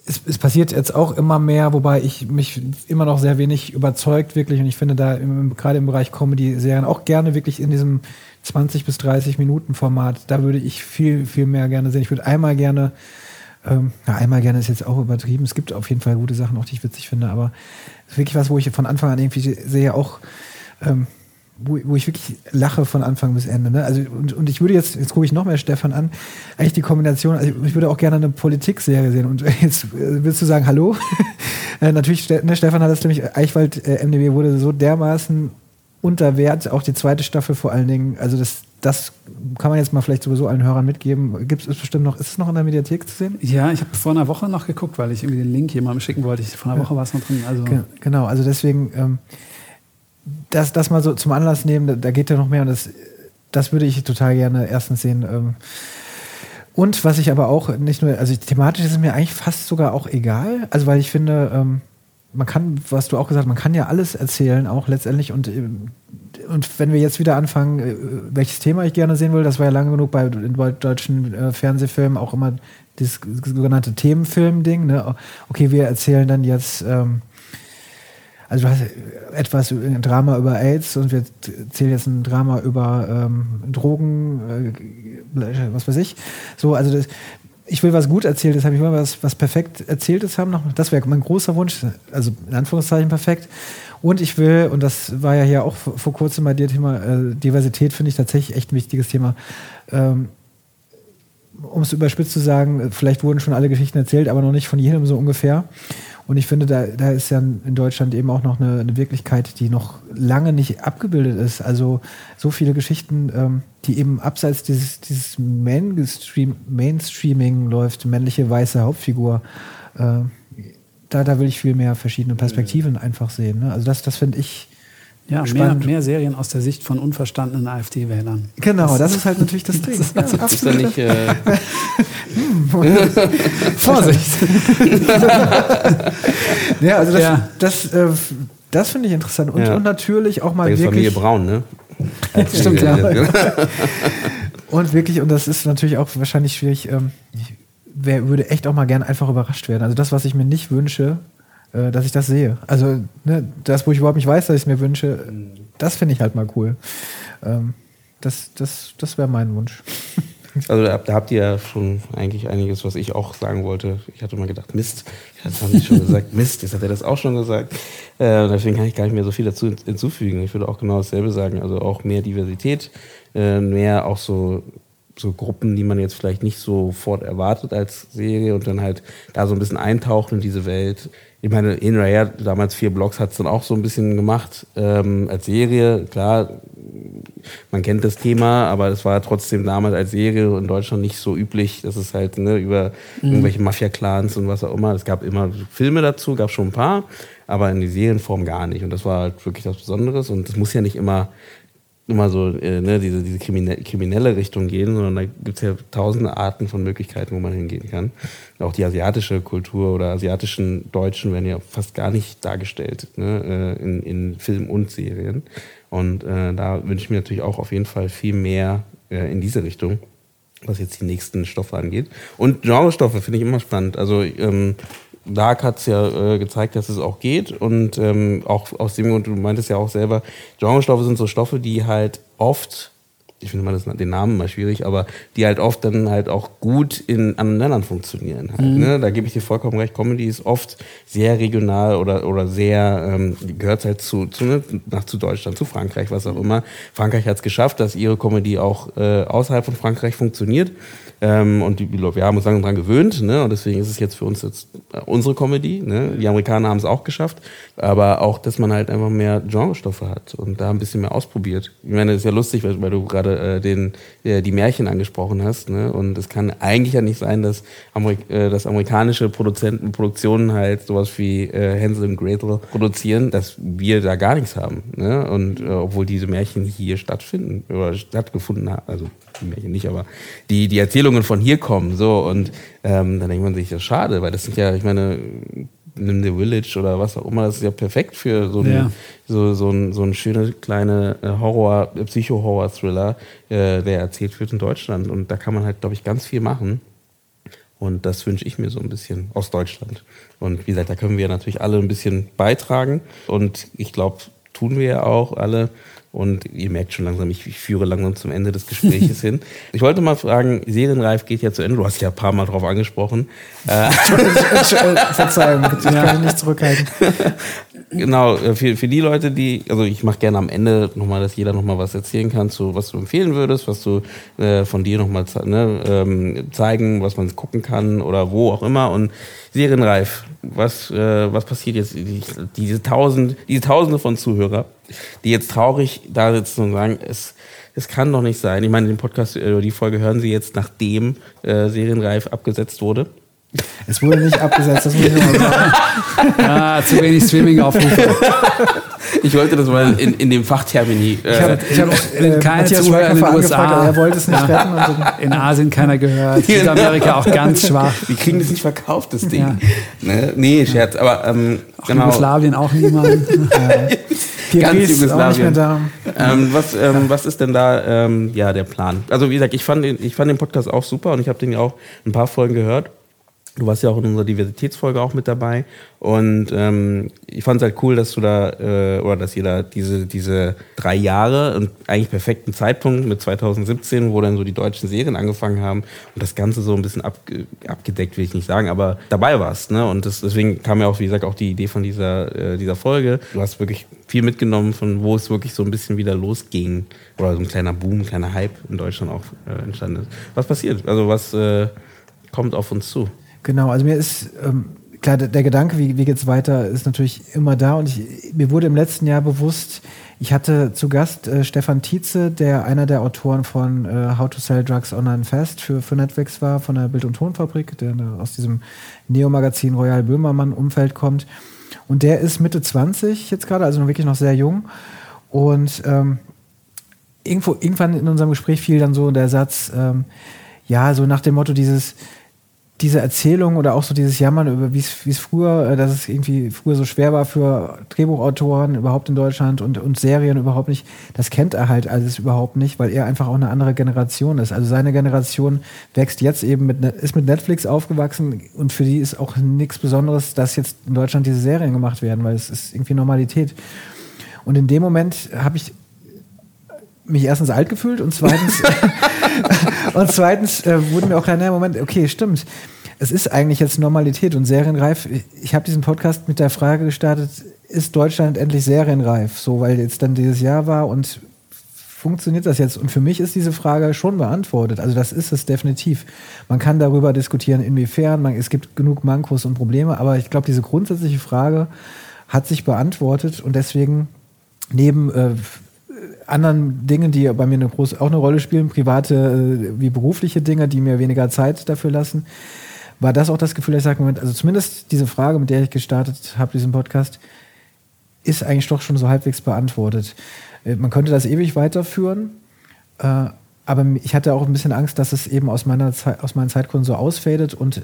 es, es, passiert jetzt auch immer mehr, wobei ich mich immer noch sehr wenig überzeugt, wirklich. Und ich finde da im, gerade im Bereich Comedy-Serien auch gerne wirklich in diesem 20 bis 30 Minuten Format, da würde ich viel, viel mehr gerne sehen. Ich würde einmal gerne ähm, ja, einmal gerne ist jetzt auch übertrieben. Es gibt auf jeden Fall gute Sachen, auch die ich witzig finde, aber wirklich was, wo ich von Anfang an irgendwie sehe, auch ähm, wo, wo, ich wirklich lache von Anfang bis Ende. Ne? Also, und, und ich würde jetzt, jetzt gucke ich noch mehr Stefan an, eigentlich die Kombination, also ich würde auch gerne eine Politikserie sehen. Und jetzt äh, willst du sagen, hallo? äh, natürlich, ne, Stefan hat das nämlich, Eichwald äh, MDW wurde so dermaßen unter Wert, auch die zweite Staffel vor allen Dingen. Also das, das kann man jetzt mal vielleicht sowieso allen Hörern mitgeben. Gibt es bestimmt noch, ist es noch in der Mediathek zu sehen?
Ja, ich habe vor einer Woche noch geguckt, weil ich irgendwie den Link jemandem schicken wollte. Ich, vor einer Woche war es noch drin. Also.
Genau, also deswegen ähm, das, das mal so zum Anlass nehmen, da, geht ja noch mehr und das, das würde ich total gerne erstens sehen. Ähm, und was ich aber auch nicht nur, also thematisch ist es mir eigentlich fast sogar auch egal, also weil ich finde, ähm, man kann, was du auch gesagt hast, man kann ja alles erzählen, auch letztendlich. Und, äh, und wenn wir jetzt wieder anfangen, äh, welches Thema ich gerne sehen will, das war ja lange genug bei deutschen äh, Fernsehfilmen auch immer das sogenannte Themenfilm-Ding. Ne? Okay, wir erzählen dann jetzt, ähm, also du hast etwas, ein Drama über AIDS und wir erzählen jetzt ein Drama über ähm, Drogen, äh, was weiß ich. So, also das, ich will was gut erzähltes haben, ich will was, was perfekt erzähltes haben. Noch. Das wäre mein großer Wunsch, also in Anführungszeichen perfekt. Und ich will, und das war ja hier auch vor kurzem bei dir Thema, äh, Diversität finde ich tatsächlich echt ein wichtiges Thema. Ähm, um es überspitzt zu sagen, vielleicht wurden schon alle Geschichten erzählt, aber noch nicht von jedem so ungefähr. Und ich finde, da, da ist ja in Deutschland eben auch noch eine, eine Wirklichkeit, die noch lange nicht abgebildet ist. Also so viele Geschichten, ähm, die eben abseits dieses, dieses Mainstream, Mainstreaming läuft, männliche weiße Hauptfigur. Äh, da, da will ich viel mehr verschiedene Perspektiven einfach sehen. Ne? Also das, das finde ich
ja, mehr, mehr, Serien aus der Sicht von unverstandenen AfD-Wählern.
Genau, das, das, ist halt natürlich das Ding. Das, ja, ist ja nicht. Äh Vorsicht! ja, also das, ja. das, äh, das finde ich interessant. Und, ja. und, natürlich auch mal.
Das wirklich. Familie Braun, ne?
Stimmt, ja. und wirklich, und das ist natürlich auch wahrscheinlich schwierig. Ähm, ich wär, würde echt auch mal gern einfach überrascht werden. Also das, was ich mir nicht wünsche, äh, dass ich das sehe. Also ne, das, wo ich überhaupt nicht weiß, dass ich es mir wünsche, das finde ich halt mal cool. Ähm, das das, das wäre mein Wunsch.
Also da, da, habt ihr ja schon eigentlich einiges, was ich auch sagen wollte. Ich hatte mal gedacht, Mist, ich hatte schon gesagt, Mist, jetzt hat er das auch schon gesagt. Äh, deswegen kann ich gar nicht mehr so viel dazu hinzufügen. Ich würde auch genau dasselbe sagen. Also auch mehr Diversität, äh, mehr auch so so Gruppen, die man jetzt vielleicht nicht sofort erwartet als Serie und dann halt da so ein bisschen eintauchen in diese Welt. Ich meine, In Raya, damals vier Blogs, hat es dann auch so ein bisschen gemacht ähm, als Serie. Klar, man kennt das Thema, aber es war trotzdem damals als Serie in Deutschland nicht so üblich, dass es halt ne, über mhm. irgendwelche Mafia-Clans und was auch immer. Es gab immer Filme dazu, gab schon ein paar, aber in die Serienform gar nicht. Und das war halt wirklich was Besonderes. Und es muss ja nicht immer immer so äh, ne, diese, diese kriminelle, kriminelle Richtung gehen, sondern da gibt es ja tausende Arten von Möglichkeiten, wo man hingehen kann. Auch die asiatische Kultur oder asiatischen Deutschen werden ja fast gar nicht dargestellt ne, äh, in, in Film und Serien. Und äh, da wünsche ich mir natürlich auch auf jeden Fall viel mehr äh, in diese Richtung, was jetzt die nächsten Stoffe angeht. Und Genrestoffe finde ich immer spannend. Also ähm, Dark hat es ja äh, gezeigt, dass es auch geht. Und ähm, auch aus dem Grund, du meintest ja auch selber, Genrestoffe sind so Stoffe, die halt oft, ich finde mal das, den Namen mal schwierig, aber die halt oft dann halt auch gut in anderen Ländern funktionieren. Halt, mhm. ne? Da gebe ich dir vollkommen recht. Comedy ist oft sehr regional oder, oder sehr, ähm, gehört halt zu, zu, ne? nach zu Deutschland, zu Frankreich, was auch immer. Frankreich hat es geschafft, dass ihre Comedy auch äh, außerhalb von Frankreich funktioniert. Ähm, und die, wir haben uns lange daran gewöhnt, ne? Und deswegen ist es jetzt für uns jetzt äh, unsere Comedy. Ne? Die Amerikaner haben es auch geschafft. Aber auch, dass man halt einfach mehr Genrestoffe hat und da ein bisschen mehr ausprobiert. Ich meine, das ist ja lustig, weil, weil du gerade äh, den, äh, die Märchen angesprochen hast. Ne? Und es kann eigentlich ja nicht sein, dass, Amerik äh, dass amerikanische Produzenten, Produktionen halt sowas wie äh, Hansel und Gretel produzieren, dass wir da gar nichts haben. Ne? Und äh, obwohl diese Märchen hier stattfinden oder stattgefunden haben, also die Märchen nicht, aber die, die Erzählungen von hier kommen. So, und ähm, dann denkt man sich, das ist schade, weil das sind ja, ich meine, nimm The Village oder was auch immer, das ist ja perfekt für so, ja. so, so, ein, so ein schöne kleine äh, Horror, äh, Psycho-Horror-Thriller, äh, der erzählt wird in Deutschland. Und da kann man halt, glaube ich, ganz viel machen. Und das wünsche ich mir so ein bisschen aus Deutschland. Und wie gesagt, da können wir natürlich alle ein bisschen beitragen. Und ich glaube, tun wir ja auch alle. Und ihr merkt schon langsam, ich, ich führe langsam zum Ende des Gesprächs hin. Ich wollte mal fragen, Serienreif geht ja zu Ende. Du hast ja ein paar Mal drauf angesprochen. Äh,
Verzeihung, ich kann mich nicht zurückhalten.
Genau, äh, für, für die Leute, die, also ich mache gerne am Ende nochmal, dass jeder nochmal was erzählen kann, zu was du empfehlen würdest, was du äh, von dir nochmal ne, ähm, zeigen, was man gucken kann oder wo auch immer. Und Serienreif, was, äh, was passiert jetzt? Die, diese, tausend, diese Tausende von Zuhörer, die jetzt traurig da sitzen und sagen, es, es kann doch nicht sein. Ich meine, den Podcast äh, die Folge hören sie jetzt, nachdem äh, Serienreif abgesetzt wurde.
Es wurde nicht abgesetzt, das muss ich nochmal sagen.
ah, zu wenig Streaming-Aufrufe.
Ich wollte das mal in, in dem Fachtermini.
Äh, ich habe hab, äh, keine Zuhörer in den USA. Er wollte es nicht retten.
in Asien keiner gehört. Südamerika auch ganz schwach.
Die kriegen das nicht verkauft, das Ding. Ja. Ne? Nee, Scherz. Aber ähm,
auch genau. Jugoslawien auch niemand.
ja. Ganz Jugoslawien.
Ähm, was, ähm, was ist denn da ähm, ja, der Plan? Also wie gesagt, ich fand, den, ich fand den Podcast auch super und ich habe den ja auch ein paar Folgen gehört. Du warst ja auch in unserer Diversitätsfolge auch mit dabei. Und ähm, ich fand es halt cool, dass du da, äh, oder dass ihr da diese, diese drei Jahre und eigentlich perfekten Zeitpunkt mit 2017, wo dann so die deutschen Serien angefangen haben und das Ganze so ein bisschen ab, abgedeckt, will ich nicht sagen, aber dabei warst. Ne? Und das, deswegen kam ja auch, wie gesagt, auch die Idee von dieser, äh, dieser Folge. Du hast wirklich viel mitgenommen, von wo es wirklich so ein bisschen wieder losging. Oder so ein kleiner Boom, ein kleiner Hype in Deutschland auch äh, entstanden ist. Was passiert? Also was äh, kommt auf uns zu?
Genau, also mir ist ähm, klar, der, der, Gedanke, wie, wie geht's weiter, ist natürlich immer da und ich, mir wurde im letzten Jahr bewusst, ich hatte zu Gast äh, Stefan Tietze, der einer der Autoren von äh, How to Sell Drugs Online Fast für, für Netflix war, von der Bild- und Tonfabrik, der aus diesem Neo-Magazin Royal Böhmermann-Umfeld kommt. Und der ist Mitte 20 jetzt gerade, also wirklich noch sehr jung. Und ähm, irgendwo, irgendwann in unserem Gespräch fiel dann so der Satz, ähm, ja, so nach dem Motto dieses, diese Erzählung oder auch so dieses Jammern über wie es früher, äh, dass es irgendwie früher so schwer war für Drehbuchautoren überhaupt in Deutschland und, und Serien überhaupt nicht, das kennt er halt alles überhaupt nicht, weil er einfach auch eine andere Generation ist. Also seine Generation wächst jetzt eben mit, ist mit Netflix aufgewachsen und für die ist auch nichts Besonderes, dass jetzt in Deutschland diese Serien gemacht werden, weil es ist irgendwie Normalität. Und in dem Moment habe ich mich erstens alt gefühlt und zweitens, und zweitens äh, wurde mir auch klar, naja, Moment, okay, stimmt. Es ist eigentlich jetzt Normalität und serienreif. Ich habe diesen Podcast mit der Frage gestartet, ist Deutschland endlich serienreif? So, weil jetzt dann dieses Jahr war und funktioniert das jetzt? Und für mich ist diese Frage schon beantwortet. Also das ist es definitiv. Man kann darüber diskutieren, inwiefern. Man, es gibt genug Mankos und Probleme, aber ich glaube, diese grundsätzliche Frage hat sich beantwortet und deswegen neben äh, anderen Dingen, die bei mir eine große, auch eine Rolle spielen, private äh, wie berufliche Dinge, die mir weniger Zeit dafür lassen, war das auch das Gefühl, dass ich sage, Moment, also zumindest diese Frage, mit der ich gestartet habe, diesen Podcast, ist eigentlich doch schon so halbwegs beantwortet. Äh, man könnte das ewig weiterführen, äh, aber ich hatte auch ein bisschen Angst, dass es eben aus meiner Zeit, aus meinen Zeitgründen so ausfadet und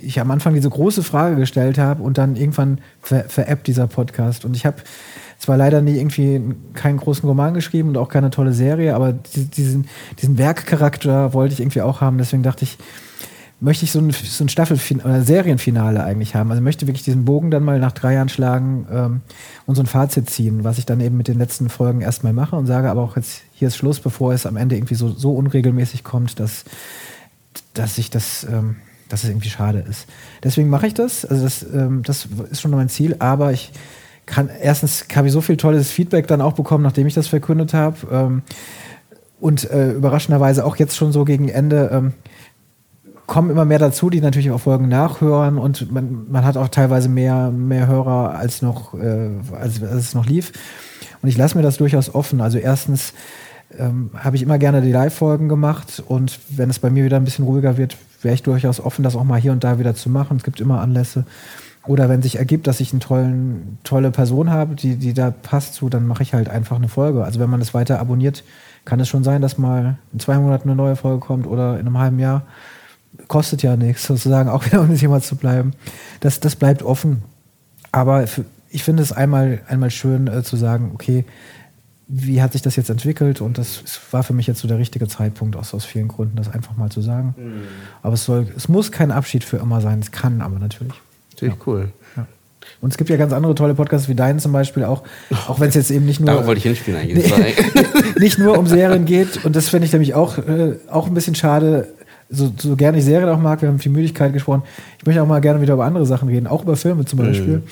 ich am Anfang diese große Frage gestellt habe und dann irgendwann ver veräppt dieser Podcast. Und ich habe zwar leider nie irgendwie keinen großen Roman geschrieben und auch keine tolle Serie, aber diesen, diesen Werkcharakter wollte ich irgendwie auch haben. Deswegen dachte ich, möchte ich so ein, so ein Staffelfin oder Serienfinale eigentlich haben. Also möchte wirklich diesen Bogen dann mal nach drei Jahren schlagen ähm, und so ein Fazit ziehen, was ich dann eben mit den letzten Folgen erstmal mache und sage aber auch jetzt, hier ist Schluss, bevor es am Ende irgendwie so, so unregelmäßig kommt, dass, dass ich das, ähm, dass es irgendwie schade ist. Deswegen mache ich das. Also das, ähm, das ist schon mein Ziel, aber ich kann, erstens habe ich so viel tolles Feedback dann auch bekommen, nachdem ich das verkündet habe. Ähm, und äh, überraschenderweise auch jetzt schon so gegen Ende ähm, kommen immer mehr dazu, die natürlich auch Folgen nachhören und man, man hat auch teilweise mehr, mehr Hörer als noch, äh, als, als es noch lief. Und ich lasse mir das durchaus offen. Also erstens ähm, habe ich immer gerne die Live-Folgen gemacht und wenn es bei mir wieder ein bisschen ruhiger wird, wäre ich durchaus offen, das auch mal hier und da wieder zu machen. Es gibt immer Anlässe. Oder wenn sich ergibt, dass ich eine tollen, tolle Person habe, die, die da passt zu, dann mache ich halt einfach eine Folge. Also wenn man es weiter abonniert, kann es schon sein, dass mal in zwei Monaten eine neue Folge kommt oder in einem halben Jahr. Kostet ja nichts, sozusagen, auch wieder um nicht immer zu bleiben. Das, das bleibt offen. Aber für, ich finde es einmal, einmal schön äh, zu sagen, okay, wie hat sich das jetzt entwickelt? Und das war für mich jetzt so der richtige Zeitpunkt, aus, aus vielen Gründen, das einfach mal zu sagen. Mhm. Aber es, soll, es muss kein Abschied für immer sein, es kann aber natürlich.
Natürlich ja. cool. Ja.
Und es gibt ja ganz andere tolle Podcasts wie deinen zum Beispiel, auch, auch wenn es jetzt eben nicht nur.
Darauf wollte ich hinspielen eigentlich.
nicht nur um Serien geht. Und das finde ich nämlich auch, äh, auch ein bisschen schade. So, so gerne ich Serien auch mag, wir haben viel Müdigkeit gesprochen. Ich möchte auch mal gerne wieder über andere Sachen reden, auch über Filme zum Beispiel. Mhm.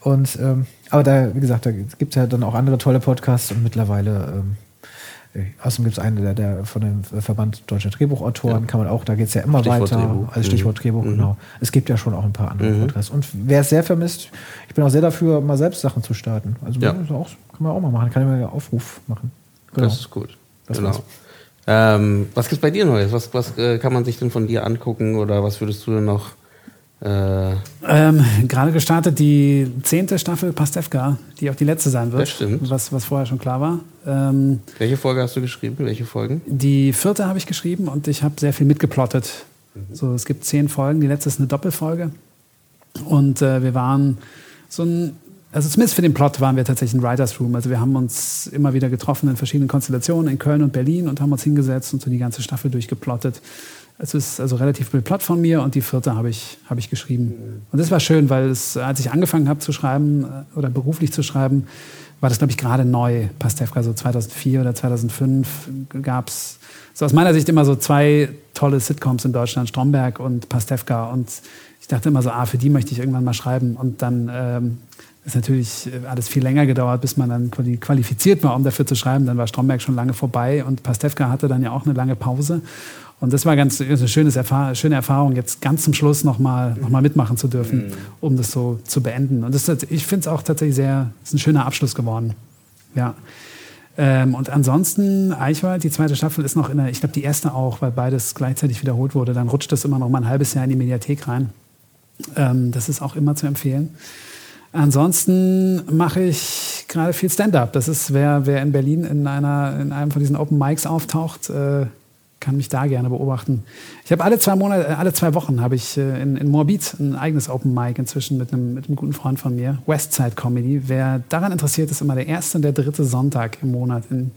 Und ähm, aber da, wie gesagt, da gibt es ja dann auch andere tolle Podcasts und mittlerweile ähm, Außerdem gibt es einen, der, der, von dem Verband Deutscher Drehbuchautoren, ja. kann man auch, da geht es ja immer Stichwort weiter. Drehbuch. Also Stichwort mhm. Drehbuch, mhm. genau. Es gibt ja schon auch ein paar andere mhm. Podcasts. Und wer es sehr vermisst, ich bin auch sehr dafür, mal selbst Sachen zu starten. Also ja. auch, kann man auch mal machen, kann ich mal einen Aufruf machen.
Genau. Das ist gut. Das genau. Ähm, was gibt es bei dir Neues? Was, was äh, kann man sich denn von dir angucken oder was würdest du denn noch
äh, ähm, gerade gestartet die zehnte Staffel Pastewka, die auch die letzte sein wird.
Das stimmt.
Was, was vorher schon klar war. Ähm,
Welche Folge hast du geschrieben? Welche Folgen?
Die vierte habe ich geschrieben und ich habe sehr viel mitgeplottet. Mhm. So, es gibt zehn Folgen, die letzte ist eine Doppelfolge. Und äh, wir waren so ein, also zumindest für den Plot waren wir tatsächlich ein Writers Room. Also wir haben uns immer wieder getroffen in verschiedenen Konstellationen in Köln und Berlin und haben uns hingesetzt und so die ganze Staffel durchgeplottet. Es ist also relativ viel Plot von mir und die vierte habe ich, hab ich geschrieben. Und das war schön, weil es, als ich angefangen habe zu schreiben äh, oder beruflich zu schreiben, war das, glaube ich, gerade neu. Pastewka, so 2004 oder 2005 gab es so aus meiner Sicht immer so zwei tolle Sitcoms in Deutschland, Stromberg und Pastewka. Und ich dachte immer so, ah, für die möchte ich irgendwann mal schreiben. Und dann ähm, ist natürlich äh, alles viel länger gedauert, bis man dann qualifiziert war, um dafür zu schreiben. Dann war Stromberg schon lange vorbei und Pastewka hatte dann ja auch eine lange Pause. Und das war ganz eine schönes Erfahr schöne Erfahrung, jetzt ganz zum Schluss nochmal noch mal mitmachen zu dürfen, mhm. um das so zu beenden. Und das, ich finde es auch tatsächlich sehr, ist ein schöner Abschluss geworden. Ja. Ähm, und ansonsten, Eichwald, die zweite Staffel ist noch in der, ich glaube die erste auch, weil beides gleichzeitig wiederholt wurde. Dann rutscht das immer noch mal ein halbes Jahr in die Mediathek rein. Ähm, das ist auch immer zu empfehlen. Ansonsten mache ich gerade viel Stand-up. Das ist, wer, wer in Berlin in, einer, in einem von diesen Open Mics auftaucht, äh, kann mich da gerne beobachten. Ich habe alle zwei Monate, äh, alle zwei Wochen habe ich äh, in, in Morbid ein eigenes Open Mic inzwischen mit einem, mit einem guten Freund von mir, Westside Comedy. Wer daran interessiert, ist immer der erste und der dritte Sonntag im Monat in,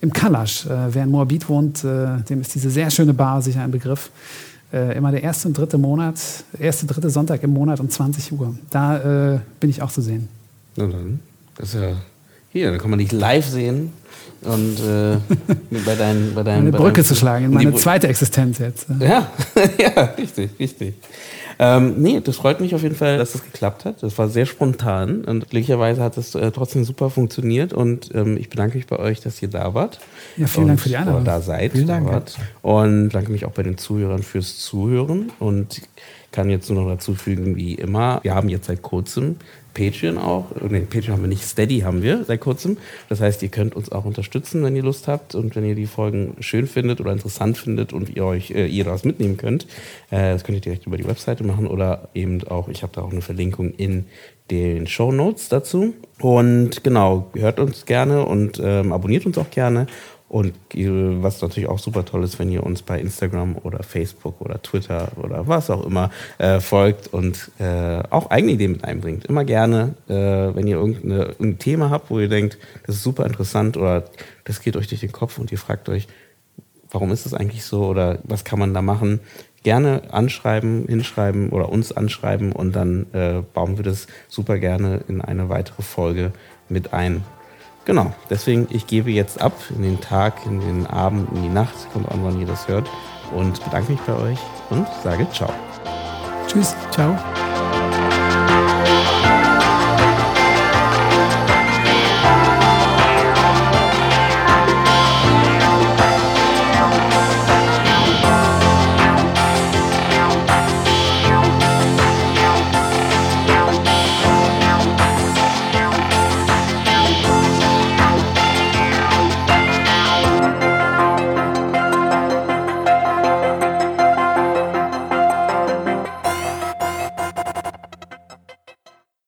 im Kalasch. Äh, wer in Morbid wohnt, dem ist diese sehr schöne Bar sicher ein Begriff. Immer der erste und dritte Monat, erste, dritte Sonntag im Monat um 20 Uhr. Da äh, bin ich auch zu sehen.
Na dann, das ist ja hier, da kann man dich live sehen und äh, bei deinen, bei deinen,
eine Brücke deinen, zu schlagen in meine zweite Existenz jetzt.
Ja, ja, richtig, richtig. Ähm, nee, das freut mich auf jeden Fall, dass das geklappt hat. Das war sehr spontan und glücklicherweise hat es äh, trotzdem super funktioniert und ähm, ich bedanke mich bei euch, dass ihr da wart.
Ja, vielen
und,
Dank für die Einladung.
Da seid.
Vielen Dank.
Wart. Und danke mich auch bei den Zuhörern fürs Zuhören und kann jetzt nur noch dazu fügen, wie immer, wir haben jetzt seit kurzem Patreon auch. Nee, Patreon haben wir nicht, Steady haben wir seit kurzem. Das heißt, ihr könnt uns auch unterstützen, wenn ihr Lust habt und wenn ihr die Folgen schön findet oder interessant findet und ihr euch äh, ihr daraus mitnehmen könnt. Äh, das könnt ihr direkt über die Webseite machen oder eben auch, ich habe da auch eine Verlinkung in den Show Notes dazu. Und genau, hört uns gerne und ähm, abonniert uns auch gerne. Und was natürlich auch super toll ist, wenn ihr uns bei Instagram oder Facebook oder Twitter oder was auch immer äh, folgt und äh, auch eigene Ideen mit einbringt. Immer gerne, äh, wenn ihr irgendein Thema habt, wo ihr denkt, das ist super interessant oder das geht euch durch den Kopf und ihr fragt euch, warum ist das eigentlich so oder was kann man da machen, gerne anschreiben, hinschreiben oder uns anschreiben und dann äh, bauen wir das super gerne in eine weitere Folge mit ein. Genau, deswegen, ich gebe jetzt ab in den Tag, in den Abend, in die Nacht, kommt an, wann ihr das hört. Und bedanke mich bei euch und sage ciao.
Tschüss, ciao.